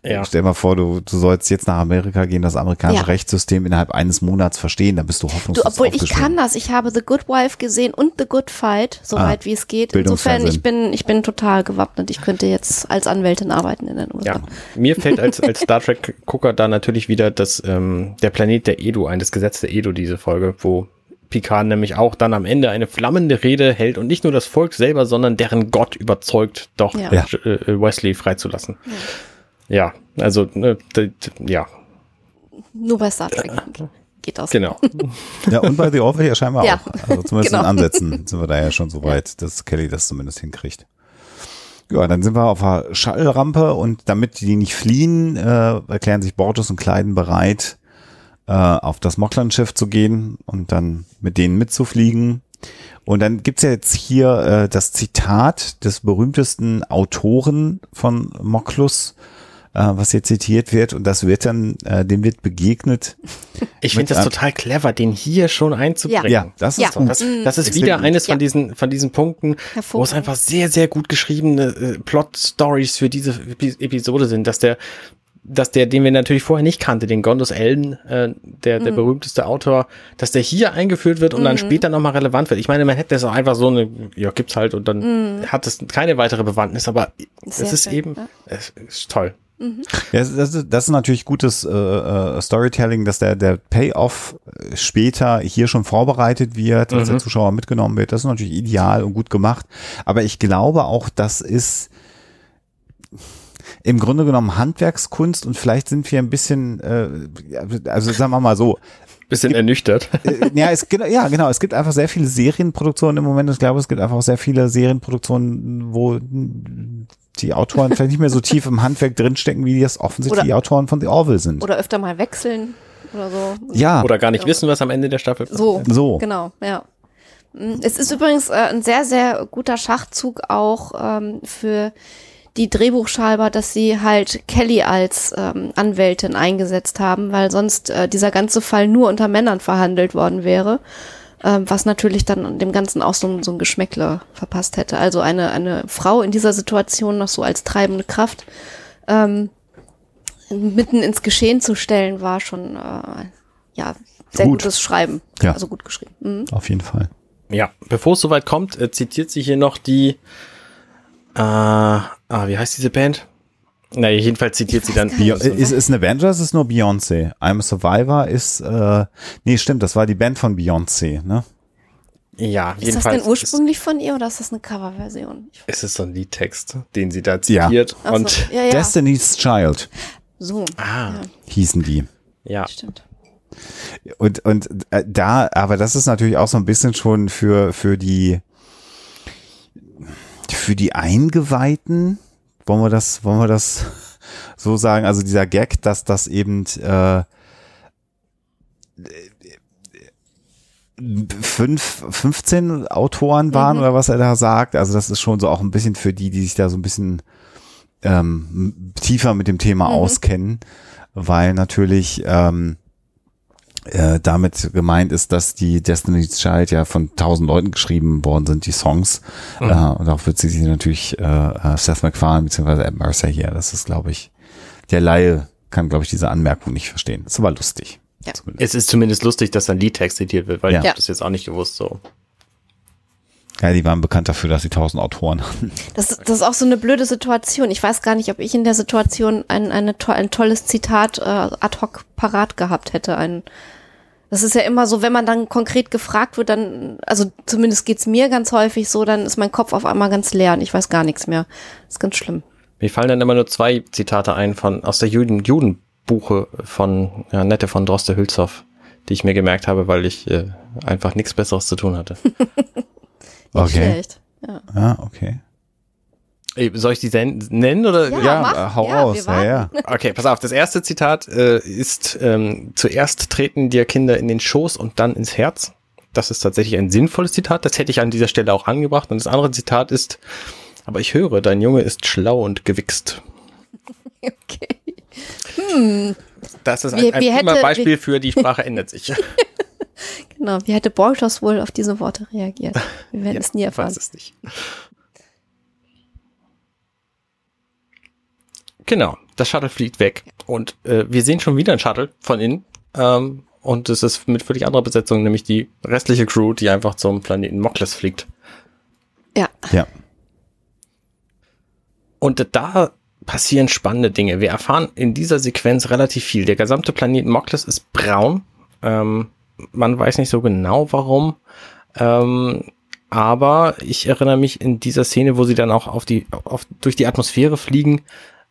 Ja. stell mal vor, du, du sollst jetzt nach Amerika gehen, das amerikanische Ja. Rechtssystem innerhalb eines Monats verstehen, dann bist du Du, hoffnungslos obwohl ich kann das. Ich habe The Good Wife gesehen und The Good Fight, soweit Ah, wie es geht. Insofern, ich bin, ich bin total gewappnet. Ich könnte jetzt als Anwältin arbeiten in den USA. Ja, mir fällt als, als Star Trek-Gucker da natürlich wieder das, ähm, der Planet der Edo ein, das Gesetz der Edo, diese Folge, wo Picard nämlich auch dann am Ende eine flammende Rede hält und nicht nur das Volk selber, sondern deren Gott überzeugt, doch Ja. Ja. äh, Wesley freizulassen. Ja, also, ne, ja, Nur bei Star Trek geht das. genau. Ja, und bei The Orville ja scheinbar Ja. auch. Also zumindest Genau. in Ansätzen sind wir da ja schon so weit, dass Kelly das zumindest hinkriegt. Ja, dann sind wir auf der Schallrampe und damit die nicht fliehen, äh, erklären sich Bortus und Kleiden bereit, äh, auf das Mockland-Schiff zu gehen und dann mit denen mitzufliegen. Und dann gibt's ja jetzt hier äh, das Zitat des berühmtesten Autoren von Moklus, äh, was hier zitiert wird. Und das wird dann, äh, dem wird begegnet. Ich finde das total clever, den hier schon einzubringen. Ja, das ist Ja. gut. Das, das ist wieder gut. eines von diesen, von diesen Punkten, wo es einfach sehr, sehr gut geschriebene äh, Plot-Stories für diese Epi- Episode sind, dass der, dass der, den wir natürlich vorher nicht kannte, den Gondos Elden, äh, der, der berühmteste Autor, dass der hier eingeführt wird und dann später nochmal relevant wird. Ich meine, man hätte das auch einfach so eine, ja, gibt's halt und dann hat es keine weitere Bewandtnis, aber es Sehr ist schön, eben, ja. es ist toll. Ja, das, das, ist- das ist natürlich gutes äh, äh, Storytelling, dass der, der Payoff äh, später hier schon vorbereitet wird, dass der Zuschauer mitgenommen wird. Das ist natürlich ideal und gut gemacht. Aber ich glaube auch, das ist im Grunde genommen Handwerkskunst und vielleicht sind wir ein bisschen, äh, also sagen wir mal so, Bisschen ernüchtert. äh, ja, es gibt, ja, genau. Es gibt einfach sehr viele Serienproduktionen im Moment. Ich glaube, es gibt einfach auch sehr viele Serienproduktionen, wo die Autoren vielleicht nicht mehr so tief im Handwerk drinstecken, wie das offensichtlich Oder- die Autoren von The Orville sind. Oder öfter mal wechseln oder so. ja, Oder gar nicht wissen, was am Ende der Staffel So, So. genau, ja. Mm, Es ist übrigens äh, ein sehr, sehr guter Schachzug auch ähm, für die Drehbuchschreiber, dass sie halt Kelly als ähm, Anwältin eingesetzt haben, weil sonst äh, dieser ganze Fall nur unter Männern verhandelt worden wäre, ähm, was natürlich dann dem Ganzen auch so, ein- so ein Geschmäckle verpasst hätte. Also eine, eine Frau in dieser Situation noch so als treibende Kraft ähm, mitten ins Geschehen zu stellen, war schon äh, ja sehr Gut. gutes Schreiben. Ja. Also gut geschrieben. Mhm. auf jeden Fall. Ja, bevor es soweit kommt, äh, zitiert sie hier noch die, äh, ah, wie heißt diese Band? Na, jedenfalls zitiert sie dann. Beyonce, ist, ist eine Band oder ist es nur Beyoncé? I'm a Survivor ist, äh, nee, stimmt, das war die Band von Beyoncé, ne? Ja, Ist das jedenfalls denn ursprünglich von ihr oder ist das eine Coverversion? Ich- ist, ist es so ein Liedtext, den sie da Ja. zitiert. So, Und ja, ja. Destiny's Child so, ah, hießen die. ja, stimmt. Und, und äh, da, aber das ist natürlich auch so ein bisschen schon für, für die, für die Eingeweihten, wollen wir das, wollen wir das so sagen? Also dieser Gag, dass das eben äh, fünf, 15 Autoren waren oder was er da sagt. Also das ist schon so auch ein bisschen für die, die sich da so ein bisschen ähm, tiefer mit dem Thema auskennen, weil natürlich ähm, äh, damit gemeint ist, dass die Destiny's Child ja von tausend Leuten geschrieben worden sind, die Songs. Äh, und auch wird sie sich natürlich äh, äh, Seth MacFarlane bzw. Ed Mercer hier. Das ist, glaube ich, der Laie kann, glaube ich, diese Anmerkung nicht verstehen. Ist aber lustig. Ja. Zumindest. es ist zumindest lustig, dass ein Liedtext zitiert wird, weil Ja. ich habe das jetzt auch nicht gewusst so. Ja, die waren bekannt dafür, dass sie tausend Autoren hatten. Das, das ist auch so eine blöde Situation. Ich weiß gar nicht, ob ich in der Situation ein, eine, ein tolles Zitat äh, ad hoc parat gehabt hätte. Ein, Das ist ja immer so, wenn man dann konkret gefragt wird, dann, also zumindest geht's mir ganz häufig so, dann ist mein Kopf auf einmal ganz leer und ich weiß gar nichts mehr. Das ist ganz schlimm. Mir fallen dann immer nur zwei Zitate ein von aus der Juden Judenbuche von ja, Nette von Droste Hülshoff, die ich mir gemerkt habe, weil ich äh, einfach nichts Besseres zu tun hatte. Nicht Okay. schlecht. Ja. Ah, okay. Soll ich die nennen oder? Ja, Ja, mach. hau Ja, raus. Ja, ja. Okay, pass auf. Das erste Zitat äh, ist, ähm, zuerst treten dir Kinder in den Schoß und dann ins Herz. Das ist tatsächlich ein sinnvolles Zitat. Das hätte ich an dieser Stelle auch angebracht. Und das andere Zitat ist, aber ich höre, dein Junge ist schlau und gewichst. Okay. Das ist ein, Wie- ein wie prima hätte- Beispiel für die Sprache ändert sich. Genau. Wie hätte Borchos wohl auf diese Worte reagiert? Wir werden Ja, es nie ich erfahren. weiß es nicht. Genau, das Shuttle fliegt weg. Und äh, wir sehen schon wieder ein Shuttle von innen. Ähm, und es ist mit völlig anderer Besetzung, nämlich die restliche Crew, die einfach zum Planeten Mokles fliegt. Ja. Ja. Und da passieren spannende Dinge. Wir erfahren in dieser Sequenz relativ viel. Der gesamte Planet Mokles ist braun. Ähm, man weiß nicht so genau warum. Ähm, aber ich erinnere mich in dieser Szene, wo sie dann auch auf die, auf, durch die Atmosphäre fliegen,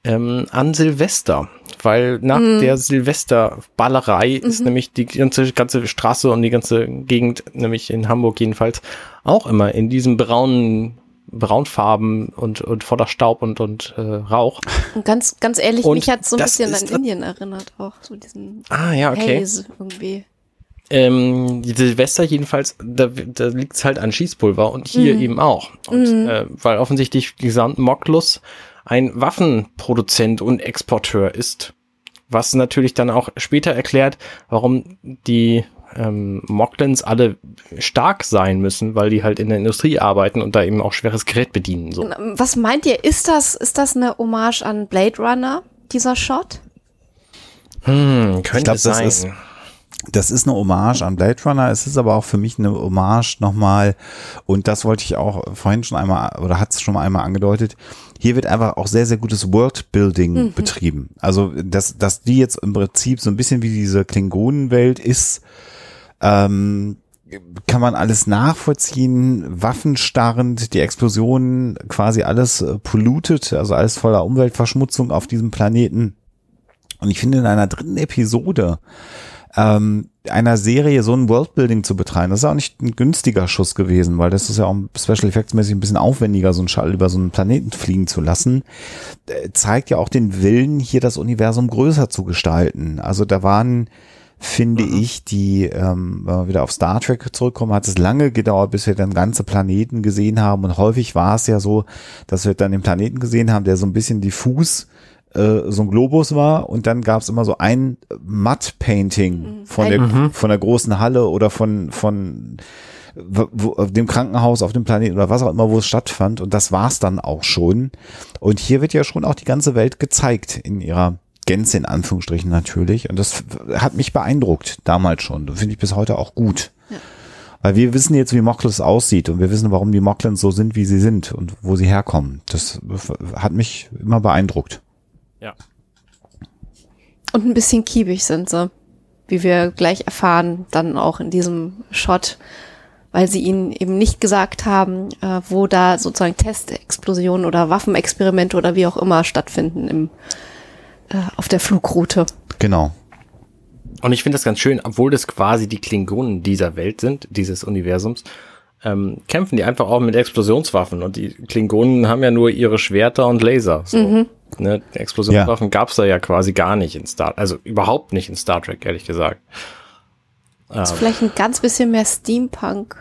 ähm, an Silvester. Weil nach der Silvesterballerei ist nämlich die ganze, ganze Straße und die ganze Gegend, nämlich in Hamburg jedenfalls, auch immer in diesem braunen Braunfarben und, und voller Staub und, und äh, Rauch. Und ganz, ganz ehrlich, Und mich hat so ein bisschen an Indien erinnert auch. So diesen Ah, ja, okay. Haze irgendwie. Ähm, die Silvester jedenfalls, da, da liegt es halt an Schießpulver und hier eben auch. Und, äh, weil offensichtlich die gesamte Moklus ein Waffenproduzent und Exporteur ist. Was natürlich dann auch später erklärt, warum die ähm, Moklins alle stark sein müssen, weil die halt in der Industrie arbeiten und da eben auch schweres Gerät bedienen. So. Was meint ihr, ist das, ist das eine Hommage an Blade Runner, dieser Shot? Hm, könnte glaub, das sein. ist- Das ist eine Hommage an Blade Runner. Es ist aber auch für mich eine Hommage nochmal. Und das wollte ich auch vorhin schon einmal, oder hat es schon mal einmal angedeutet. Hier wird einfach auch sehr, sehr gutes Worldbuilding betrieben. Also, dass, dass die jetzt im Prinzip so ein bisschen wie diese Klingonenwelt ist, ähm, kann man alles nachvollziehen, waffenstarrend, die Explosionen, quasi alles äh, polluted, also alles voller Umweltverschmutzung auf diesem Planeten. Und ich finde in einer dritten Episode ähm, einer Serie so ein Worldbuilding zu betreiben, das ist auch nicht ein günstiger Schuss gewesen, weil das ist ja auch Special Effects mäßig ein bisschen aufwendiger, so einen Schall über so einen Planeten fliegen zu lassen, äh, zeigt ja auch den Willen, hier das Universum größer zu gestalten. Also da waren finde ich, die, ähm, wenn wir wieder auf Star Trek zurückkommen, hat es lange gedauert, bis wir dann ganze Planeten gesehen haben. Und häufig war es ja so, dass wir dann den Planeten gesehen haben, der so ein bisschen diffus äh, so ein Globus war und dann gab es immer so ein Matt-Painting von der von der großen Halle oder von von wo, auf dem Krankenhaus auf dem Planeten oder was auch immer, wo es stattfand und das war's dann auch schon. Und hier wird ja schon auch die ganze Welt gezeigt in ihrer Gänze in Anführungsstrichen natürlich und das hat mich beeindruckt damals schon. Finde ich bis heute auch gut. Weil wir wissen jetzt, wie Mokles aussieht und wir wissen, warum die Moklins so sind, wie sie sind und wo sie herkommen. Das hat mich immer beeindruckt. Ja. Und ein bisschen kiebig sind sie, wie wir gleich erfahren, dann auch in diesem Shot, weil sie ihnen eben nicht gesagt haben, äh, wo da sozusagen Testexplosionen oder Waffenexperimente oder wie auch immer stattfinden im, äh, auf der Flugroute. Genau. Und ich finde das ganz schön, obwohl das quasi die Klingonen dieser Welt sind, dieses Universums, ähm, kämpfen die einfach auch mit Explosionswaffen. Und die Klingonen haben ja nur ihre Schwerter und Laser. So. Ne? Explosionswaffen gab's da ja quasi gar nicht in Star, also überhaupt nicht in Star Trek, ehrlich gesagt. ist vielleicht ein ganz bisschen mehr Steampunk.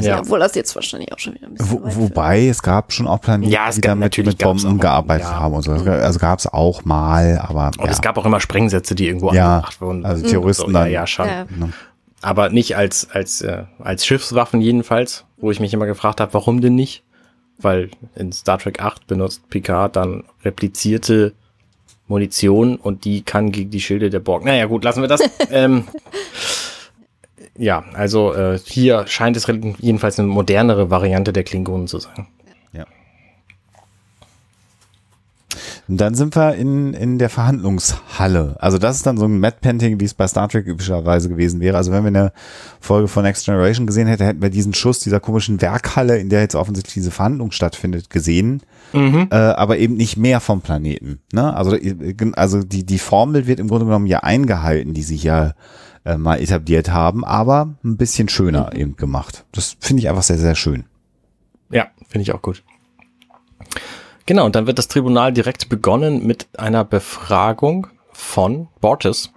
Ja. Obwohl das jetzt wahrscheinlich auch schon wieder ein bisschen Wo, wobei es gab schon auch Planeten, Ja, es die gab- damit natürlich mit Bomben auch, gearbeitet ja. haben und so. Also gab es auch mal, aber Und ja. es gab auch immer Sprengsätze, die irgendwo Ja, angebracht wurden. also Terroristen so, ja, dann. ja, schon. Ja. Aber nicht als, als, äh, als Schiffswaffen jedenfalls, wo ich mich immer gefragt habe, warum denn nicht? Weil in Star Trek 8 benutzt Picard dann replizierte Munition und die kann gegen die Schilde der Borg. Naja, gut, lassen wir das. ähm, ja, also äh, hier scheint es jedenfalls eine modernere Variante der Klingonen zu sein. Und dann sind wir in, in der Verhandlungshalle. Also das ist dann so ein Mad Painting, wie es bei Star Trek üblicherweise gewesen wäre. Also wenn wir eine Folge von Next Generation gesehen hätten, hätten wir diesen Schuss dieser komischen Werkhalle, in der jetzt offensichtlich diese Verhandlung stattfindet, gesehen. Mhm. Äh, aber eben nicht mehr vom Planeten. Ne? Also, also die, die Formel wird im Grunde genommen ja eingehalten, die sie ja äh, mal etabliert haben, aber ein bisschen schöner mhm. eben gemacht. Das finde ich einfach sehr, sehr schön. Ja, finde ich auch gut. Genau, und dann wird das Tribunal direkt begonnen mit einer Befragung von Bortes,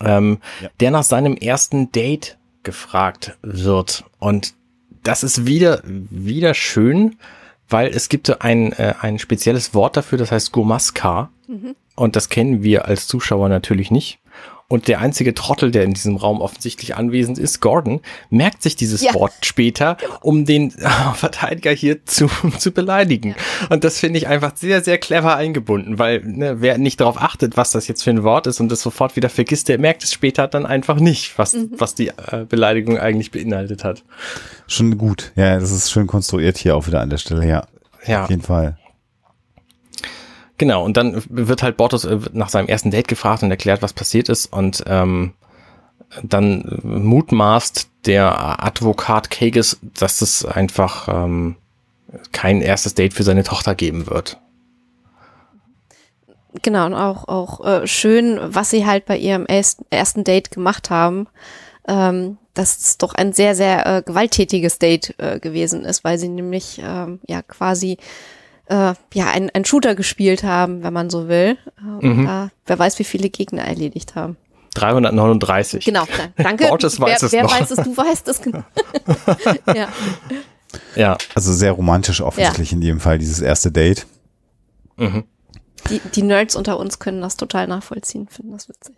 ähm, ja. der nach seinem ersten Date gefragt wird. Und das ist wieder, wieder schön, weil es gibt ein, äh, ein spezielles Wort dafür, das heißt Gomaska. Mhm. Und das kennen wir als Zuschauer natürlich nicht. Und der einzige Trottel, der in diesem Raum offensichtlich anwesend ist, Gordon, merkt sich dieses ja. Wort später, um den Verteidiger hier zu, zu beleidigen. Ja. Und das finde ich einfach sehr, sehr clever eingebunden, weil ne, wer nicht darauf achtet, was das jetzt für ein Wort ist und das sofort wieder vergisst, der merkt es später dann einfach nicht, was, mhm. was die äh, Beleidigung eigentlich beinhaltet hat. Schon gut. Ja, das ist schön konstruiert hier auch wieder an der Stelle, ja. Ja. Auf jeden Fall. Genau, und dann wird halt Bortos äh, nach seinem ersten Date gefragt und erklärt, was passiert ist. Und ähm, dann mutmaßt der Advokat Kages, dass es einfach ähm, kein erstes Date für seine Tochter geben wird. Genau, und auch, auch äh, schön, was sie halt bei ihrem ersten Date gemacht haben. Ähm, dass es doch ein sehr, sehr äh, gewalttätiges Date äh, gewesen ist, weil sie nämlich ähm, ja quasi äh, ja, ein, ein Shooter gespielt haben, wenn man so will. Äh, mhm. Da, wer weiß, wie viele Gegner erledigt haben. 339. Genau, danke. Bortes weiß wer, es wer noch. weiß es, du weißt es genau. ja. ja. Also sehr romantisch offensichtlich ja. in jedem Fall, dieses erste Date. Mhm. Die, die Nerds unter uns können das total nachvollziehen, finden das witzig.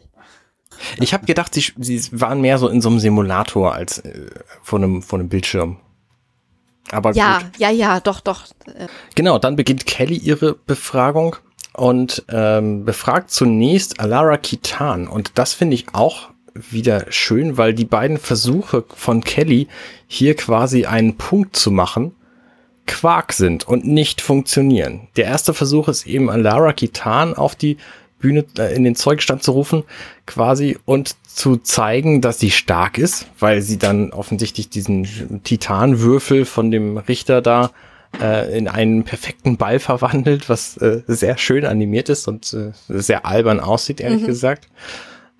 Ich habe gedacht, sie, sie waren mehr so in so einem Simulator als äh, vor, einem, vor einem Bildschirm. Aber ja, gut. ja, ja, doch, doch. Genau, dann beginnt Kelly ihre Befragung und ähm, befragt zunächst Alara Kitan. Und das finde ich auch wieder schön, weil die beiden Versuche von Kelly hier quasi einen Punkt zu machen, Quark sind und nicht funktionieren. Der erste Versuch ist eben Alara Kitan auf die Bühne äh, in den Zeugstand zu rufen, quasi und zu zeigen, dass sie stark ist, weil sie dann offensichtlich diesen Titanwürfel von dem Richter da äh, in einen perfekten Ball verwandelt, was äh, sehr schön animiert ist und äh, sehr albern aussieht, ehrlich mhm. gesagt.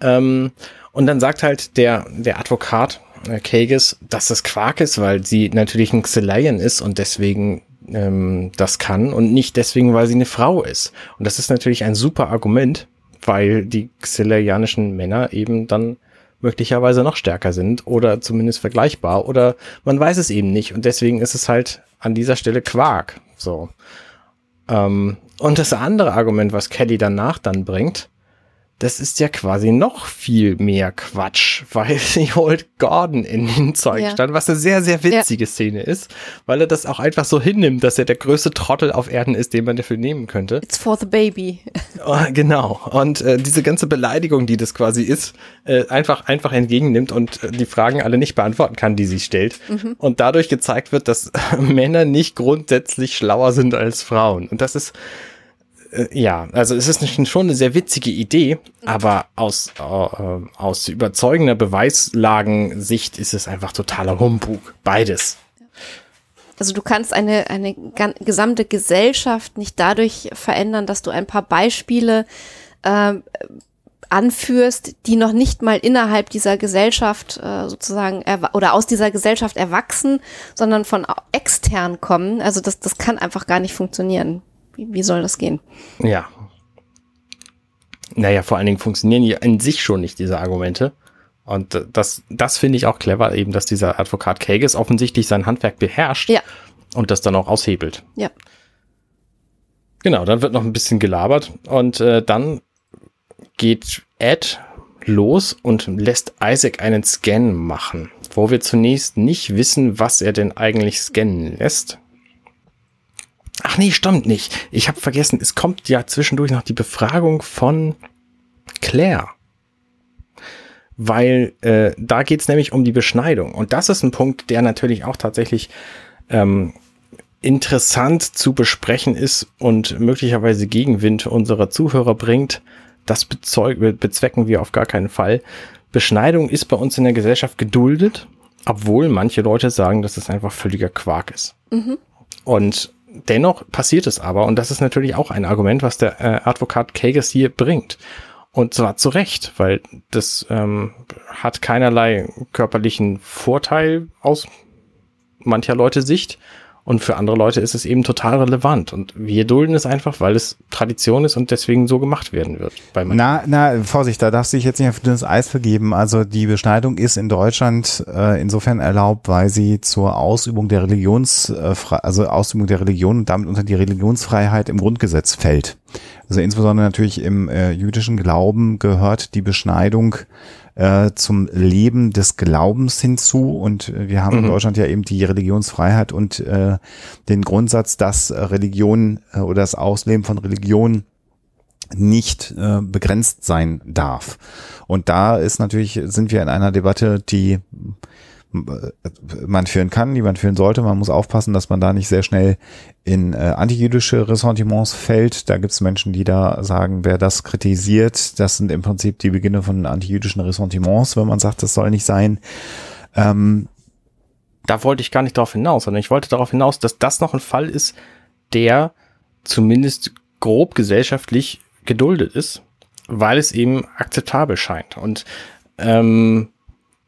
Ähm, und dann sagt halt der, der Advokat, äh, Kages, dass das Quark ist, weil sie natürlich ein Xylian ist und deswegen ähm, das kann und nicht deswegen, weil sie eine Frau ist. Und das ist natürlich ein super Argument, weil die xilerianischen Männer eben dann möglicherweise noch stärker sind oder zumindest vergleichbar oder man weiß es eben nicht und deswegen ist es halt an dieser Stelle Quark. So. Ähm, und das andere Argument, was Kelly danach dann bringt, das ist ja quasi noch viel mehr Quatsch, weil sie holt Gordon in den Zeugstand, ja. was eine sehr, sehr witzige ja. Szene ist, weil er das auch einfach so hinnimmt, dass er der größte Trottel auf Erden ist, den man dafür nehmen könnte. It's for the baby. Oh, genau. Und äh, diese ganze Beleidigung, die das quasi ist, äh, einfach, einfach entgegennimmt und äh, die Fragen alle nicht beantworten kann, die sie stellt. Mhm. Und dadurch gezeigt wird, dass Männer nicht grundsätzlich schlauer sind als Frauen. Und das ist, äh, ja, also es ist schon eine sehr witzige Idee, aber aus, äh, aus überzeugender Beweislagensicht ist es einfach totaler Humbug. Beides. Also du kannst eine, eine gesamte Gesellschaft nicht dadurch verändern, dass du ein paar Beispiele äh, anführst, die noch nicht mal innerhalb dieser Gesellschaft äh, sozusagen oder aus dieser Gesellschaft erwachsen, sondern von extern kommen. Also das, das kann einfach gar nicht funktionieren. Wie, wie soll das gehen? Ja. Naja, vor allen Dingen funktionieren die in sich schon nicht, diese Argumente. Und das, das finde ich auch clever, eben, dass dieser Advokat Kages offensichtlich sein Handwerk beherrscht ja. und das dann auch aushebelt. Ja. Genau, dann wird noch ein bisschen gelabert und äh, dann geht Ed los und lässt Isaac einen Scan machen, wo wir zunächst nicht wissen, was er denn eigentlich scannen lässt. Ach nee, stimmt nicht. Ich habe vergessen, es kommt ja zwischendurch noch die Befragung von Claire. Weil äh, da geht's nämlich um die Beschneidung. Und das ist ein Punkt, der natürlich auch tatsächlich ähm, interessant zu besprechen ist und möglicherweise Gegenwind unserer Zuhörer bringt, das bezwecken wir auf gar keinen Fall. Beschneidung ist bei uns in der Gesellschaft geduldet, obwohl manche Leute sagen, dass es einfach völliger Quark ist. Mhm. Und dennoch passiert es aber, und das ist natürlich auch ein Argument, was der äh, Advokat Kages hier bringt. Und zwar zu Recht, weil das ähm, hat keinerlei körperlichen Vorteil aus mancher Leute Sicht und für andere Leute ist es eben total relevant. Und wir dulden es einfach, weil es Tradition ist und deswegen so gemacht werden wird. na, na, Vorsicht, da darfst du dich jetzt nicht auf dünnes Eis vergeben. Also die Beschneidung ist in Deutschland äh, insofern erlaubt, weil sie zur Ausübung der Religions, äh, also Ausübung der Religion und damit unter die Religionsfreiheit im Grundgesetz fällt. Also insbesondere natürlich im äh, jüdischen Glauben gehört die Beschneidung äh, zum Leben des Glaubens hinzu. Und äh, wir haben mhm. in Deutschland ja eben die Religionsfreiheit und äh, den Grundsatz, dass Religion äh, oder das Ausleben von Religion nicht äh, begrenzt sein darf. Und da ist natürlich, sind wir in einer Debatte, die man führen kann, die man führen sollte. Man muss aufpassen, dass man da nicht sehr schnell in äh, antijüdische Ressentiments fällt. Da gibt es Menschen, die da sagen, wer das kritisiert, das sind im Prinzip die Beginne von antijüdischen Ressentiments, wenn man sagt, das soll nicht sein. Ähm, da wollte ich gar nicht darauf hinaus, sondern ich wollte darauf hinaus, dass das noch ein Fall ist, der zumindest grob gesellschaftlich geduldet ist, weil es eben akzeptabel scheint. Und ähm,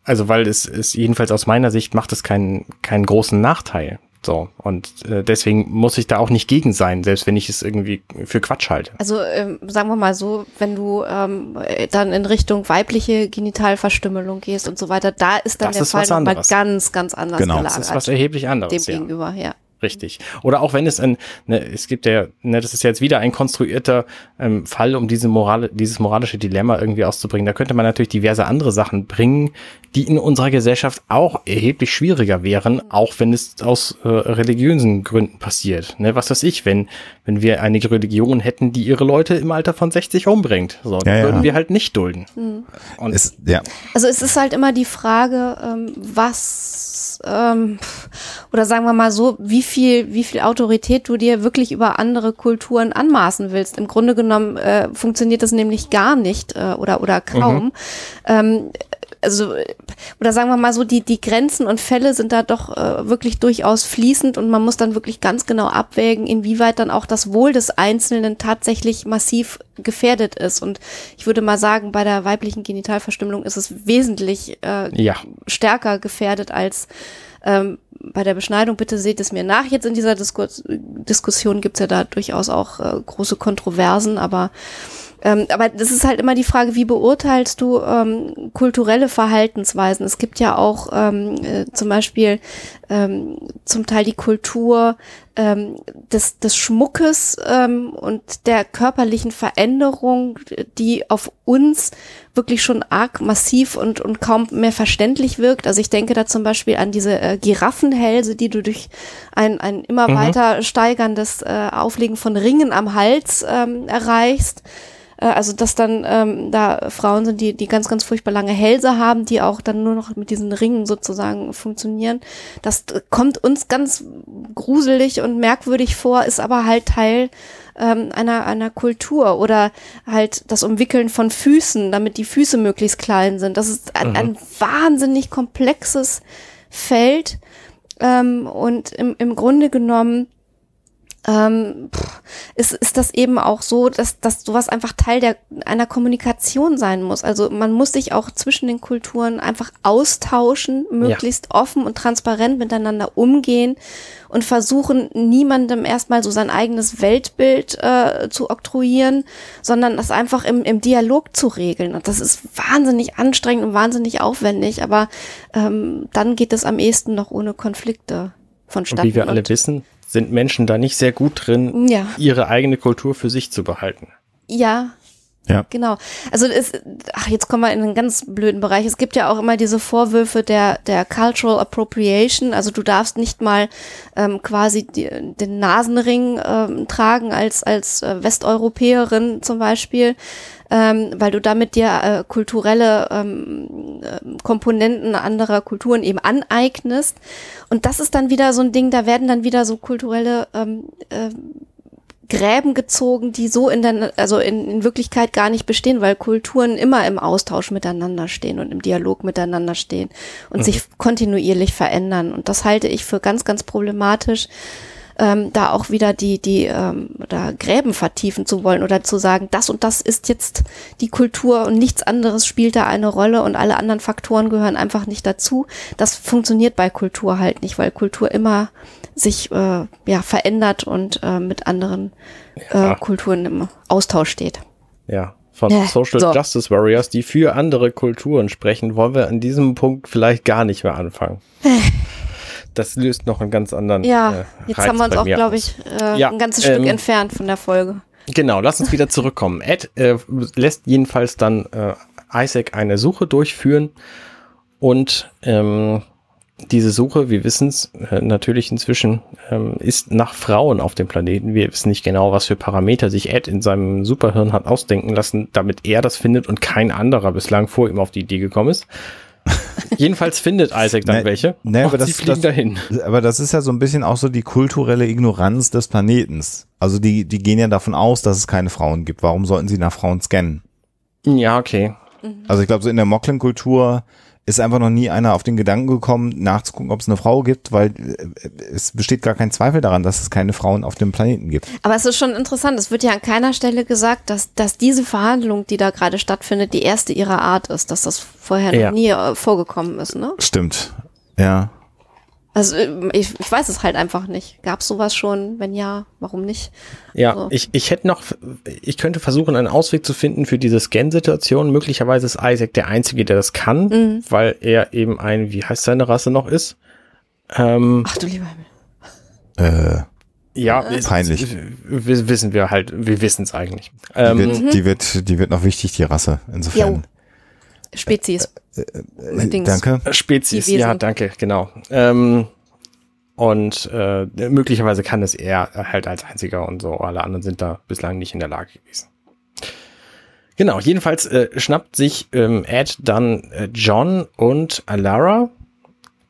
also weil es ist jedenfalls aus meiner Sicht macht es keinen keinen großen Nachteil. So, und äh, deswegen muss ich da auch nicht gegen sein, selbst wenn ich es irgendwie für Quatsch halte. Also ähm, sagen wir mal so, wenn du ähm, dann in Richtung weibliche Genitalverstümmelung gehst und so weiter, da ist dann das der ist Fall nochmal ganz, ganz anders genau. gelagert. Das ist was erheblich anderes. Dem ja. gegenüber, ja. Richtig. Oder auch wenn es ein, ne, es gibt ja, ne, das ist jetzt wieder ein konstruierter ähm, Fall, um diese Morale, dieses moralische Dilemma irgendwie auszubringen. Da könnte man natürlich diverse andere Sachen bringen, die in unserer Gesellschaft auch erheblich schwieriger wären, auch wenn es aus äh, religiösen Gründen passiert. Ne, was weiß ich, wenn, wenn wir eine Religion hätten, die ihre Leute im Alter von 60 umbringt, so, ja, würden ja. wir halt nicht dulden. Mhm. Und es, ja. Also es ist halt immer die Frage, ähm, was ähm, oder sagen wir mal so, wie viel, wie viel Autorität du dir wirklich über andere Kulturen anmaßen willst. Im Grunde genommen äh, funktioniert das nämlich gar nicht äh, oder, oder kaum. Mhm. Ähm, also, oder sagen wir mal so, die, die Grenzen und Fälle sind da doch äh, wirklich durchaus fließend und man muss dann wirklich ganz genau abwägen, inwieweit dann auch das Wohl des Einzelnen tatsächlich massiv gefährdet ist. Und ich würde mal sagen, bei der weiblichen Genitalverstümmelung ist es wesentlich äh, ja. stärker gefährdet als ähm, bei der Beschneidung, bitte seht es mir nach. Jetzt in dieser Diskus Diskussion gibt's ja da durchaus auch äh, große Kontroversen, aber ähm, aber das ist halt immer die Frage, wie beurteilst du ähm, kulturelle Verhaltensweisen? Es gibt ja auch ähm, äh, zum Beispiel ähm, zum Teil die Kultur ähm, des, des Schmuckes ähm, und der körperlichen Veränderung, die auf uns wirklich schon arg massiv und, und kaum mehr verständlich wirkt. Also ich denke da zum Beispiel an diese äh, Giraffenhälse, die du durch ein, ein immer mhm. weiter steigerndes äh, Auflegen von Ringen am Hals ähm, erreichst. Äh, also dass dann ähm, da Frauen sind, die, die ganz, ganz furchtbar lange Hälse haben, die auch dann nur noch mit diesen Ringen sozusagen funktionieren. Das kommt uns ganz gruselig und merkwürdig vor, ist aber halt Teil ähm, einer, einer Kultur oder halt das Umwickeln von Füßen, damit die Füße möglichst klein sind. Das ist ein, mhm. ein wahnsinnig komplexes Feld ähm, und im, im Grunde genommen ähm, ist, ist das eben auch so, dass, dass sowas einfach Teil der, einer Kommunikation sein muss. Also man muss sich auch zwischen den Kulturen einfach austauschen, möglichst ja. offen und transparent miteinander umgehen und versuchen, niemandem erstmal so sein eigenes Weltbild äh, zu oktroyieren, sondern das einfach im, im Dialog zu regeln. Und das ist wahnsinnig anstrengend und wahnsinnig aufwendig, aber ähm, dann geht es am ehesten noch ohne Konflikte vonstatten. Und wie wir alle wissen, sind Menschen da nicht sehr gut drin, ja. ihre eigene Kultur für sich zu behalten. Ja, Ja. Genau. Also es, ach, jetzt kommen wir in einen ganz blöden Bereich. Es gibt ja auch immer diese Vorwürfe der, der Cultural Appropriation. Also du darfst nicht mal ähm, quasi die, den Nasenring ähm, tragen als, als äh, Westeuropäerin zum Beispiel. Ähm, weil du damit dir äh, kulturelle ähm, äh, Komponenten anderer Kulturen eben aneignest. Und das ist dann wieder so ein Ding, da werden dann wieder so kulturelle ähm, äh, Gräben gezogen, die so in der, also in, in Wirklichkeit gar nicht bestehen, weil Kulturen immer im Austausch miteinander stehen und im Dialog miteinander stehen und mhm. sich kontinuierlich verändern. Und das halte ich für ganz, ganz problematisch, ähm, da auch wieder die, die ähm, da Gräben vertiefen zu wollen oder zu sagen, das und das ist jetzt die Kultur und nichts anderes spielt da eine Rolle und alle anderen Faktoren gehören einfach nicht dazu. Das funktioniert bei Kultur halt nicht, weil Kultur immer sich äh, ja verändert und äh, mit anderen äh, Kulturen im Austausch steht. Ja, von äh, Social so. Justice Warriors, die für andere Kulturen sprechen, wollen wir an diesem Punkt vielleicht gar nicht mehr anfangen. Das löst noch einen ganz anderen. Ja, äh, jetzt Reiz haben wir uns auch, glaube ich, äh, ja, ein ganzes Stück ähm, entfernt von der Folge. Genau, lass uns wieder zurückkommen. Ed äh, lässt jedenfalls dann äh, Isaac eine Suche durchführen und ähm, diese Suche, wir wissen es äh, natürlich inzwischen, ähm, ist nach Frauen auf dem Planeten. Wir wissen nicht genau, was für Parameter sich Ed in seinem Superhirn hat ausdenken lassen, damit er das findet und kein anderer bislang vor ihm auf die Idee gekommen ist. Jedenfalls findet Isaac dann nee, welche. Nee, aber das, sie fliegen das, dahin. Aber das ist ja so ein bisschen auch so die kulturelle Ignoranz des Planetens. Also die, die gehen ja davon aus, dass es keine Frauen gibt. Warum sollten sie nach Frauen scannen? Ja, okay. Also ich glaube, so in der Moklin-Kultur ist einfach noch nie einer auf den Gedanken gekommen, nachzugucken, ob es eine Frau gibt, weil äh, es besteht gar kein Zweifel daran, dass es keine Frauen auf dem Planeten gibt. Aber es ist schon interessant, es wird ja an keiner Stelle gesagt, dass, dass diese Verhandlung, die da gerade stattfindet, die erste ihrer Art ist, dass das vorher ja. noch nie äh, vorgekommen ist, ne? Stimmt. Ja. Also äh, ich, ich weiß es halt einfach nicht. Gab es sowas schon? Wenn ja, warum nicht? Ja, also. ich, ich hätte noch, ich könnte versuchen, einen Ausweg zu finden für diese Scan-Situation. Möglicherweise ist Isaac der Einzige, der das kann, mhm. weil er eben ein, wie heißt seine Rasse noch ist? Ähm, Ach du lieber Himmel. Äh, ja, äh. peinlich. Wissen wir halt, wir wissen es eigentlich. Die, ähm, wird, mhm. die, wird, die wird noch wichtig, die Rasse, insofern. Jo. Spezies. Äh, äh, äh danke. Spezies, ja, danke, genau. Ähm, und äh, möglicherweise kann es er halt als einziger und so. Alle anderen sind da bislang nicht in der Lage gewesen. Genau, jedenfalls äh, schnappt sich ähm, Ed dann äh, John und Alara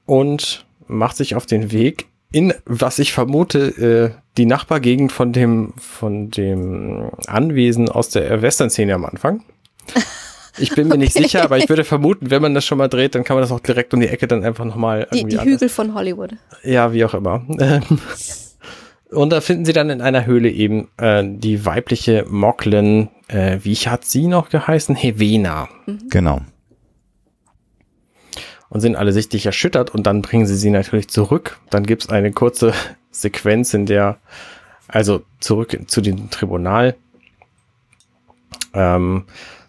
und macht sich auf den Weg in, was ich vermute, äh, die Nachbargegend von dem, von dem Anwesen aus der Western-Szene am Anfang. Ich bin mir okay. nicht sicher, aber ich würde vermuten, wenn man das schon mal dreht, dann kann man das auch direkt um die Ecke dann einfach nochmal. Die, die Hügel von Hollywood. Ja, wie auch immer. Und da finden sie dann in einer Höhle eben äh, die weibliche Moklin, äh, wie hat sie noch geheißen? Hevena. Mhm. Genau. Und sind alle sichtlich erschüttert und dann bringen sie sie natürlich zurück. Dann gibt's eine kurze Sequenz, in der, also zurück zu dem Tribunal. Ähm,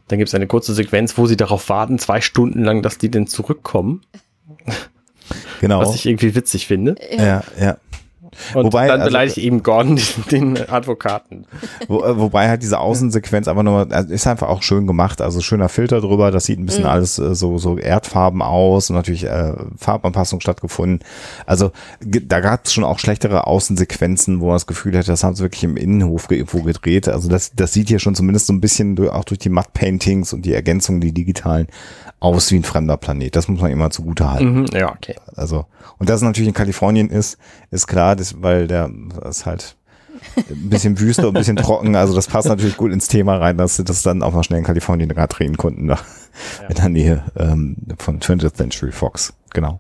dann gibt es eine kurze Sequenz, wo sie darauf warten, zwei Stunden lang, dass die denn zurückkommen. Genau. Was ich irgendwie witzig finde. Ja, ja. Und wobei, dann also beleidigt also, eben Gordon den, den Advokaten. Wo, äh, wobei halt diese Außensequenz einfach nur, also ist einfach auch schön gemacht, also schöner Filter drüber, das sieht ein bisschen mhm. alles äh, so, so Erdfarben aus und natürlich äh, Farbanpassung stattgefunden. Also da gab es schon auch schlechtere Außensequenzen, wo man das Gefühl hätte, das haben sie wirklich im Innenhof irgendwo gedreht. Also das, das sieht hier schon zumindest so ein bisschen durch, auch durch die Matte-Paintings und die Ergänzungen, die digitalen, aus wie ein fremder Planet. Das muss man immer zugute halten. Mhm, ja, okay. Also, und dass es natürlich in Kalifornien ist, ist klar, das, weil der ist halt ein bisschen wüster und ein bisschen trocken. Also das passt natürlich gut ins Thema rein, dass sie das dann auch mal schnell in Kalifornien gerade drehen konnten, da ja. in der Nähe ähm, von 20th Century Fox. Genau.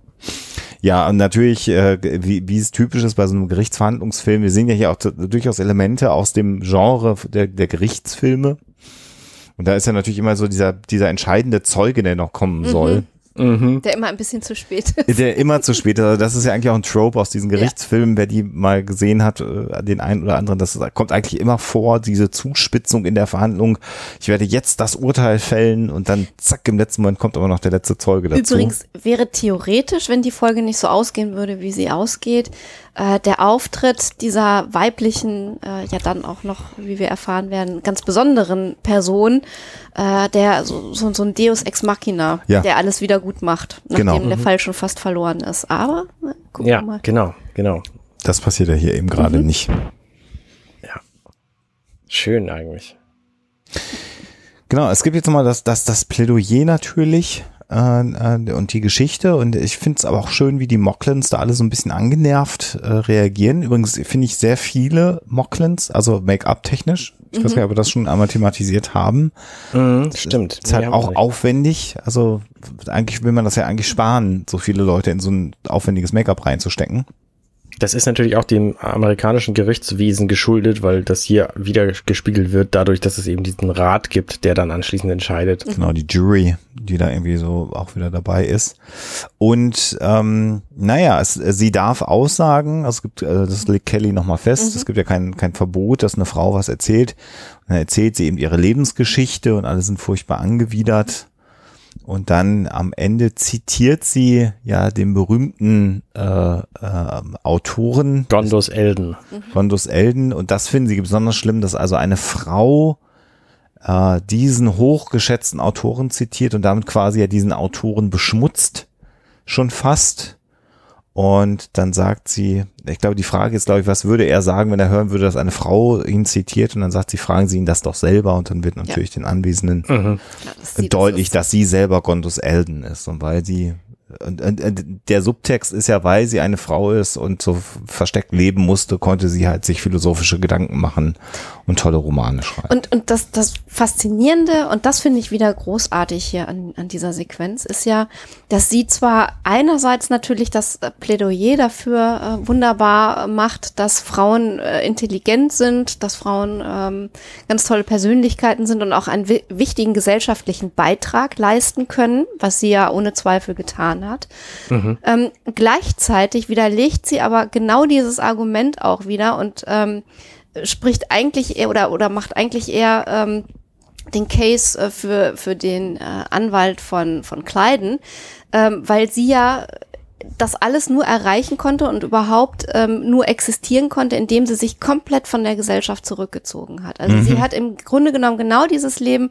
Ja, und natürlich, äh, wie, wie es typisch ist bei so einem Gerichtsverhandlungsfilm, wir sehen ja hier auch durchaus Elemente aus dem Genre der, der Gerichtsfilme. Und da ist ja natürlich immer so dieser, dieser entscheidende Zeuge, der noch kommen mhm. soll. Mhm. Der immer ein bisschen zu spät ist. Der immer zu spät ist. Also das ist ja eigentlich auch ein Trope aus diesen Gerichtsfilmen, wer die mal gesehen hat, äh, den einen oder anderen, das kommt eigentlich immer vor, diese Zuspitzung in der Verhandlung. Ich werde jetzt das Urteil fällen und dann zack, im letzten Moment kommt aber noch der letzte Zeuge dazu. Übrigens wäre theoretisch, wenn die Folge nicht so ausgehen würde, wie sie ausgeht, äh, der Auftritt dieser weiblichen, äh, ja dann auch noch, wie wir erfahren werden, ganz besonderen Person, äh, der so, so, so ein Deus Ex Machina, Ja. der alles wieder gut macht, nachdem Genau. der Fall schon fast verloren ist. Aber gucken Ja, wir mal. genau, genau. Das passiert ja hier eben gerade Mhm. nicht. Schön eigentlich. Genau, es gibt jetzt nochmal das, das, das Plädoyer natürlich äh, äh, und die Geschichte und ich finde es aber auch schön, wie die Mocklins da alle so ein bisschen angenervt äh, reagieren. Übrigens finde ich sehr viele Mocklins, also Make-up technisch. Ich weiß gar nicht, ob wir das schon einmal thematisiert haben. Mhm, stimmt. Ist halt Ja, auch recht. aufwendig. Also eigentlich will man das ja eigentlich sparen, so viele Leute in so ein aufwendiges Make-up reinzustecken. Das ist natürlich auch dem amerikanischen Gerichtswesen geschuldet, weil das hier wieder gespiegelt wird, dadurch, dass es eben diesen Rat gibt, der dann anschließend entscheidet. Genau, die Jury, die da irgendwie so auch wieder dabei ist. Und ähm, naja, es, sie darf aussagen, also es gibt, äh, das legt Kelly nochmal fest, es gibt ja kein, kein Verbot, dass eine Frau was erzählt. Und dann erzählt sie eben ihre Lebensgeschichte und alle sind furchtbar angewidert. Und dann am Ende zitiert sie ja den berühmten äh, äh, Autoren Gondos Elden. Gondos Elden. Und das finden sie besonders schlimm, dass also eine Frau äh, diesen hochgeschätzten Autoren zitiert und damit quasi ja diesen Autoren beschmutzt. Schon fast. Und dann sagt sie, ich glaube, die Frage ist, glaube ich, was würde er sagen, wenn er hören würde, dass eine Frau ihn zitiert? Und dann sagt sie, fragen Sie ihn das doch selber. Und dann wird natürlich den Anwesenden Mhm. Das deutlich, dass sie selber Gondos Elden ist und weil sie und, und, und der Subtext ist ja, weil sie eine Frau ist und so versteckt leben musste, konnte sie halt sich philosophische Gedanken machen und tolle Romane schreiben. Und, und das, das Faszinierende, und das finde ich wieder großartig hier an, an dieser Sequenz, ist ja, dass sie zwar einerseits natürlich das Plädoyer dafür äh, wunderbar macht, dass Frauen äh, intelligent sind, dass Frauen ähm, ganz tolle Persönlichkeiten sind und auch einen wi wichtigen gesellschaftlichen Beitrag leisten können, was sie ja ohne Zweifel getan hat. Ähm, gleichzeitig widerlegt sie aber genau dieses Argument auch wieder und ähm, spricht eigentlich eher oder, oder macht eigentlich eher ähm, den Case äh, für, für den äh, Anwalt von, von Kleiden, ähm, weil sie ja das alles nur erreichen konnte und überhaupt ähm, nur existieren konnte, indem sie sich komplett von der Gesellschaft zurückgezogen hat. Also sie hat im Grunde genommen genau dieses Leben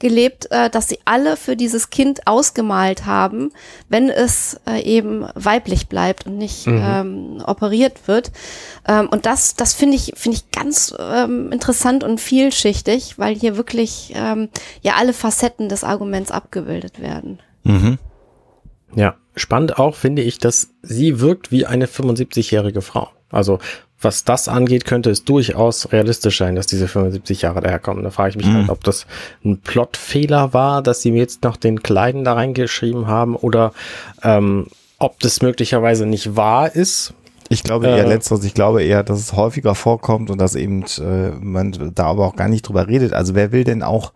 gelebt, äh, dass sie alle für dieses Kind ausgemalt haben, wenn es äh, eben weiblich bleibt und nicht ähm, operiert wird. Ähm, und das, das finde ich, finde ich ganz ähm, interessant und vielschichtig, weil hier wirklich ähm, ja alle Facetten des Arguments abgebildet werden. Mhm. Ja, spannend auch finde ich, dass sie wirkt wie eine 75-jährige Frau. Also was das angeht, könnte es durchaus realistisch sein, dass diese 75 Jahre daherkommen. Da frage ich mich Mhm. halt, ob das ein Plotfehler war, dass sie mir jetzt noch den Kleiden da reingeschrieben haben oder ähm, ob das möglicherweise nicht wahr ist. Ich glaube eher Äh. letzteres. Ich glaube eher, dass es häufiger vorkommt und dass eben äh, man da aber auch gar nicht drüber redet. Also wer will denn auch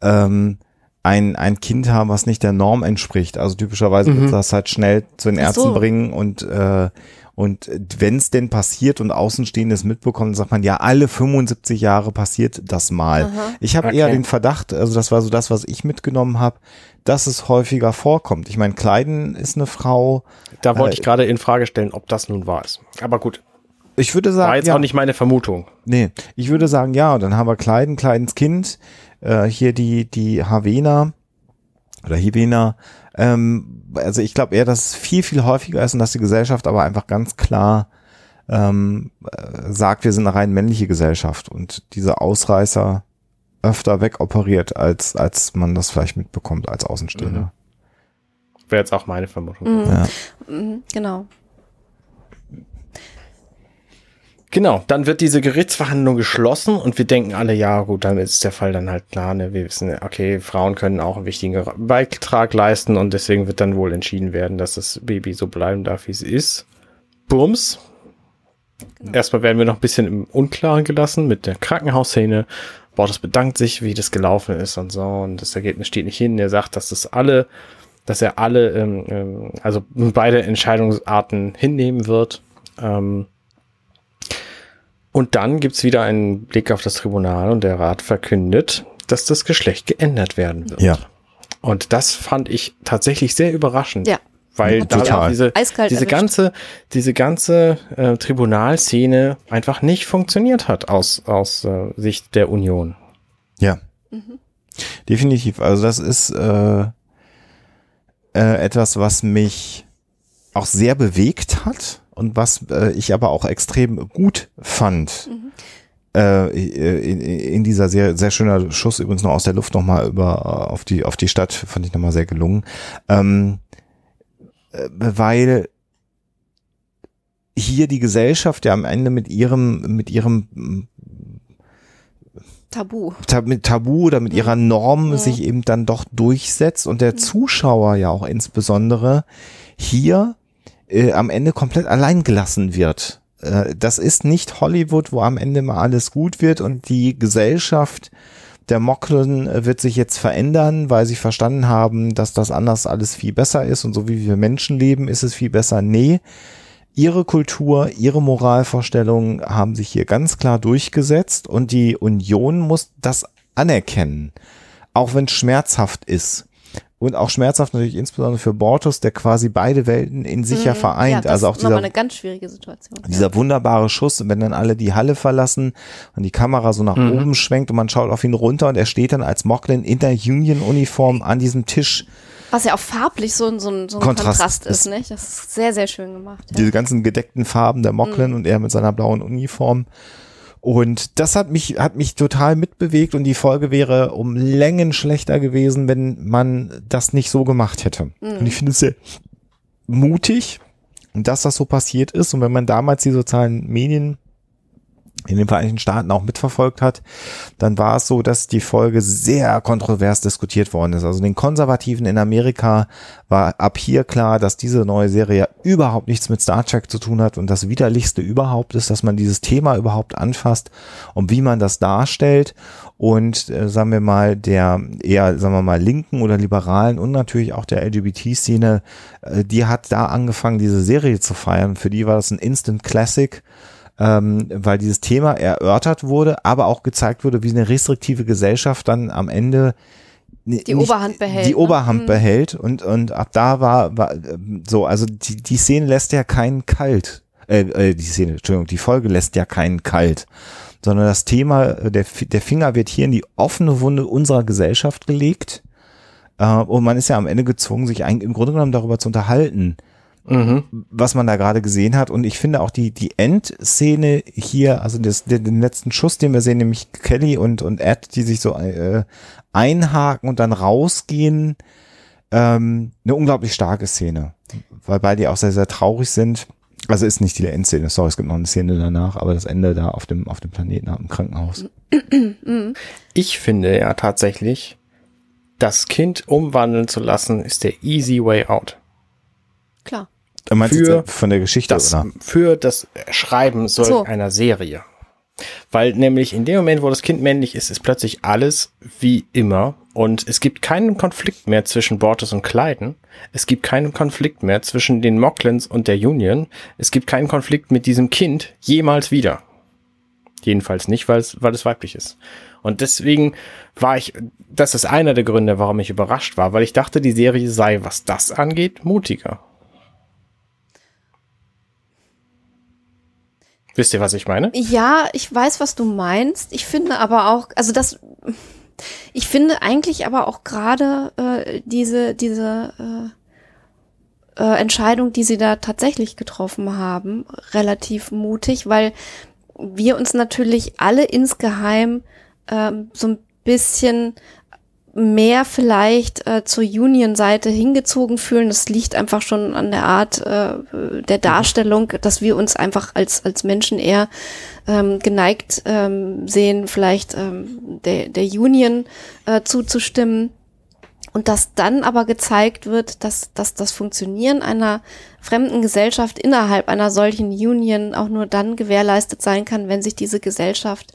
ähm, ein, ein Kind haben, was nicht der Norm entspricht? Also typischerweise wird das halt schnell zu den Ach so. Ärzten bringen und äh, und wenn es denn passiert und Außenstehendes mitbekommt, dann sagt man, ja, alle 75 Jahre passiert das mal. Ich habe eher Okay. den Verdacht, also das war so das, was ich mitgenommen habe, dass es häufiger vorkommt. Ich meine, Kleiden ist eine Frau. Da wollte Äh, ich gerade in Frage stellen, ob das nun wahr ist. Aber gut, Ich würde sagen, war jetzt ja. auch nicht meine Vermutung. Nee, ich würde sagen, ja, dann haben wir Kleiden, Kleidens Kind, äh, hier die, die Havena oder Hivena. Ähm, also ich glaube eher, dass es viel, viel häufiger ist und dass die Gesellschaft aber einfach ganz klar ähm, äh, sagt, wir sind eine rein männliche Gesellschaft und diese Ausreißer öfter wegoperiert, als, als man das vielleicht mitbekommt als Außenstehender. Wäre jetzt auch meine Vermutung. Mhm. Ja. Mhm, genau. Genau, dann wird diese Gerichtsverhandlung geschlossen und wir denken alle, ja gut, dann ist der Fall dann halt klar, ne? wir wissen, okay, Frauen können auch einen wichtigen Beitrag leisten und deswegen wird dann wohl entschieden werden, dass das Baby so bleiben darf, wie es ist. Bums. Erstmal werden wir noch ein bisschen im Unklaren gelassen mit der Krankenhausszene. Borges bedankt sich, wie das gelaufen ist und so und das Ergebnis steht nicht hin. Er sagt, dass das alle dass er alle, ähm, ähm, also beide Entscheidungsarten hinnehmen wird. Ähm, und dann gibt's wieder einen Blick auf das Tribunal und der Rat verkündet, dass das Geschlecht geändert werden wird. Ja. Und das fand ich tatsächlich sehr überraschend. Ja. Weil Ja, da diese, Eiskalt diese erwischt. ganze, diese ganze äh, Tribunalszene einfach nicht funktioniert hat aus, aus äh, Sicht der Union. Ja. Definitiv. Also das ist äh, äh, etwas, was mich auch sehr bewegt hat und was äh, ich aber auch extrem gut fand. Äh, in, in dieser sehr, sehr schöner Schuss übrigens noch aus der Luft nochmal über auf die, auf die Stadt, fand ich nochmal sehr gelungen. Ähm, äh, weil hier die Gesellschaft ja am Ende mit ihrem, mit ihrem Tabu. Ta mit Tabu oder mit ihrer Norm Mhm. sich eben dann doch durchsetzt und der Zuschauer ja auch insbesondere hier äh, am Ende komplett allein gelassen wird. Äh, das ist nicht Hollywood, wo am Ende mal alles gut wird und die Gesellschaft der Moklen äh, wird sich jetzt verändern, weil sie verstanden haben, dass das anders alles viel besser ist und so wie wir Menschen leben, ist es viel besser. Nee, ihre Kultur, ihre Moralvorstellungen haben sich hier ganz klar durchgesetzt und die Union muss das anerkennen, auch wenn es schmerzhaft ist. Und auch schmerzhaft natürlich insbesondere für Bortus, der quasi beide Welten in sich ja Mhm. vereint. das also auch ist nochmal dieser, eine ganz schwierige Situation. dieser wunderbare Schuss, wenn dann alle die Halle verlassen und die Kamera so nach Mhm. oben schwenkt und man schaut auf ihn runter und er steht dann als Mocklin in der Union-Uniform an diesem Tisch. Was ja auch farblich so, ein- so ein, so ein Kontrast Kontrast, ist- ist, nicht? Das ist sehr, sehr schön gemacht. Ja. diese ganzen gedeckten Farben der Mhm. Mocklin und er mit seiner blauen Uniform. Und das hat mich, hat mich total mitbewegt und die Folge wäre um Längen schlechter gewesen, wenn man das nicht so gemacht hätte. Und ich finde es sehr mutig, dass das so passiert ist. Und wenn man damals die sozialen Medien in den Vereinigten Staaten auch mitverfolgt hat, dann war es so, dass die Folge sehr kontrovers diskutiert worden ist. Also den Konservativen in Amerika war ab hier klar, dass diese neue Serie überhaupt nichts mit Star Trek zu tun hat und das widerlichste überhaupt ist, dass man dieses Thema überhaupt anfasst und wie man das darstellt. Und äh, sagen wir mal, der eher, sagen wir mal, linken oder liberalen und natürlich auch der LGBT-Szene, äh, die hat da angefangen, diese Serie zu feiern. Für die war das ein Instant Classic ähm, weil dieses Thema erörtert wurde, aber auch gezeigt wurde, wie eine restriktive Gesellschaft dann am Ende ni- Die Oberhand behält, Die ne? Oberhand Mhm. behält und, und ab da war, war ähm, so, also die, die Szene lässt ja keinen kalt. Äh, äh, die Szene, Entschuldigung, die Folge lässt ja keinen kalt. Sondern das Thema, äh, der, der Finger wird hier in die offene Wunde unserer Gesellschaft gelegt. Äh, und man ist ja am Ende gezwungen, sich eigentlich im Grunde genommen darüber zu unterhalten Mhm. was man da gerade gesehen hat. Und ich finde auch die, die Endszene hier, also das, den, den letzten Schuss, den wir sehen, nämlich Kelly und, und Ed, die sich so äh, einhaken und dann rausgehen, ähm, eine unglaublich starke Szene. Weil beide auch sehr, sehr traurig sind. Also ist nicht die Endszene, sorry, es gibt noch eine Szene danach, aber das Ende da auf dem, auf dem Planeten im Krankenhaus. Ich finde ja tatsächlich, das Kind umwandeln zu lassen, ist der easy way out. Klar. Für jetzt von der Geschichte, Das, oder? für das Schreiben solch So. einer Serie. Weil nämlich in dem Moment, wo das Kind männlich ist, ist plötzlich alles wie immer und es gibt keinen Konflikt mehr zwischen Bortus und Clyden. Es gibt keinen Konflikt mehr zwischen den Mocklins und der Union. Es gibt keinen Konflikt mit diesem Kind jemals wieder. Jedenfalls nicht, weil es, weil es weiblich ist. Und deswegen war ich, das ist einer der Gründe, warum ich überrascht war, weil ich dachte, die Serie sei, was das angeht, mutiger. Wisst ihr, was ich meine? Ja, ich weiß, was du meinst. Ich finde aber auch, also das, ich finde eigentlich aber auch gerade äh, diese, diese äh, äh, Entscheidung, die sie da tatsächlich getroffen haben, relativ mutig, weil wir uns natürlich alle insgeheim ähm, so ein bisschen mehr vielleicht äh, zur Union-Seite hingezogen fühlen. Das liegt einfach schon an der Art äh, der Darstellung, dass wir uns einfach als, als Menschen eher ähm, geneigt ähm, sehen, vielleicht ähm, der, der Union äh, zuzustimmen. Und dass dann aber gezeigt wird, dass, dass das Funktionieren einer fremden Gesellschaft innerhalb einer solchen Union auch nur dann gewährleistet sein kann, wenn sich diese Gesellschaft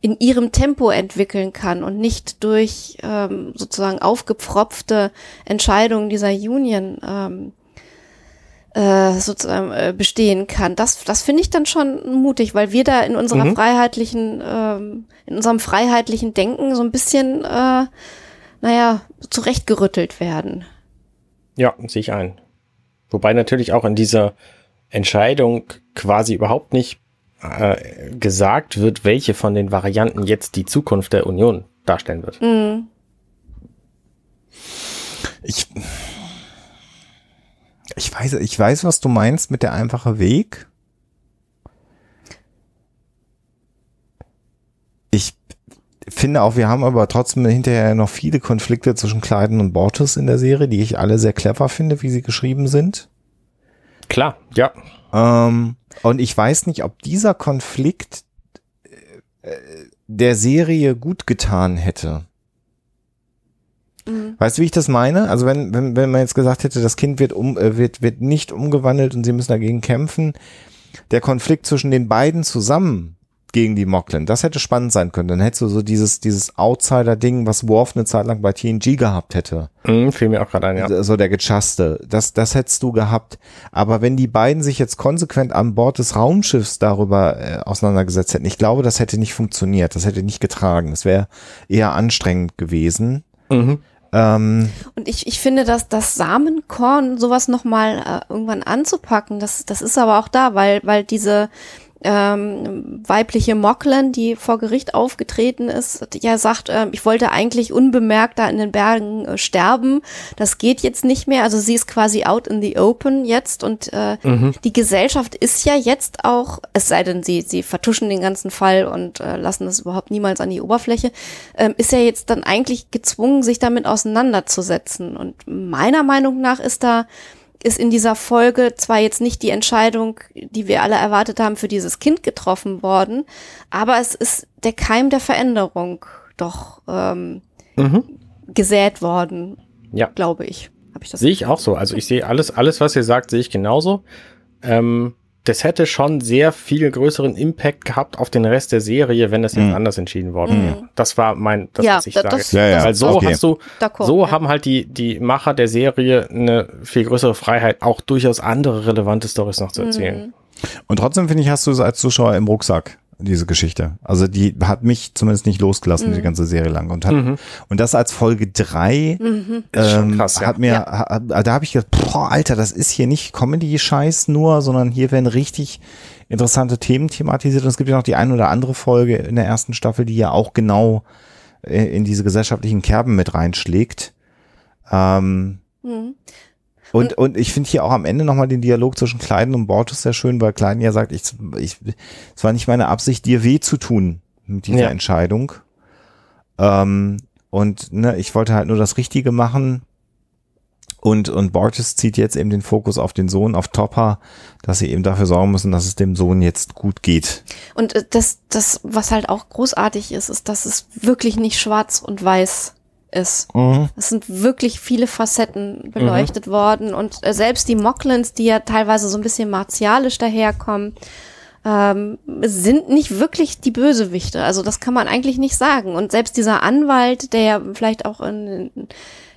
in ihrem Tempo entwickeln kann und nicht durch ähm, sozusagen aufgepfropfte Entscheidungen dieser Union ähm, äh, sozusagen äh, bestehen kann. Das, das finde ich dann schon mutig, weil wir da in unserer Mhm. freiheitlichen, ähm, in unserem freiheitlichen Denken so ein bisschen, äh, naja, zurechtgerüttelt werden. Ja, sehe ich ein. Wobei natürlich auch in dieser Entscheidung quasi überhaupt nicht äh, gesagt wird, welche von den Varianten jetzt die Zukunft der Union darstellen wird. Mhm. Ich, ich weiß, ich weiß, was du meinst mit der einfache Weg. Ich finde auch, wir haben aber trotzdem hinterher noch viele Konflikte zwischen Clyden und Bortus in der Serie, die ich alle sehr clever finde, wie sie geschrieben sind. Klar, ja. Ähm, und ich weiß nicht, ob dieser Konflikt äh, der Serie gut getan hätte. Mhm. Weißt du, wie ich das meine? Also wenn, wenn, wenn man jetzt gesagt hätte, das Kind wird um, äh, wird, wird nicht umgewandelt und sie müssen dagegen kämpfen, der Konflikt zwischen den beiden zusammen gegen die Mocklin, das hätte spannend sein können. Dann hättest du so dieses, dieses Outsider-Ding, was Worf eine Zeit lang bei TNG gehabt hätte. Mhm, fiel mir auch gerade ein, ja. So der Gechaste. Das, das hättest du gehabt. Aber wenn die beiden sich jetzt konsequent an Bord des Raumschiffs darüber äh, auseinandergesetzt hätten, ich glaube, das hätte nicht funktioniert. Das hätte nicht getragen. Das wäre eher anstrengend gewesen. Mhm. Ähm, Und ich, ich finde, dass das Samenkorn, sowas nochmal äh, irgendwann anzupacken, das, das ist aber auch da, weil, weil diese ähm, weibliche Mocklin, die vor Gericht aufgetreten ist, ja sagt, ähm, ich wollte eigentlich unbemerkt da in den Bergen äh, sterben. Das geht jetzt nicht mehr. Also sie ist quasi out in the open jetzt und äh, die Gesellschaft ist ja jetzt auch, es sei denn, sie, sie vertuschen den ganzen Fall und äh, lassen es überhaupt niemals an die Oberfläche, ähm, ist ja jetzt dann eigentlich gezwungen, sich damit auseinanderzusetzen. Und meiner Meinung nach ist da ist in dieser Folge zwar jetzt nicht die Entscheidung, die wir alle erwartet haben, für dieses Kind getroffen worden, aber es ist der Keim der Veränderung doch ähm, Mhm. gesät worden, Ja. glaube ich. Habe ich das? Sehe ich auch so. Also ich sehe alles, alles, was ihr sagt, sehe ich genauso. Ähm, das hätte schon sehr viel größeren Impact gehabt auf den Rest der Serie, wenn das jetzt Mhm. anders entschieden worden wäre. Das war mein, das, Ja, was ich da- sage. das- Ja, ja. Weil so Okay. hast du, so ja. haben halt die, die Macher der Serie eine viel größere Freiheit, auch durchaus andere relevante Stories noch zu Mhm. erzählen. und trotzdem finde ich, hast du es als Zuschauer im Rucksack, diese Geschichte. Also die hat mich zumindest nicht losgelassen, die ganze Serie lang. Und, hat, und das als Folge drei Ist schon ähm, krass, ja. hat mir, ha, da habe ich gedacht, boah, Alter, das ist hier nicht Comedy-Scheiß nur, sondern hier werden richtig interessante Themen thematisiert. Und es gibt ja noch die ein oder andere Folge in der ersten Staffel, die ja auch genau äh, in diese gesellschaftlichen Kerben mit reinschlägt. Ähm, Mhm. Und, und ich finde hier auch am Ende nochmal den Dialog zwischen Kleiden und Bortus sehr schön, weil Kleiden ja sagt, ich, ich, es war nicht meine Absicht, dir weh zu tun mit dieser Ja. Entscheidung. Ähm, und ne, ich wollte halt nur das Richtige machen. Und, und Bortus zieht jetzt eben den Fokus auf den Sohn, auf Topper, dass sie eben dafür sorgen müssen, dass es dem Sohn jetzt gut geht. Und äh, das, das, was halt auch großartig ist, ist, dass es wirklich nicht schwarz und weiß ist. Es sind wirklich viele Facetten beleuchtet worden und äh, selbst die Mocklins, die ja teilweise so ein bisschen martialisch daherkommen, ähm, sind nicht wirklich die Bösewichte. Also das kann man eigentlich nicht sagen. Und selbst dieser Anwalt, der ja vielleicht auch in, in,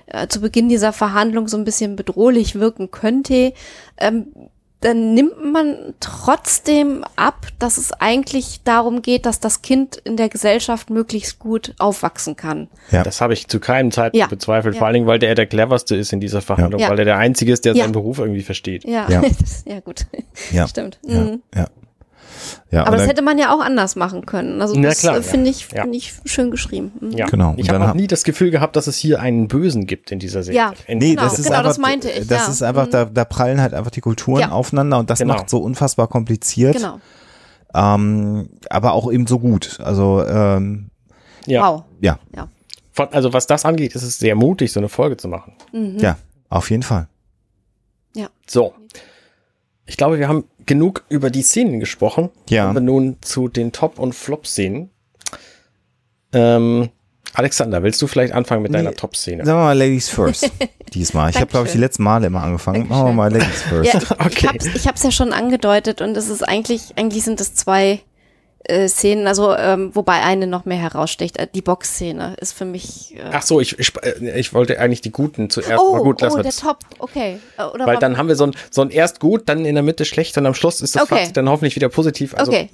äh, zu Beginn dieser Verhandlung so ein bisschen bedrohlich wirken könnte, ähm, dann nimmt man trotzdem ab, dass es eigentlich darum geht, dass das Kind in der Gesellschaft möglichst gut aufwachsen kann. Ja. Das habe ich zu keinem Zeitpunkt Ja. bezweifelt, Ja. vor allen Dingen, weil der der cleverste ist in dieser Verhandlung, Ja. weil er der Einzige ist, der Ja. seinen Beruf irgendwie versteht. Ja, Ja. ja, gut. Ja. Stimmt. Ja, Mhm. ja. Ja Aber das hätte man ja auch anders machen können. Also das äh, finde ich, ja. finde ich schön geschrieben. Mhm. Ja, Genau. Ich habe hab- nie das Gefühl gehabt, dass es hier einen Bösen gibt in dieser Serie. Ja. In- Nee, Genau, das ist genau, einfach, das meinte ich, Das ja. ist einfach, Mhm. da, da prallen halt einfach die Kulturen Ja. aufeinander und das Genau. macht so unfassbar kompliziert. Genau. Ähm, aber auch eben so gut. Also ähm, ja. Wow. ja, Ja. Von, also was das angeht, ist es sehr mutig, so eine Folge zu machen. Mhm. ja, auf jeden Fall. So. Ich glaube, wir haben genug über die Szenen gesprochen. Ja. Kommen wir nun zu den Top- und Flop-Szenen. Ähm, Alexander, willst du vielleicht anfangen mit deiner Nee, Top-Szene? Sagen wir mal Ladies first diesmal. Ich habe, glaube ich, die Dankeschön. letzten Male immer angefangen. Machen wir mal Ladies first. Ja, ich, Okay. ich hab's, ich hab's ja schon angedeutet und es ist eigentlich, eigentlich sind es zwei äh, Szenen, also ähm, wobei eine noch mehr heraussticht. Äh, die Box-Szene ist für mich. Äh Ach so, ich, ich, äh, ich wollte eigentlich die guten zuerst. Oh, gut, lass oh der. Top, okay. Äh, Oder Weil dann haben wir so ein, so ein erst gut, dann in der Mitte schlecht und am Schluss ist das Okay. Fazit dann hoffentlich wieder positiv. Also, okay.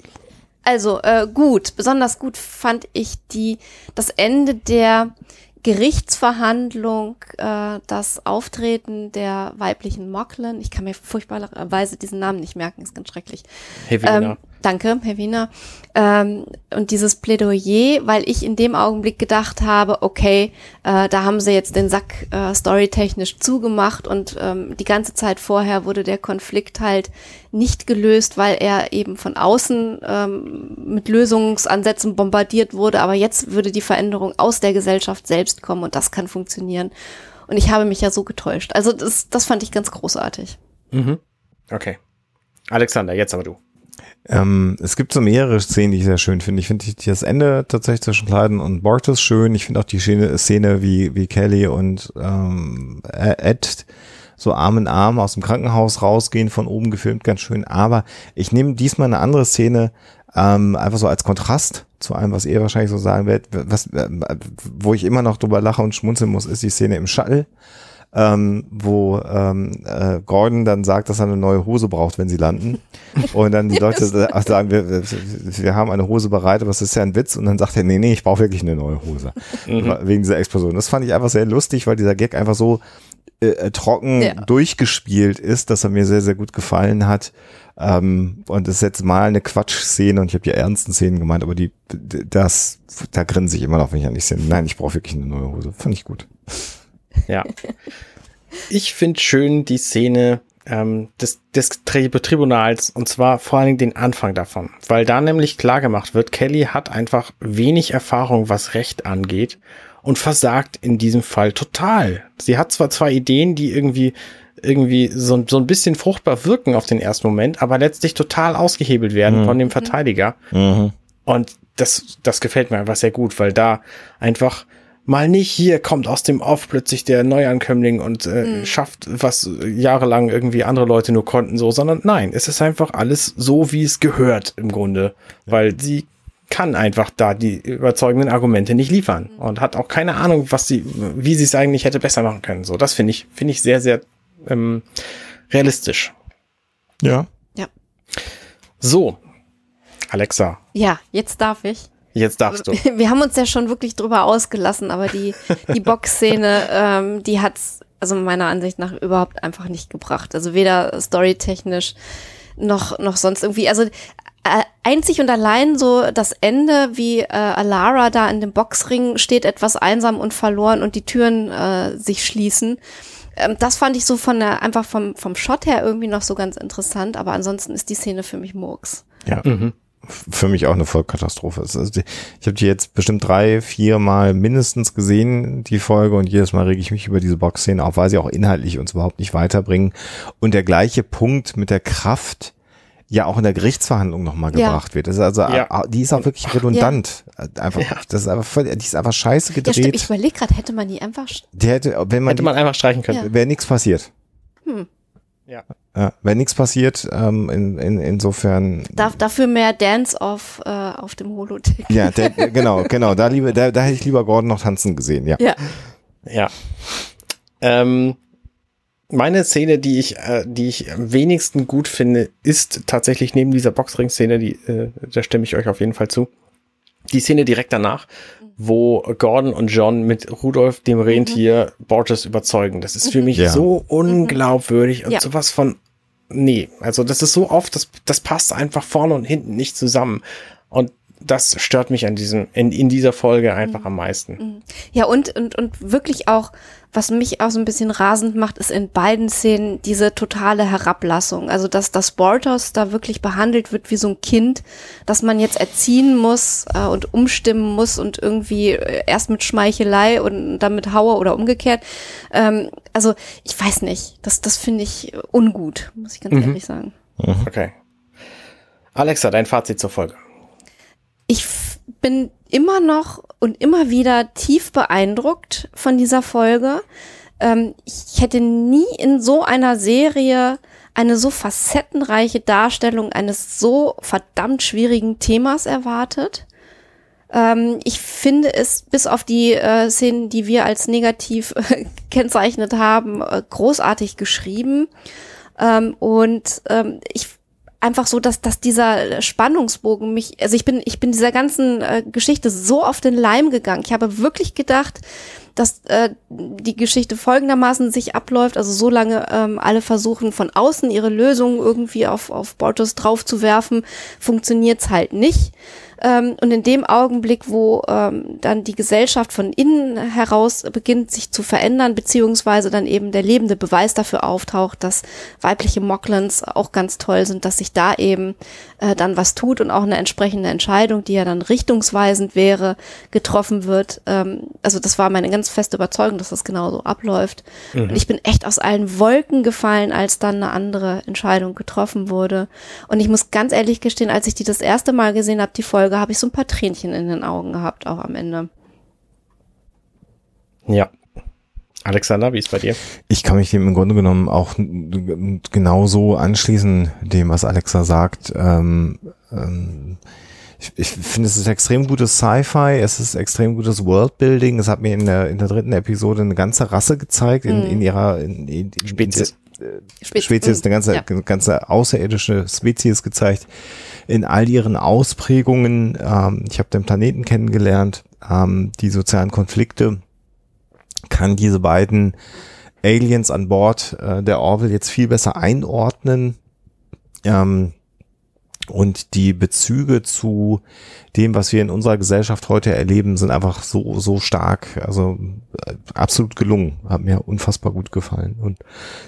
Also äh, gut, besonders gut fand ich die das Ende der Gerichtsverhandlung, äh, das Auftreten der weiblichen Mocklin. Ich kann mir furchtbarerweise diesen Namen nicht merken, ist ganz schrecklich. Helena. Ähm, danke, Herr Wiener. Ähm, und dieses Plädoyer, weil ich in dem Augenblick gedacht habe, okay, äh, da haben sie jetzt den Sack äh, storytechnisch zugemacht und ähm, die ganze Zeit vorher wurde der Konflikt halt nicht gelöst, weil er eben von außen ähm, mit Lösungsansätzen bombardiert wurde. Aber jetzt würde die Veränderung aus der Gesellschaft selbst kommen und das kann funktionieren. Und ich habe mich ja so getäuscht. Also das, das fand ich ganz großartig. Mhm. Okay. Alexander, jetzt aber du. Ähm, es gibt so mehrere Szenen, die ich sehr schön finde. Ich finde das Ende tatsächlich zwischen Clyden und Bortus schön. Ich finde auch die Szene, Szene wie, wie Kelly und ähm, Ed so Arm in Arm aus dem Krankenhaus rausgehen, von oben gefilmt, ganz schön. Aber ich nehme diesmal eine andere Szene, ähm, einfach so als Kontrast zu allem, was ihr wahrscheinlich so sagen werdet. Was, äh, wo ich immer noch drüber lache und schmunzeln muss, ist die Szene im Shuttle ähm, wo ähm, äh, Gordon dann sagt, dass er eine neue Hose braucht, wenn sie landen. Und dann die Leute sa- sagen, wir, wir, haben eine Hose bereit, aber es ist ja ein Witz. Und dann sagt er, nee, nee, ich brauche wirklich eine neue Hose. Wegen dieser Explosion. Das fand ich einfach sehr lustig, weil dieser Gag einfach so äh, äh, trocken Ja. durchgespielt ist, dass er mir sehr, sehr gut gefallen hat. Ähm, und es ist jetzt mal eine Quatschszene und ich habe die ernsten Szenen gemeint, aber die, das, da grinse ich immer noch, wenn ich an die Szene. Nein, ich brauche wirklich eine neue Hose. Fand ich gut. Ja. Ich finde schön die Szene ähm, des, des Tri Tribunals und zwar vor allen Dingen den Anfang davon, weil da nämlich klar gemacht wird, Kelly hat einfach wenig Erfahrung, was Recht angeht und versagt in diesem Fall total. Sie hat zwar zwei Ideen, die irgendwie irgendwie so, so ein bisschen fruchtbar wirken auf den ersten Moment, aber letztlich total ausgehebelt werden von dem Verteidiger. Und das, das gefällt mir einfach sehr gut, weil da einfach mal nicht hier kommt aus dem Off plötzlich der Neuankömmling und äh, schafft, was jahrelang irgendwie andere Leute nur konnten, so, sondern nein, es ist einfach alles so, wie es gehört im Grunde, weil sie kann einfach da die überzeugenden Argumente nicht liefern und hat auch keine Ahnung, was sie, wie sie es eigentlich hätte besser machen können. So, das finde ich, finde ich sehr, sehr ähm, realistisch. Ja. Ja. So, Alexa, Ja, jetzt darf ich. Jetzt darfst du. Wir haben uns ja schon wirklich drüber ausgelassen, aber die, die Box-Szene, ähm, die hat's also meiner Ansicht nach überhaupt einfach nicht gebracht. Also weder storytechnisch noch, noch sonst irgendwie. Also äh, einzig und allein so das Ende, wie äh, Alara da in dem Boxring steht, etwas einsam und verloren und die Türen äh, sich schließen. Ähm, das fand ich so von der, einfach vom, vom Shot her irgendwie noch so ganz interessant, aber ansonsten ist die Szene für mich Murks. Ja. Für mich auch eine Vollkatastrophe. Ist- Ich habe die jetzt bestimmt drei, vier Mal mindestens gesehen, die Folge, und jedes Mal rege ich mich über diese Boxszene auf, weil sie auch inhaltlich uns überhaupt nicht weiterbringen. Und der gleiche Punkt mit der Kraft ja auch in der Gerichtsverhandlung nochmal Ja. gebracht wird. Das ist also, Ja. ah, die ist auch wirklich redundant. Einfach, das ist einfach voll, die ist einfach scheiße Ja, stimmt, ich gedreht. überlege gerade, hätte man die einfach Der hätte, wenn man, Hätte man einfach streichen können. Ja. wäre nichts passiert. Hm. Ja. Ja, wäre nichts passiert, ähm, in, in, insofern. Da, dafür mehr Dance-Off äh, auf dem Holodeck. Ja, der, genau, genau. Da, liebe, da, da hätte ich lieber Gordon noch tanzen gesehen, ja. Ja. Ja. Ähm, meine Szene, die ich, äh, die ich am wenigsten gut finde, ist tatsächlich neben dieser Boxring-Szene, die, äh, da stimme ich euch auf jeden Fall zu. Die Szene direkt danach, wo Gordon und John mit Rudolf dem Rentier Borges überzeugen. Das ist für mich Ja. so unglaubwürdig und Ja. sowas von, nee, also das ist so oft, das, das passt einfach vorne und hinten nicht zusammen. Und das stört mich an diesem, in, in dieser Folge einfach am meisten. Ja, und, und, und wirklich auch, was mich auch so ein bisschen rasend macht, ist in beiden Szenen diese totale Herablassung. Also, dass das Bortos da wirklich behandelt wird wie so ein Kind, dass man jetzt erziehen muss äh, und umstimmen muss und irgendwie äh, erst mit Schmeichelei und dann mit Hauer oder umgekehrt. Ähm, also, ich weiß nicht. Das, das finde ich ungut, muss ich ganz ehrlich sagen. Okay. Alexa, dein Fazit zur Folge. ich bin immer noch und immer wieder tief beeindruckt von dieser Folge. ähm, ich hätte nie in so einer Serie eine so facettenreiche Darstellung eines so verdammt schwierigen Themas erwartet. Ähm, ich finde es bis auf die äh, Szenen, die wir als negativ äh, kennzeichnet haben, äh, großartig geschrieben. Ähm, und ähm, ich einfach so, dass, dass dieser Spannungsbogen mich, also ich bin, ich bin dieser ganzen äh, Geschichte so auf den Leim gegangen. Ich habe wirklich gedacht, dass äh, die Geschichte folgendermaßen sich abläuft. Also solange ähm, alle versuchen von außen ihre Lösungen irgendwie auf, auf Bortos draufzuwerfen, funktioniert's halt nicht. Ähm, und in dem Augenblick, wo ähm, dann die Gesellschaft von innen heraus beginnt, sich zu verändern, beziehungsweise dann eben der lebende Beweis dafür auftaucht, dass weibliche Mocklands auch ganz toll sind, dass sich da eben äh, dann was tut und auch eine entsprechende Entscheidung, die ja dann richtungsweisend wäre, getroffen wird. Ähm, also das war meine ganz feste Überzeugung, dass das genauso abläuft. Mhm. Und ich bin echt aus allen Wolken gefallen, als dann eine andere Entscheidung getroffen wurde. Und ich muss ganz ehrlich gestehen, als ich die das erste Mal gesehen habe, die Folge, Folge habe ich so ein paar Tränchen in den Augen gehabt, auch am Ende. Ja. Alexander, wie ist bei dir? Ich kann mich dem im Grunde genommen auch genauso anschließen, dem, was Alexa sagt. Ähm, ähm, ich, ich finde, es ist extrem gutes Sci-Fi, es ist extrem gutes Worldbuilding. Es hat mir in der, in der dritten Episode eine ganze Rasse gezeigt, in, in mhm. ihrer in, in, Spezies. Spezies, Spezies eine ganze, ja. ganze außerirdische Spezies gezeigt in all ihren Ausprägungen. Ähm, ich habe den Planeten kennengelernt, ähm, die sozialen Konflikte, kann diese beiden Aliens an Bord äh, der Orville jetzt viel besser einordnen. Ähm, und die Bezüge zu dem, was wir in unserer Gesellschaft heute erleben, sind einfach so, so stark. Also äh, absolut gelungen. Hat mir unfassbar gut gefallen. Und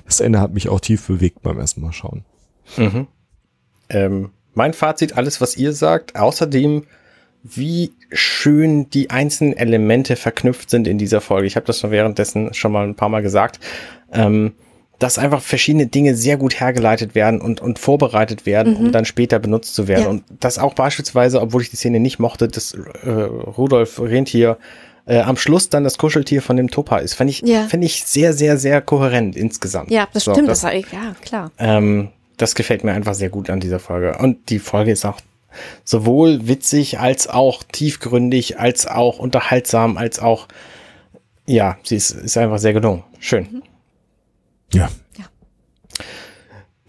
das Ende hat mich auch tief bewegt beim ersten Mal schauen. Mhm. Ähm, mein Fazit, alles, was ihr sagt. Außerdem, wie schön die einzelnen Elemente verknüpft sind in dieser Folge. Ich habe das schon währenddessen schon mal ein paar Mal gesagt. Ähm, dass einfach verschiedene Dinge sehr gut hergeleitet werden und, und vorbereitet werden, mhm. um dann später benutzt zu werden. Ja. Und das auch beispielsweise, obwohl ich die Szene nicht mochte, dass äh, Rudolf Rentier äh, am Schluss dann das Kuscheltier von dem Topa ist, fand ich, ja. finde ich sehr, sehr, sehr kohärent insgesamt. Ja, das so, stimmt, das, das ja, klar. Ähm, das gefällt mir einfach sehr gut an dieser Folge. Und die Folge ist auch sowohl witzig als auch tiefgründig, als auch unterhaltsam, als auch, ja, sie ist, ist einfach sehr gelungen. Schön. Mhm. Ja. Ja.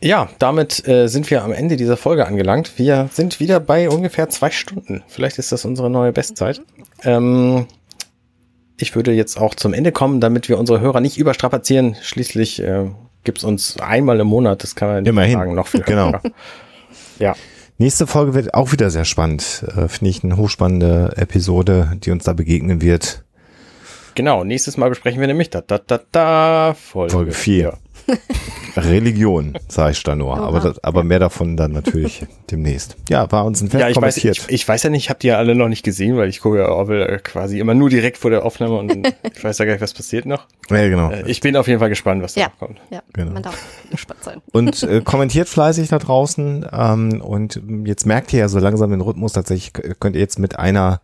Ja, damit äh, sind wir am Ende dieser Folge angelangt. Wir sind wieder bei ungefähr zwei Stunden. Vielleicht ist das unsere neue Bestzeit. Mhm. Ähm, ich würde jetzt auch zum Ende kommen, damit wir unsere Hörer nicht überstrapazieren. Schließlich äh, gibt's uns einmal im Monat, das kann man Immerhin. sagen, noch viel Genau. ja. Nächste Folge wird auch wieder sehr spannend. Äh, Finde ich eine hochspannende Episode, die uns da begegnen wird. Genau, nächstes Mal besprechen wir nämlich da, da, da, da, Folge, Folge 4. Religion, sage ich da nur. Aber, das, aber mehr davon dann natürlich demnächst. Ja, war uns ein Fest ja, ich kommentiert. Weiß, ich, ich, weiß ja nicht, ich habe die ja alle noch nicht gesehen, weil ich gucke ja Orwell äh, quasi immer nur direkt vor der Aufnahme und ich weiß ja gar nicht, was passiert noch. Ja, genau. Äh, ich bin auf jeden Fall gespannt, was da ja, kommt. Ja, genau. man darf gespannt sein. Und äh, kommentiert fleißig da draußen ähm, und jetzt merkt ihr ja so langsam den Rhythmus tatsächlich, könnt ihr jetzt mit einer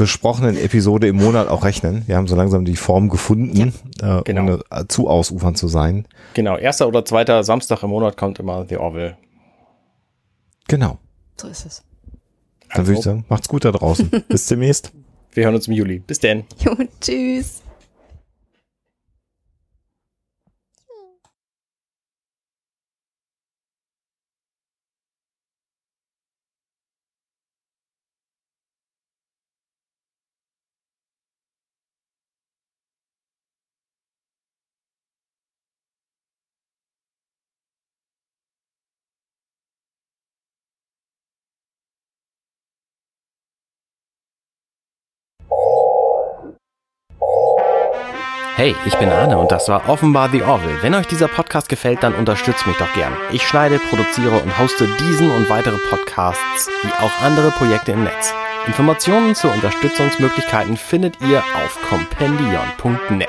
besprochenen Episode im Monat auch rechnen. Wir haben so langsam die Form gefunden, ja, äh, genau. ohne äh, zu ausufern zu sein. Genau, erster oder zweiter Samstag im Monat kommt immer The Orville. Genau. So ist es. Dann also. würde ich sagen, macht's gut da draußen. Bis demnächst. Wir hören uns im Juli. Bis denn. Jo, tschüss. Hey, ich bin Arne und das war offenbar The Orville. Wenn euch dieser Podcast gefällt, dann unterstützt mich doch gern. Ich schneide, produziere und hoste diesen und weitere Podcasts wie auch andere Projekte im Netz. Informationen zu Unterstützungsmöglichkeiten findet ihr auf compendion.net.